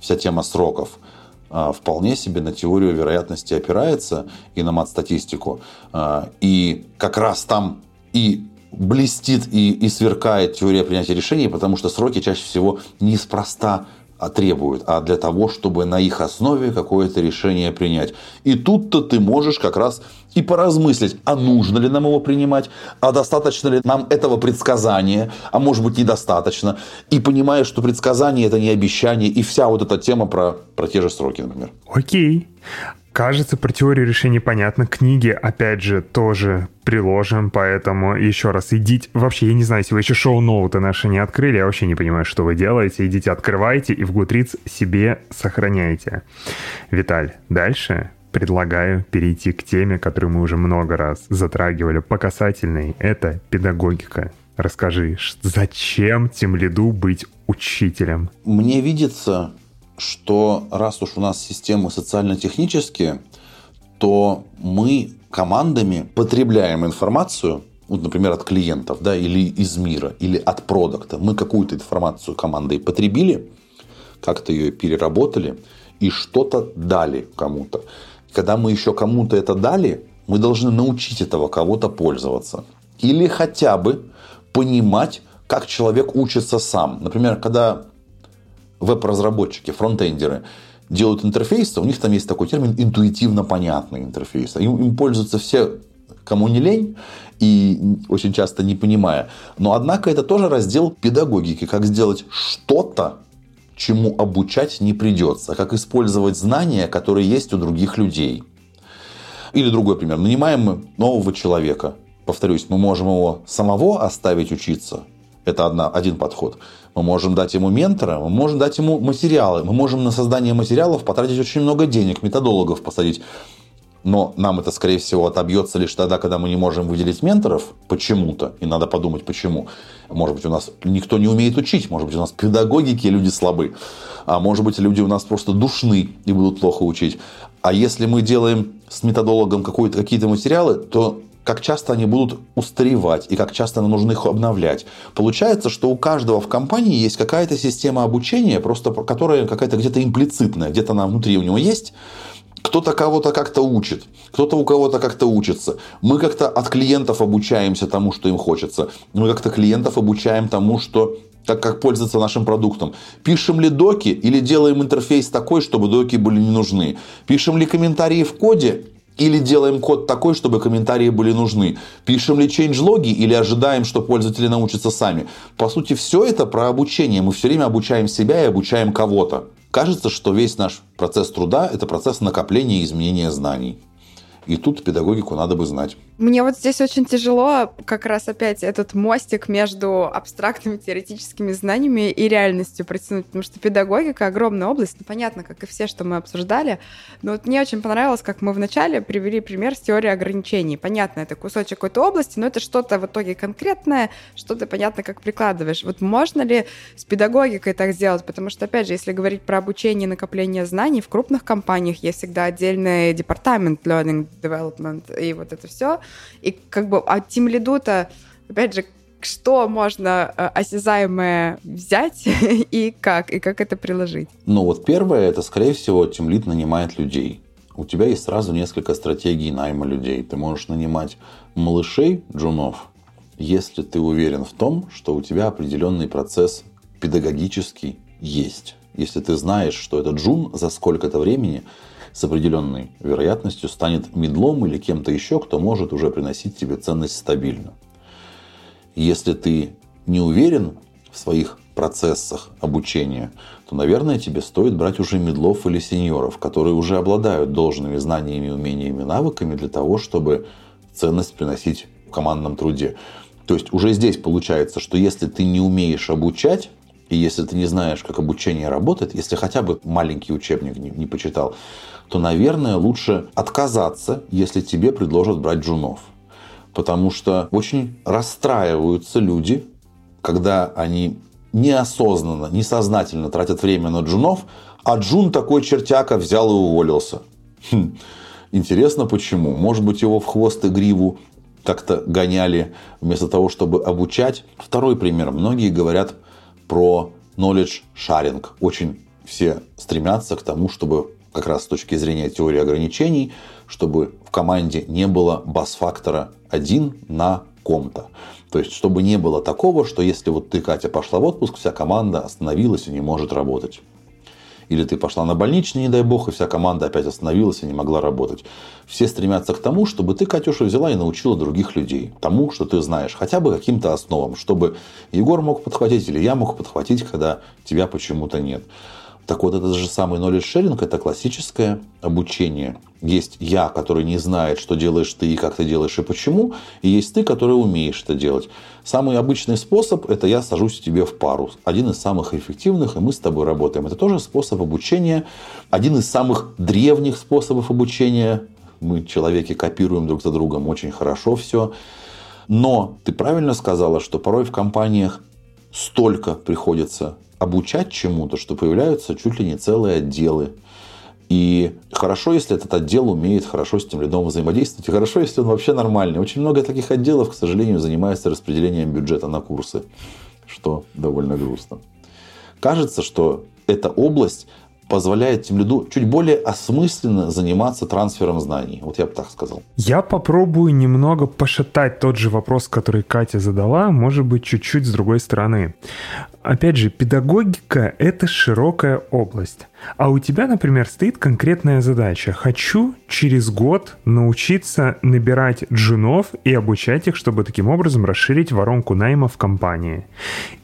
вся тема сроков – вполне себе на теорию вероятности опирается и на мат-статистику. А, и как раз там и блестит и, и сверкает теория принятия решений, потому что сроки чаще всего неспроста а требуют, а для того, чтобы на их основе какое-то решение принять. И тут-то ты можешь как раз и поразмыслить, а нужно ли нам его принимать, а достаточно ли нам этого предсказания, а может быть недостаточно. И понимаешь, что предсказание это не обещание, и вся вот эта тема про, про те же сроки, например. Окей. Кажется, про теорию решений понятно. Книги, опять же, тоже приложим, поэтому еще раз идите. Вообще, я не знаю, если вы еще шоу-ноуты наши не открыли, я вообще не понимаю, что вы делаете. Идите, открывайте и в Гутриц себе сохраняйте. Виталь, дальше предлагаю перейти к теме, которую мы уже много раз затрагивали по касательной. Это педагогика. Расскажи, зачем тем лиду быть учителем? Мне видится, что раз уж у нас системы социально-технические, то мы командами потребляем информацию, вот, например, от клиентов, да, или из мира, или от продукта. Мы какую-то информацию командой потребили, как-то ее переработали и что-то дали кому-то. Когда мы еще кому-то это дали, мы должны научить этого кого-то пользоваться. Или хотя бы понимать, как человек учится сам. Например, когда веб-разработчики, фронтендеры делают интерфейсы, у них там есть такой термин интуитивно понятный интерфейс. Им, им пользуются все, кому не лень, и очень часто не понимая. Но однако это тоже раздел педагогики, как сделать что-то, чему обучать не придется, как использовать знания, которые есть у других людей. Или другой пример. Нанимаем мы нового человека. Повторюсь, мы можем его самого оставить учиться. Это одна, один подход. Мы можем дать ему ментора, мы можем дать ему материалы. Мы можем на создание материалов потратить очень много денег, методологов посадить. Но нам это, скорее всего, отобьется лишь тогда, когда мы не можем выделить менторов почему-то. И надо подумать, почему. Может быть, у нас никто не умеет учить. Может быть, у нас педагогики люди слабы. А может быть, люди у нас просто душны и будут плохо учить. А если мы делаем с методологом какие-то материалы, то как часто они будут устаревать и как часто нам нужно их обновлять. Получается, что у каждого в компании есть какая-то система обучения, просто которая какая-то где-то имплицитная, где-то она внутри у него есть, кто-то кого-то как-то учит, кто-то у кого-то как-то учится. Мы как-то от клиентов обучаемся тому, что им хочется. Мы как-то клиентов обучаем тому, что как, как пользоваться нашим продуктом. Пишем ли доки или делаем интерфейс такой, чтобы доки были не нужны? Пишем ли комментарии в коде или делаем код такой, чтобы комментарии были нужны? Пишем ли change-логи или ожидаем, что пользователи научатся сами? По сути, все это про обучение. Мы все время обучаем себя и обучаем кого-то. Кажется, что весь наш процесс труда – это процесс накопления и изменения знаний. И тут педагогику надо бы знать. Мне вот здесь очень тяжело как раз опять этот мостик между абстрактными теоретическими знаниями и реальностью протянуть, потому что педагогика — огромная область, ну, понятно, как и все, что мы обсуждали, но вот мне очень понравилось, как мы вначале привели пример с теорией ограничений. Понятно, это кусочек какой-то области, но это что-то в итоге конкретное, что-то понятно, как прикладываешь. Вот можно ли с педагогикой так сделать? Потому что, опять же, если говорить про обучение и накопление знаний, в крупных компаниях есть всегда отдельный департамент learning development и вот это все. И как бы от Team Lead-то, опять же, что можно э, осязаемое взять и как, и как это приложить? Ну вот первое, это, скорее всего, Team нанимает людей. У тебя есть сразу несколько стратегий найма людей. Ты можешь нанимать малышей, джунов, если ты уверен в том, что у тебя определенный процесс педагогический есть. Если ты знаешь, что этот джун за сколько-то времени с определенной вероятностью станет медлом или кем-то еще, кто может уже приносить тебе ценность стабильно. Если ты не уверен в своих процессах обучения, то, наверное, тебе стоит брать уже медлов или сеньоров, которые уже обладают должными знаниями, умениями, навыками для того, чтобы ценность приносить в командном труде. То есть уже здесь получается, что если ты не умеешь обучать, и если ты не знаешь, как обучение работает, если хотя бы маленький учебник не, не почитал, то, наверное, лучше отказаться, если тебе предложат брать джунов. Потому что очень расстраиваются люди, когда они неосознанно, несознательно тратят время на джунов, а джун такой чертяка взял и уволился. Хм. Интересно, почему? Может быть, его в хвост и гриву как-то гоняли вместо того, чтобы обучать. Второй пример. Многие говорят про knowledge sharing. Очень все стремятся к тому, чтобы как раз с точки зрения теории ограничений, чтобы в команде не было бас-фактора один на ком-то. То есть, чтобы не было такого, что если вот ты, Катя, пошла в отпуск, вся команда остановилась и не может работать. Или ты пошла на больничный, не дай бог, и вся команда опять остановилась и не могла работать. Все стремятся к тому, чтобы ты, Катюша, взяла и научила других людей тому, что ты знаешь, хотя бы каким-то основам, чтобы Егор мог подхватить или я мог подхватить, когда тебя почему-то нет. Так вот, этот же самый knowledge sharing – это классическое обучение. Есть я, который не знает, что делаешь ты и как ты делаешь и почему, и есть ты, который умеешь это делать. Самый обычный способ – это я сажусь тебе в пару. Один из самых эффективных, и мы с тобой работаем. Это тоже способ обучения. Один из самых древних способов обучения. Мы, человеки, копируем друг за другом очень хорошо все. Но ты правильно сказала, что порой в компаниях столько приходится обучать чему-то, что появляются чуть ли не целые отделы. И хорошо, если этот отдел умеет хорошо с тем лидом взаимодействовать, и хорошо, если он вообще нормальный. Очень много таких отделов, к сожалению, занимается распределением бюджета на курсы, что довольно грустно. Кажется, что эта область позволяет тем лиду чуть более осмысленно заниматься трансфером знаний. Вот я бы так сказал. Я попробую немного пошатать тот же вопрос, который Катя задала, может быть, чуть-чуть с другой стороны. Опять же, педагогика — это широкая область. А у тебя, например, стоит конкретная задача. Хочу через год научиться набирать джунов и обучать их, чтобы таким образом расширить воронку найма в компании.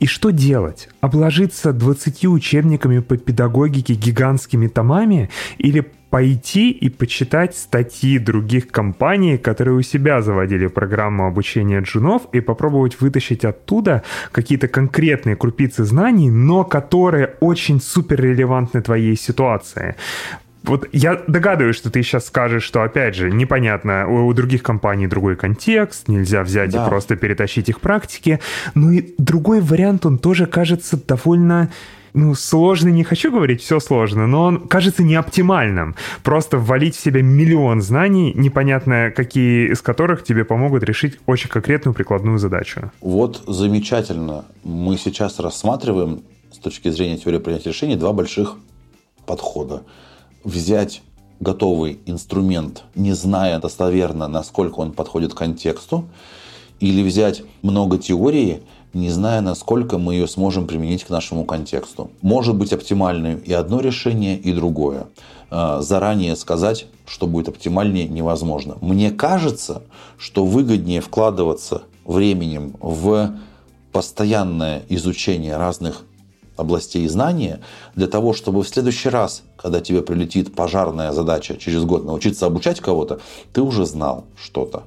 И что делать? Обложиться 20 учебниками по педагогике гигантскими томами или пойти и почитать статьи других компаний, которые у себя заводили программу обучения джунов, и попробовать вытащить оттуда какие-то конкретные крупицы знаний, но которые очень супер релевантны твоей ситуации. Вот я догадываюсь, что ты сейчас скажешь, что, опять же, непонятно, у, у других компаний другой контекст, нельзя взять да. и просто перетащить их практики. Ну и другой вариант, он тоже кажется довольно ну, сложный не хочу говорить, все сложно, но он кажется неоптимальным. Просто ввалить в себя миллион знаний, непонятно какие из которых тебе помогут решить очень конкретную прикладную задачу. Вот замечательно. Мы сейчас рассматриваем с точки зрения теории принятия решений два больших подхода. Взять готовый инструмент, не зная достоверно, насколько он подходит к контексту, или взять много теории не зная, насколько мы ее сможем применить к нашему контексту. Может быть оптимальным и одно решение, и другое. А, заранее сказать, что будет оптимальнее, невозможно. Мне кажется, что выгоднее вкладываться временем в постоянное изучение разных областей знания для того, чтобы в следующий раз, когда тебе прилетит пожарная задача через год научиться обучать кого-то, ты уже знал что-то.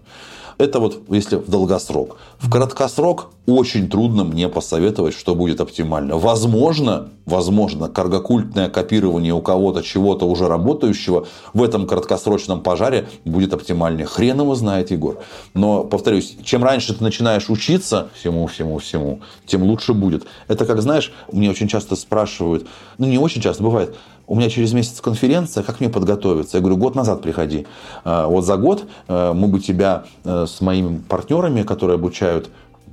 Это вот если в долгосрок. В краткосрок очень трудно мне посоветовать, что будет оптимально. Возможно, возможно, каргокультное копирование у кого-то чего-то уже работающего в этом краткосрочном пожаре будет оптимальнее. Хрен его знает, Егор. Но, повторюсь, чем раньше ты начинаешь учиться всему, всему, всему, тем лучше будет. Это как, знаешь, мне очень часто спрашивают, ну не очень часто, бывает, у меня через месяц конференция, как мне подготовиться? Я говорю, год назад приходи. А, вот за год э, мы бы тебя э, с моими партнерами, которые обучают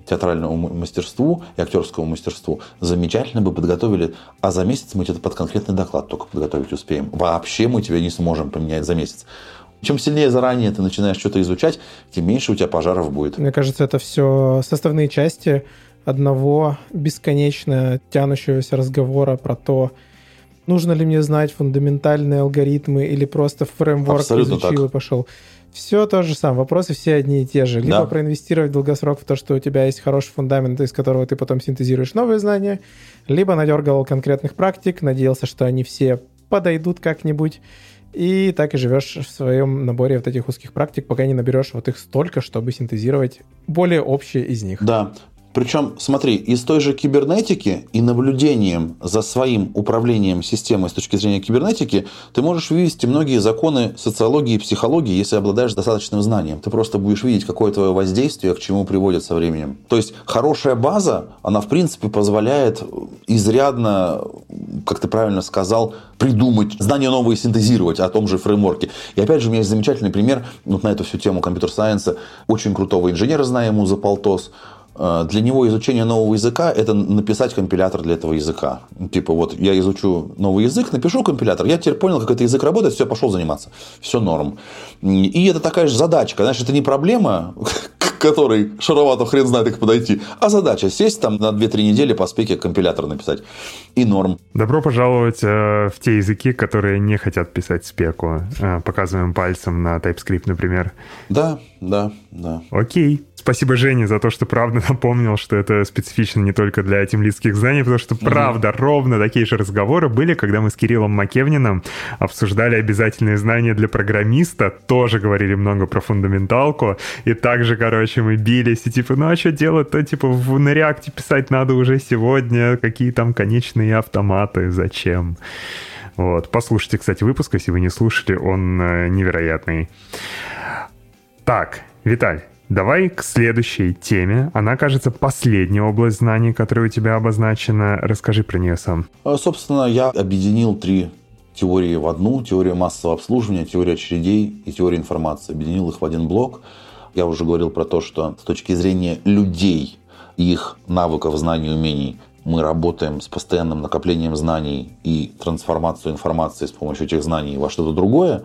театральному мастерству и актерскому мастерству замечательно бы подготовили, а за месяц мы тебе под конкретный доклад только подготовить успеем. Вообще мы тебя не сможем поменять за месяц. Чем сильнее заранее ты начинаешь что-то изучать, тем меньше у тебя пожаров будет. Мне кажется, это все составные части одного бесконечно тянущегося разговора про то, нужно ли мне знать фундаментальные алгоритмы или просто фреймворк Абсолютно изучил так. и пошел. Все то же самое, вопросы все одни и те же. Либо да. проинвестировать в долгосрок в то, что у тебя есть хороший фундамент, из которого ты потом синтезируешь новые знания, либо надергал конкретных практик, надеялся, что они все подойдут как-нибудь, и так и живешь в своем наборе вот этих узких практик, пока не наберешь вот их столько, чтобы синтезировать более общие из них. Да, причем, смотри, из той же кибернетики и наблюдением за своим управлением системой с точки зрения кибернетики, ты можешь вывести многие законы социологии и психологии, если обладаешь достаточным знанием. Ты просто будешь видеть, какое твое воздействие к чему приводит со временем. То есть хорошая база, она в принципе позволяет изрядно, как ты правильно сказал, придумать, знания новые синтезировать о том же фреймворке. И опять же, у меня есть замечательный пример вот на эту всю тему компьютер-сайенса. Очень крутого инженера знаем ему за полтос. Э, для него изучение нового языка – это написать компилятор для этого языка. Типа вот я изучу новый язык, напишу компилятор, я теперь понял, как этот язык работает, все, пошел заниматься. Все норм. И это такая же задачка. Знаешь, это не проблема, к которой Шароватов хрен знает, как подойти, а задача сесть там на 2-3 недели по спеке компилятор написать. И норм. Добро пожаловать э, в те языки, которые не хотят писать спеку. Э, показываем пальцем на TypeScript, например. Да, да, да. Окей. Спасибо Жене за то, что правда напомнил, что это специфично не только для темлицких знаний, потому что правда угу. ровно такие же разговоры были, когда мы с Кириллом Макевниным обсуждали обязательные знания для программиста, тоже говорили много про фундаменталку, и также, короче, мы бились, и типа, ну а что делать-то, типа, в, на реакте писать надо уже сегодня, какие там конечные автоматы, зачем? Вот. Послушайте, кстати, выпуск, если вы не слушали, он э, невероятный. Так, Виталь, Давай к следующей теме. Она, кажется, последняя область знаний, которая у тебя обозначена. Расскажи про нее сам. А, собственно, я объединил три теории в одну. Теория массового обслуживания, теория очередей и теория информации. Объединил их в один блок. Я уже говорил про то, что с точки зрения людей, их навыков, знаний, умений, мы работаем с постоянным накоплением знаний и трансформацией информации с помощью этих знаний во что-то другое.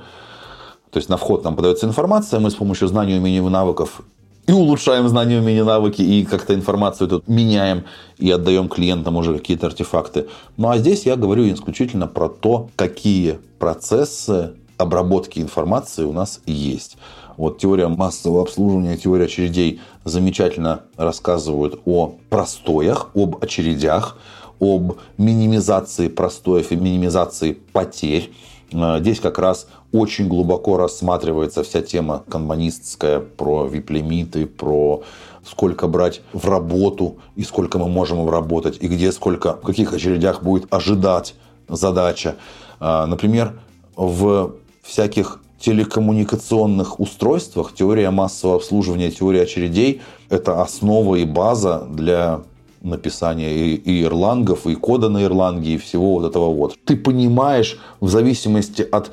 То есть на вход нам подается информация, мы с помощью знаний, умений и навыков и улучшаем знания, умения, навыки, и как-то информацию тут меняем и отдаем клиентам уже какие-то артефакты. Ну а здесь я говорю исключительно про то, какие процессы обработки информации у нас есть. Вот теория массового обслуживания, теория очередей замечательно рассказывают о простоях, об очередях, об минимизации простоев и минимизации потерь. Э, здесь как раз очень глубоко рассматривается вся тема канбанистская про вип-лимиты, про сколько брать в работу и сколько мы можем обработать, и где сколько, в каких очередях будет ожидать задача. Э, например, в всяких телекоммуникационных устройствах теория массового обслуживания, теория очередей – это основа и база для написания и, и ирлангов, и кода на ирланге, и всего вот этого вот. Ты понимаешь в зависимости от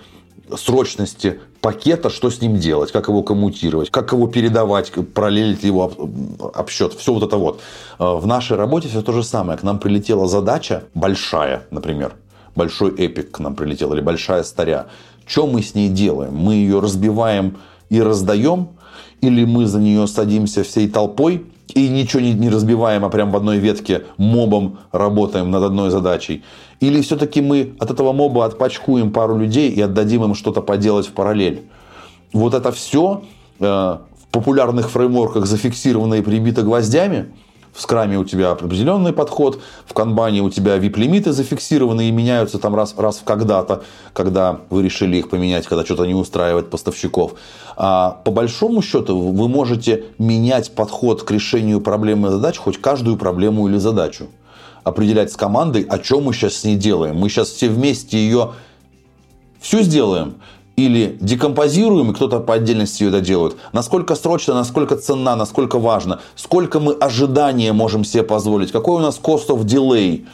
срочности пакета, что с ним делать, как его коммутировать, как его передавать, параллелить его обсчет, все вот это вот. Э, в нашей работе все то же самое. К нам прилетела задача большая, например, большой эпик к нам прилетел, или большая старя. Что мы с ней делаем? Мы ее разбиваем и раздаем, или мы за нее садимся всей толпой и ничего не, не разбиваем, а прям в одной ветке мобом работаем над одной задачей? Или все-таки мы от этого моба отпачкуем пару людей и отдадим им что-то поделать в параллель? Вот это все э, в популярных фреймворках зафиксировано и прибито гвоздями, в скраме у тебя определенный подход, в канбане у тебя VIP-лимиты зафиксированы и меняются там раз, раз в когда-то, когда вы решили их поменять, когда что-то не устраивает поставщиков. А по большому счету вы можете менять подход к решению проблемы и задач, хоть каждую проблему или задачу. Определять с командой, о чем мы сейчас с ней делаем. Мы сейчас все вместе ее всю сделаем или декомпозируем, и кто-то по отдельности это делает. Насколько срочно, насколько ценна, насколько важно. Сколько мы ожидания можем себе позволить. Какой у нас cost of delay.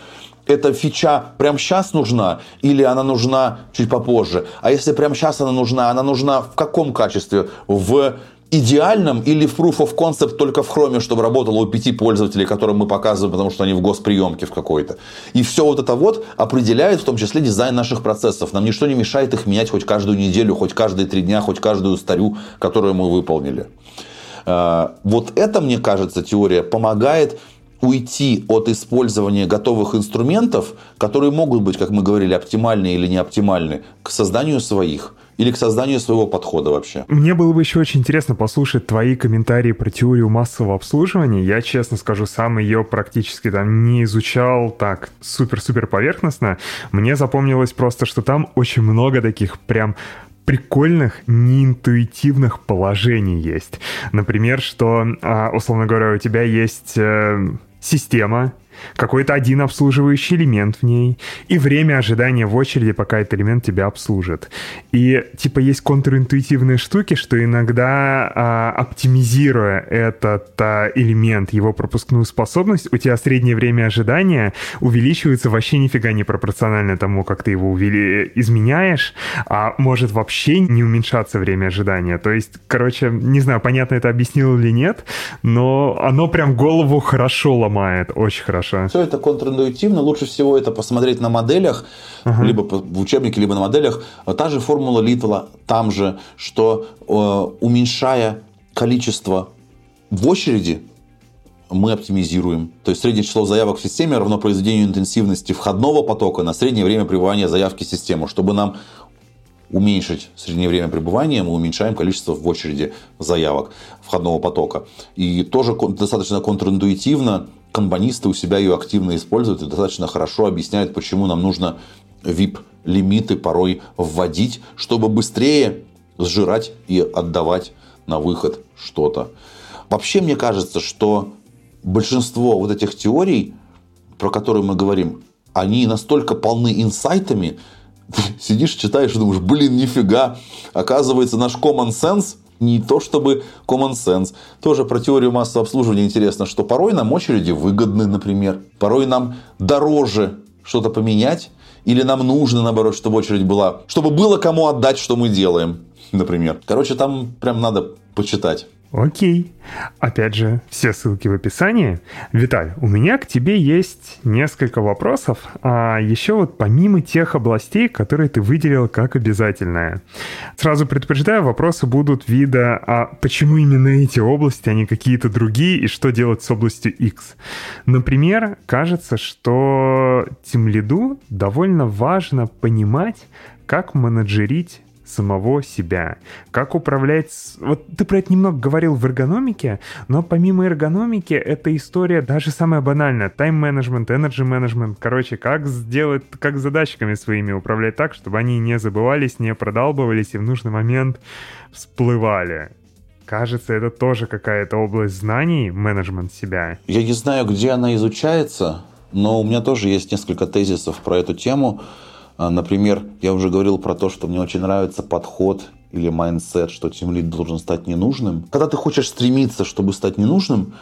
Эта фича прямо сейчас нужна или она нужна чуть попозже? А если прямо сейчас она нужна, она нужна в каком качестве? В идеальном или в proof of concept только в хроме, чтобы работало у пяти пользователей, которым мы показываем, потому что они в госприемке в какой-то. И все вот это вот определяет в том числе дизайн наших процессов. Нам ничто не мешает их менять хоть каждую неделю, хоть каждые три дня, хоть каждую старю, которую мы выполнили. А, вот это, мне кажется, теория помогает уйти от использования готовых инструментов, которые могут быть, как мы говорили, оптимальны или не оптимальны, к созданию своих или к созданию своего подхода вообще. Мне было бы еще очень интересно послушать твои комментарии про теорию массового обслуживания. Я, честно скажу, сам ее практически там не изучал так супер-супер поверхностно. Мне запомнилось просто, что там очень много таких прям прикольных, неинтуитивных положений есть. Например, что, а, условно говоря, у тебя есть э, система, какой-то один обслуживающий элемент в ней, и время ожидания в очереди, пока этот элемент тебя обслужит. И типа есть контринтуитивные штуки, что иногда а, оптимизируя этот а, элемент, его пропускную способность, у тебя среднее время ожидания увеличивается вообще нифига не пропорционально тому, как ты его увели... изменяешь, а может вообще не уменьшаться время ожидания. То есть, короче, не знаю, понятно это объяснил или нет, но оно прям голову хорошо ломает, очень хорошо хорошо. Все это контринтуитивно. Лучше всего это посмотреть на моделях, uh-huh. либо в учебнике, либо на моделях. Та же формула Литла там же, что э, уменьшая количество в очереди, мы оптимизируем. То есть среднее число заявок в системе равно произведению интенсивности входного потока на среднее время пребывания заявки в систему. Чтобы нам уменьшить среднее время пребывания, мы уменьшаем количество в очереди заявок входного потока. И тоже достаточно контринтуитивно канбанисты у себя ее активно используют и достаточно хорошо объясняют, почему нам нужно VIP-лимиты порой вводить, чтобы быстрее сжирать и отдавать на выход что-то. Вообще, мне кажется, что большинство вот этих теорий, про которые мы говорим, они настолько полны инсайтами, сидишь, читаешь и думаешь, блин, нифига, оказывается, наш common sense не то чтобы common sense. Тоже про теорию массового обслуживания интересно, что порой нам очереди выгодны, например. Порой нам дороже что-то поменять, или нам нужно, наоборот, чтобы очередь была, чтобы было кому отдать, что мы делаем, например. Короче, там прям надо почитать. Окей. Опять же, все ссылки в описании. Виталь, у меня к тебе есть несколько вопросов. А еще вот помимо тех областей, которые ты выделил как обязательное. Сразу предупреждаю, вопросы будут вида, а почему именно эти области, а не какие-то другие, и что делать с областью X. Например, кажется, что тем лиду довольно важно понимать, как менеджерить самого себя. Как управлять... Вот ты про это немного говорил в эргономике, но помимо эргономики, эта история даже самая банальная. Тайм-менеджмент, энерджи-менеджмент. Короче, как сделать, как задачками своими управлять так, чтобы они не забывались, не продалбывались и в нужный момент всплывали. Кажется, это тоже какая-то область знаний, менеджмент себя. Я не знаю, где она изучается, но у меня тоже есть несколько тезисов про эту тему. А, например, я уже говорил про то, что мне очень нравится подход или mindset, что тимлид должен стать ненужным. Когда ты хочешь стремиться, чтобы стать ненужным,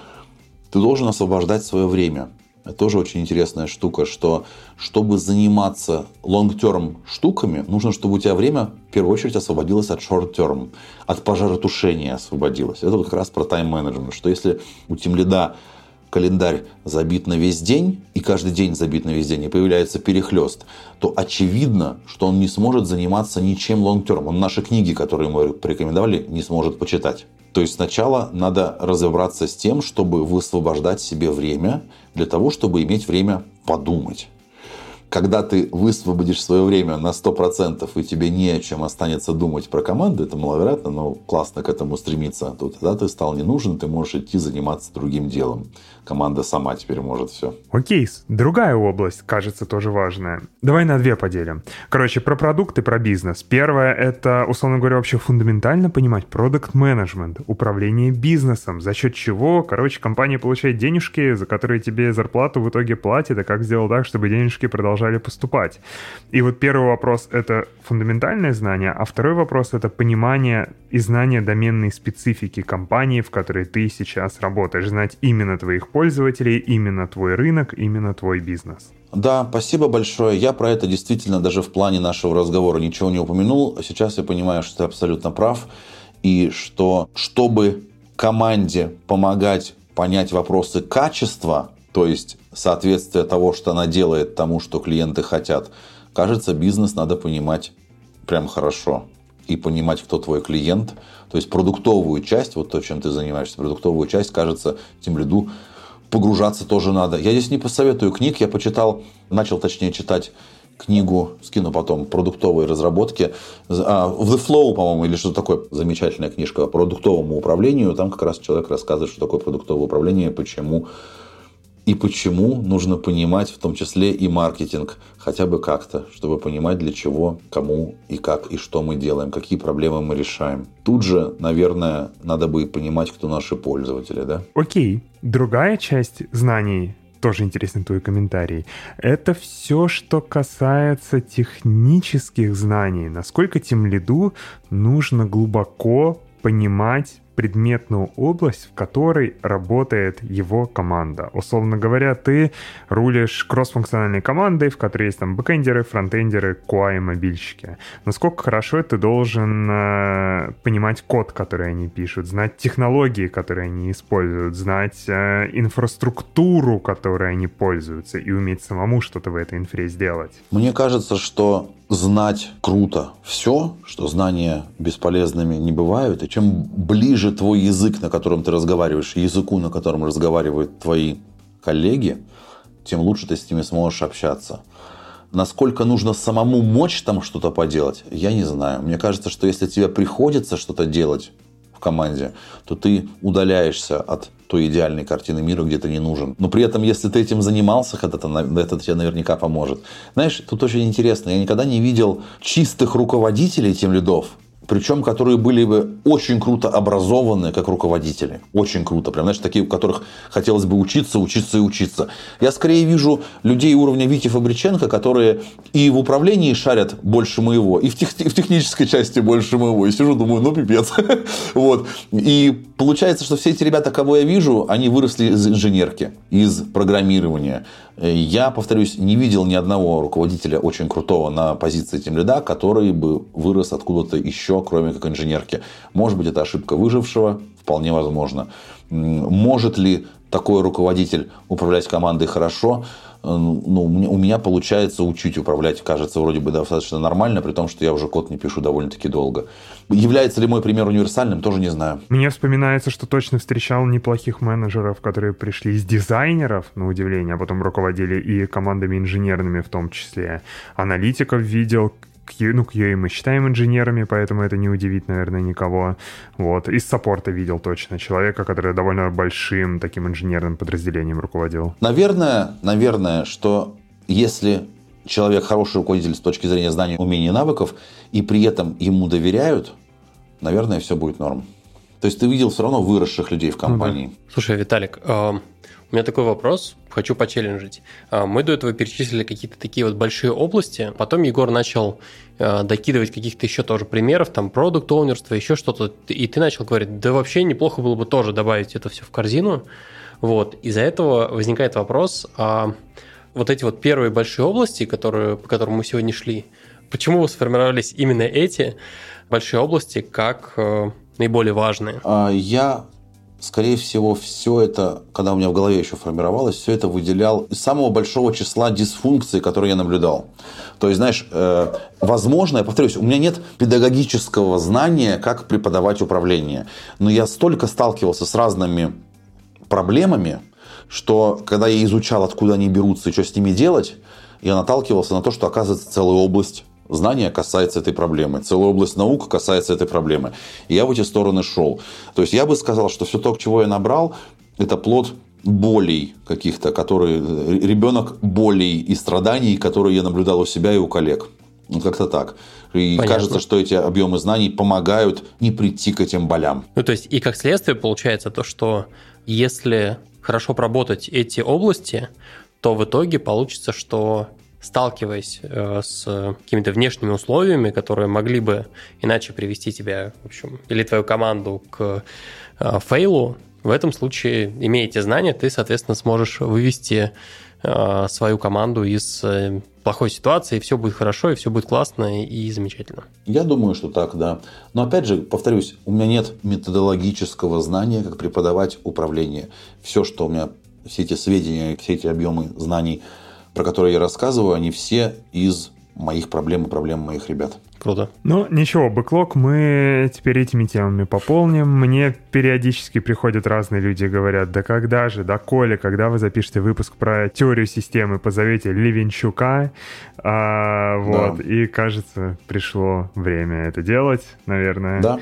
ты должен освобождать свое время. Это тоже очень интересная штука, что чтобы заниматься long-term штуками, нужно, чтобы у тебя время в первую очередь освободилось от short-term, от пожаротушения освободилось. Это вот как раз про тайм-менеджмент, что если у тимлида календарь забит на весь день, и каждый день забит на весь день, и появляется перехлест, то очевидно, что он не сможет заниматься ничем long-term. Он наши книги, которые мы порекомендовали, не сможет почитать. То есть сначала надо разобраться с тем, чтобы высвобождать себе время для того, чтобы иметь время подумать. когда ты высвободишь свое время на 100% и тебе не о чем останется думать про команду, это маловероятно, но классно к этому стремиться, то тогда ты стал не нужен, ты можешь идти заниматься другим делом. Команда сама теперь может все. Окей, другая область, кажется, тоже важная. Давай на две поделим. Короче, про продукты, про бизнес. Первое — это, условно говоря, вообще фундаментально понимать продукт менеджмент управление бизнесом, за счет чего, короче, компания получает денежки, за которые тебе зарплату в итоге платит, а как сделать так, чтобы денежки продолжали поступать. И вот первый вопрос — это фундаментальное знание, а второй вопрос — это понимание и знание доменной специфики компании, в которой ты сейчас работаешь, знать именно твоих пользователей, именно твой рынок, именно твой бизнес. Да, спасибо большое. Я про это действительно даже в плане нашего разговора ничего не упомянул. Сейчас я понимаю, что ты абсолютно прав. И что, чтобы команде помогать понять вопросы качества, то есть соответствие того, что она делает тому, что клиенты хотят. Кажется, бизнес надо понимать прям хорошо и понимать, кто твой клиент. То есть продуктовую часть, вот то, чем ты занимаешься, продуктовую часть, кажется, тем лиду погружаться тоже надо. Я здесь не посоветую книг, я почитал, начал точнее читать книгу, скину потом, продуктовые разработки. А, The Flow, по-моему, или что такое, замечательная книжка по продуктовому управлению. Там как раз человек рассказывает, что такое продуктовое управление, почему и почему нужно понимать в том числе и маркетинг хотя бы как-то, чтобы понимать для чего, кому и как и что мы делаем, какие проблемы мы решаем. Тут же, наверное, надо бы понимать, кто наши пользователи, да? Окей. Другая часть знаний тоже интересный твой комментарий. Это все, что касается технических знаний. Насколько тем лиду нужно глубоко понимать предметную область, в которой работает его команда. Условно говоря, ты рулишь кроссфункциональной командой, в которой есть там бэкэндеры, фронтендеры, QA и мобильщики. Насколько хорошо ты должен э, понимать код, который они пишут, знать технологии, которые они используют, знать э, инфраструктуру, которой они пользуются, и уметь самому что-то в этой инфре сделать. Мне кажется, что знать круто все, что знания бесполезными не бывают, и чем ближе твой язык, на котором ты разговариваешь, языку, на котором разговаривают твои коллеги, тем лучше ты с ними сможешь общаться. Насколько нужно самому мочь там что-то поделать, я не знаю. Мне кажется, что если тебе приходится что-то делать в команде, то ты удаляешься от той идеальной картины мира, где ты не нужен. Но при этом, если ты этим занимался когда-то, это тебе наверняка поможет. Знаешь, тут очень интересно. Я никогда не видел чистых руководителей тем лидов, причем которые были бы очень круто образованы как руководители. Очень круто. Прям, знаешь, такие, у которых хотелось бы учиться, учиться и учиться. Я скорее вижу людей уровня Вити Фабриченко, которые и в управлении шарят больше моего, и в, тех, и в технической части больше моего. И сижу, думаю, ну пипец. вот. И получается, что все эти ребята, кого я вижу, они выросли из инженерки, из программирования. Я, повторюсь, не видел ни одного руководителя очень крутого на позиции тем лида, который бы вырос откуда-то еще, кроме как инженерки. Может быть, это ошибка выжившего, вполне возможно. Может ли такой руководитель управлять командой хорошо? Э, ну, у меня получается учить управлять, кажется, вроде бы достаточно нормально, при том, что я уже код не пишу довольно-таки долго. Является ли мой пример универсальным, тоже не знаю. Мне вспоминается, что точно встречал неплохих менеджеров, которые пришли из дизайнеров, на удивление, а потом руководили и командами инженерными в том числе. Аналитиков видел, Q, ну, QA мы считаем инженерами, поэтому это не удивит, наверное, никого. Вот. Из саппорта видел точно человека, который довольно большим таким инженерным подразделением руководил. Наверное, наверное, что если человек хороший руководитель с точки зрения знаний, умений и навыков, и при этом ему доверяют, наверное, все будет норм. То есть ты видел все равно выросших людей в компании. Ну, да. Слушай, Виталик, у меня такой вопрос, хочу почелленджить. А, мы до этого перечислили какие-то такие вот большие области, потом Егор начал а, докидывать каких-то еще тоже примеров, там, продукт оунерство еще что-то, и ты начал говорить, да вообще неплохо было бы тоже добавить это все в корзину. Вот, из-за этого возникает вопрос, а вот эти вот первые большие области, которые, по которым мы сегодня шли, почему сформировались именно эти большие области как э, наиболее важные? Я скорее всего, все это, когда у меня в голове еще формировалось, все это выделял из самого большого числа дисфункций, которые я наблюдал. То есть, знаешь, э, возможно, я повторюсь, у меня нет педагогического знания, как преподавать управление. Но я столько сталкивался с разными проблемами, что когда я изучал, откуда они берутся и что с ними делать, я наталкивался на то, что оказывается целая область знания касается этой проблемы, целая область наук касается этой проблемы. И я в эти стороны шел. То есть я бы сказал, что все то, чего я набрал, это плод болей каких-то, которые ребенок болей и страданий, которые я наблюдал у себя и у коллег. Ну, как-то так. И Понятно. кажется, что эти объемы знаний помогают не прийти к этим болям. Ну, то есть, и как следствие получается то, что если хорошо проработать эти области, то в итоге получится, что сталкиваясь э, с какими-то внешними условиями, которые могли бы иначе привести тебя, в общем, или твою команду к э, фейлу, в этом случае, имея эти знания, ты, соответственно, сможешь вывести э, свою команду из плохой ситуации, и все будет хорошо, и все будет классно и замечательно. Я думаю, что так, да. Но опять же, повторюсь, у меня нет методологического знания, как преподавать управление. Все, что у меня, все эти сведения, все эти объемы знаний – про которые я рассказываю, они все из моих проблем и проблем моих ребят. Круто. Ну, ничего, бэклог мы теперь этими темами пополним. Мне периодически приходят разные люди и говорят, да когда же, да коли, когда вы запишете выпуск про теорию системы, позовите Левенчука. А, вот, да. и кажется, пришло время это делать, наверное. Да.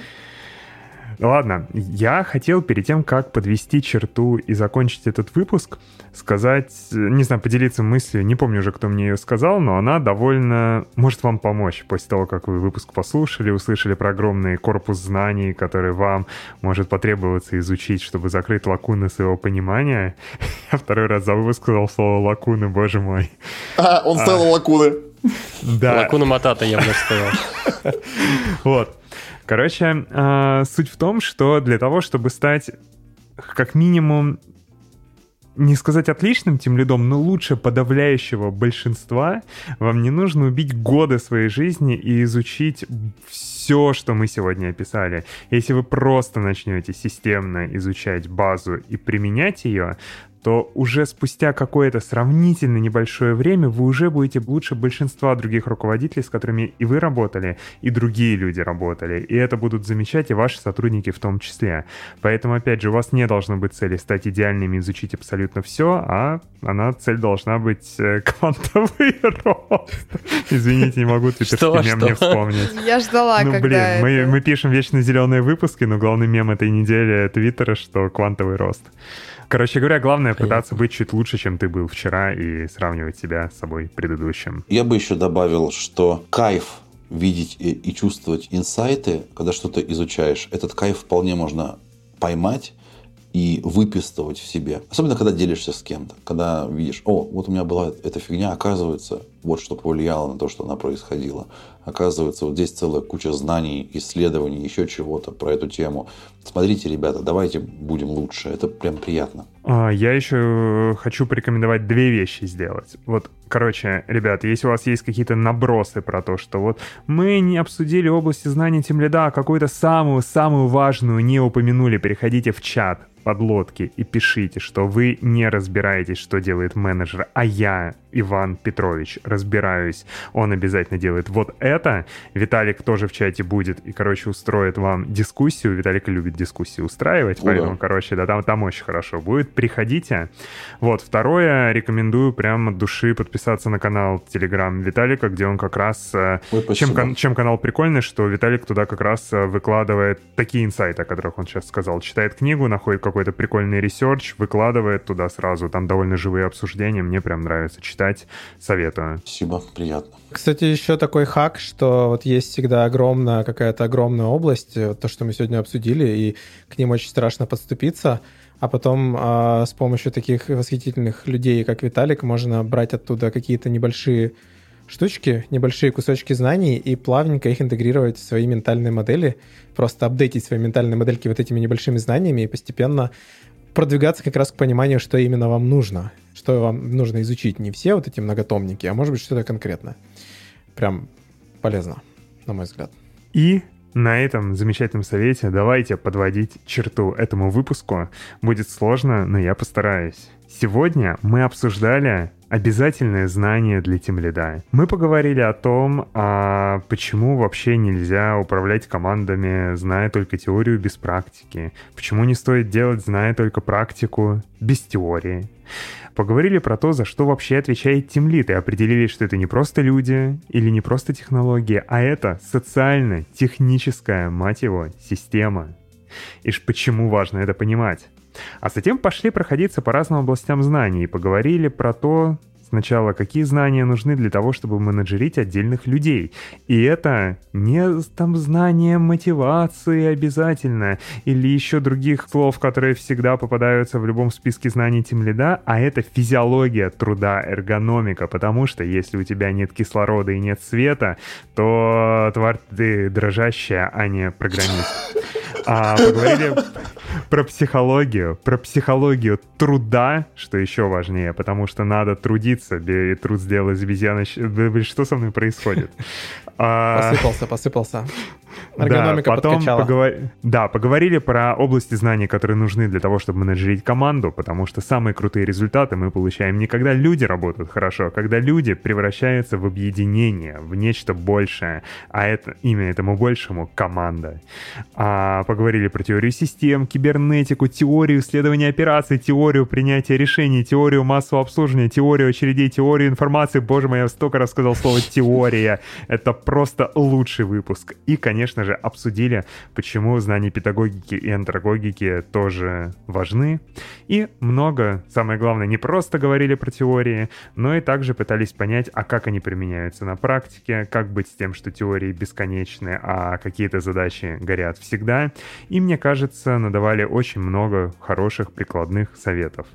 Ладно, я хотел перед тем, как подвести черту и закончить этот выпуск, сказать, не знаю, поделиться мыслью, не помню уже, кто мне ее сказал, но она довольно может вам помочь после того, как вы выпуск послушали, услышали про огромный корпус знаний, который вам может потребоваться изучить, чтобы закрыть лакуны своего понимания. Я второй раз за выпуск сказал слово лакуны, боже мой. А, он сказал а, лакуны. Да. Лакуна Матата я бы сказал. Вот. Короче, э, суть в том, что для того, чтобы стать как минимум не сказать отличным тем лидом, но лучше подавляющего большинства, вам не нужно убить годы своей жизни и изучить все, что мы сегодня описали. Если вы просто начнете системно изучать базу и применять ее, то уже спустя какое-то сравнительно небольшое время вы уже будете лучше большинства других руководителей, с которыми и вы работали, и другие люди работали. И это будут замечать и ваши сотрудники в том числе. Поэтому, опять же, у вас не должно быть цели стать идеальными, изучить абсолютно все, а она цель должна быть э, квантовый рост. Извините, не могу твиттерский мем не вспомнить. Я ждала, ну, блин, мы, мы пишем вечно зеленые выпуски, но главный мем этой недели твиттера, что квантовый рост. Короче говоря, главное пытаться быть чуть лучше, чем ты был вчера, и сравнивать себя с собой предыдущим. Я бы еще добавил, что кайф видеть и, и чувствовать инсайты, когда что-то изучаешь, этот кайф вполне можно поймать и выписывать в себе. Особенно, когда делишься с кем-то. Когда видишь, о, вот у меня была эта фигня, оказывается, вот что повлияло на то, что она происходила. Оказывается, вот здесь целая куча знаний, исследований, еще чего-то про эту тему. Смотрите, ребята, давайте будем лучше. Это прям приятно. А, я еще хочу порекомендовать две вещи сделать. Вот, короче, ребят, если у вас есть какие-то набросы про то, что вот мы не обсудили области знаний тем лида, а какую-то самую-самую важную не упомянули, переходите в чат подлодки и пишите, что вы не разбираетесь, что делает менеджер, а я, Иван Петрович, разбираюсь. Он обязательно делает вот это. Виталик тоже в чате будет и, короче, устроит вам дискуссию. Виталик любит дискуссии устраивать, поэтому, да. короче, да, там, там очень хорошо будет. Приходите. Вот, второе, рекомендую прямо от души подписаться на канал Телеграм Виталика, где он как раз... Э, Ой, чем, чем канал прикольный, что Виталик туда как раз э, выкладывает такие инсайты, о которых он сейчас сказал. Читает книгу, находит какой какой-то прикольный research, выкладывает туда сразу. Там довольно живые обсуждения, мне прям нравится читать. Советую. Спасибо, приятно. Кстати, еще такой хак, что вот есть всегда огромная, какая-то огромная область, то, что мы сегодня обсудили, и к ним очень страшно подступиться а потом э, с помощью таких восхитительных людей, как Виталик, можно брать оттуда какие-то небольшие штучки, небольшие кусочки знаний и плавненько их интегрировать в свои ментальные модели, просто апдейтить свои ментальные модельки вот этими небольшими знаниями и постепенно продвигаться как раз к пониманию, что именно вам нужно, что вам нужно изучить. Не все вот эти многотомники, а может быть что-то конкретное. Прям полезно, на мой взгляд. И на этом замечательном совете давайте подводить черту этому выпуску. Будет сложно, но я постараюсь. Сегодня мы обсуждали обязательное знание для тимлида. Мы поговорили о том, а почему вообще нельзя управлять командами, зная только теорию без практики. Почему не стоит делать, зная только практику без теории. Поговорили про то, за что вообще отвечает тимлит, и определили, что это не просто люди или не просто технологии, а это социально-техническая, мать его, система. И почему важно это понимать? А затем пошли проходиться по разным областям знаний и поговорили про то, Сначала, какие знания нужны для того, чтобы менеджерить отдельных людей. И это не там знание мотивации обязательно, или еще других слов, которые всегда попадаются в любом списке знаний тимлида, а это физиология труда, эргономика, потому что если у тебя нет кислорода и нет света, то тварь ты дрожащая, а не программист. А, поговорили про психологию, про психологию труда, что еще важнее, потому что надо трудиться, и труд сделал из обезьяны. Что со мной происходит? А, посыпался, посыпался. Эргономика да, потом поговор... да, поговорили про области знаний, которые нужны для того, чтобы менеджерить команду, потому что самые крутые результаты мы получаем не когда люди работают хорошо, а когда люди превращаются в объединение, в нечто большее, а это имя этому большему — команда. А, поговорили про теорию систем, кибернетику, теорию исследования операций, теорию принятия решений, теорию массового обслуживания, теорию очередей, теорию информации. Боже мой, я столько раз сказал слово «теория». Это просто лучший выпуск. И, конечно, конечно же, обсудили, почему знания педагогики и андрогогики тоже важны. И много, самое главное, не просто говорили про теории, но и также пытались понять, а как они применяются на практике, как быть с тем, что теории бесконечны, а какие-то задачи горят всегда. И, мне кажется, надавали очень много хороших прикладных советов.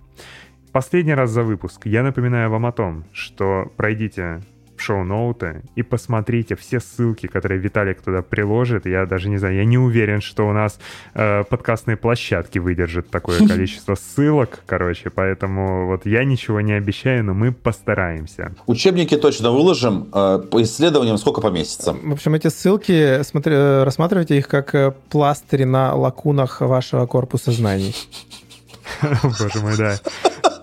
Последний раз за выпуск я напоминаю вам о том, что пройдите шоу-ноуты и посмотрите все ссылки, которые Виталик туда приложит. Я даже не знаю, я не уверен, что у нас э, подкастные площадки выдержат такое количество ссылок, короче, поэтому вот я ничего не обещаю, но мы постараемся. Учебники точно выложим, э, по исследованиям сколько поместится. В общем, эти ссылки, смотри, э, рассматривайте их как э, пластыри на лакунах вашего корпуса знаний. Боже мой, да.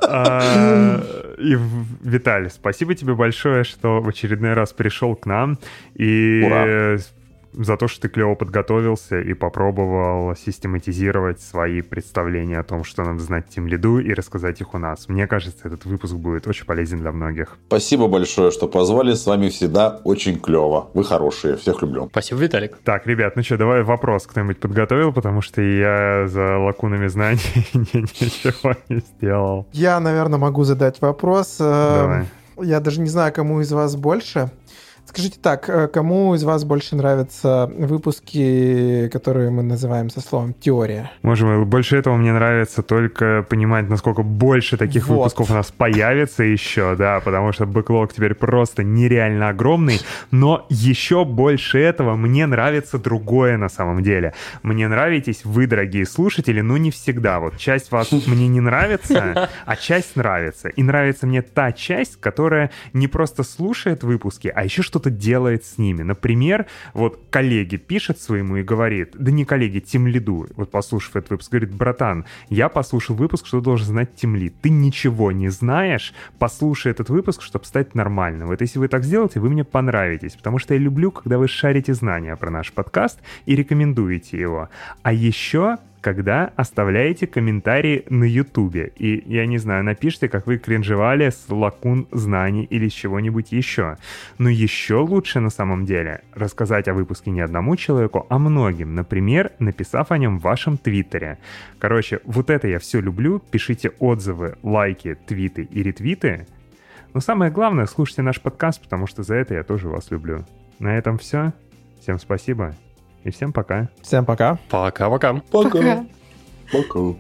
И, Виталий, спасибо тебе большое, что в очередной раз пришел к нам. И Ура за то, что ты клево подготовился и попробовал систематизировать свои представления о том, что надо знать тем лиду и рассказать их у нас. Мне кажется, этот выпуск будет очень полезен для многих. Спасибо большое, что позвали. С вами всегда очень клево. Вы хорошие. Всех люблю. Спасибо, Виталик. Так, ребят, ну что, давай вопрос кто-нибудь подготовил, потому что я за лакунами знаний ничего не сделал. Я, наверное, могу задать вопрос. Давай. Я даже не знаю, кому из вас больше. Скажите так, э, кому из вас больше нравятся выпуски, которые мы называем со словом теория? Может, больше этого мне нравится только понимать, насколько больше таких вот. выпусков у нас появится еще, да, потому что бэклог теперь просто нереально огромный, но еще больше этого мне нравится другое на самом деле. Мне нравитесь вы, дорогие слушатели, но не всегда. Вот часть вас мне не нравится, а часть нравится. И нравится мне та часть, которая не просто слушает выпуски, а еще что что-то делает с ними. Например, вот коллеги пишет своему и говорит, да не коллеги, Тим Лиду, вот послушав этот выпуск, говорит, братан, я послушал выпуск, что должен знать Тим Лид. Ты ничего не знаешь, послушай этот выпуск, чтобы стать нормальным. Вот если вы так сделаете, вы мне понравитесь, потому что я люблю, когда вы шарите знания про наш подкаст и рекомендуете его. А еще когда оставляете комментарии на Ютубе. И, я не знаю, напишите, как вы кринжевали с лакун знаний или с чего-нибудь еще. Но еще лучше на самом деле рассказать о выпуске не одному человеку, а многим. Например, написав о нем в вашем твиттере. Короче, вот это я все люблю. Пишите отзывы, лайки, твиты и ретвиты. Но самое главное, слушайте наш подкаст, потому что за это я тоже вас люблю. На этом все. Всем спасибо. И всем пока. Всем пока. Пока-пока. Пока. Пока.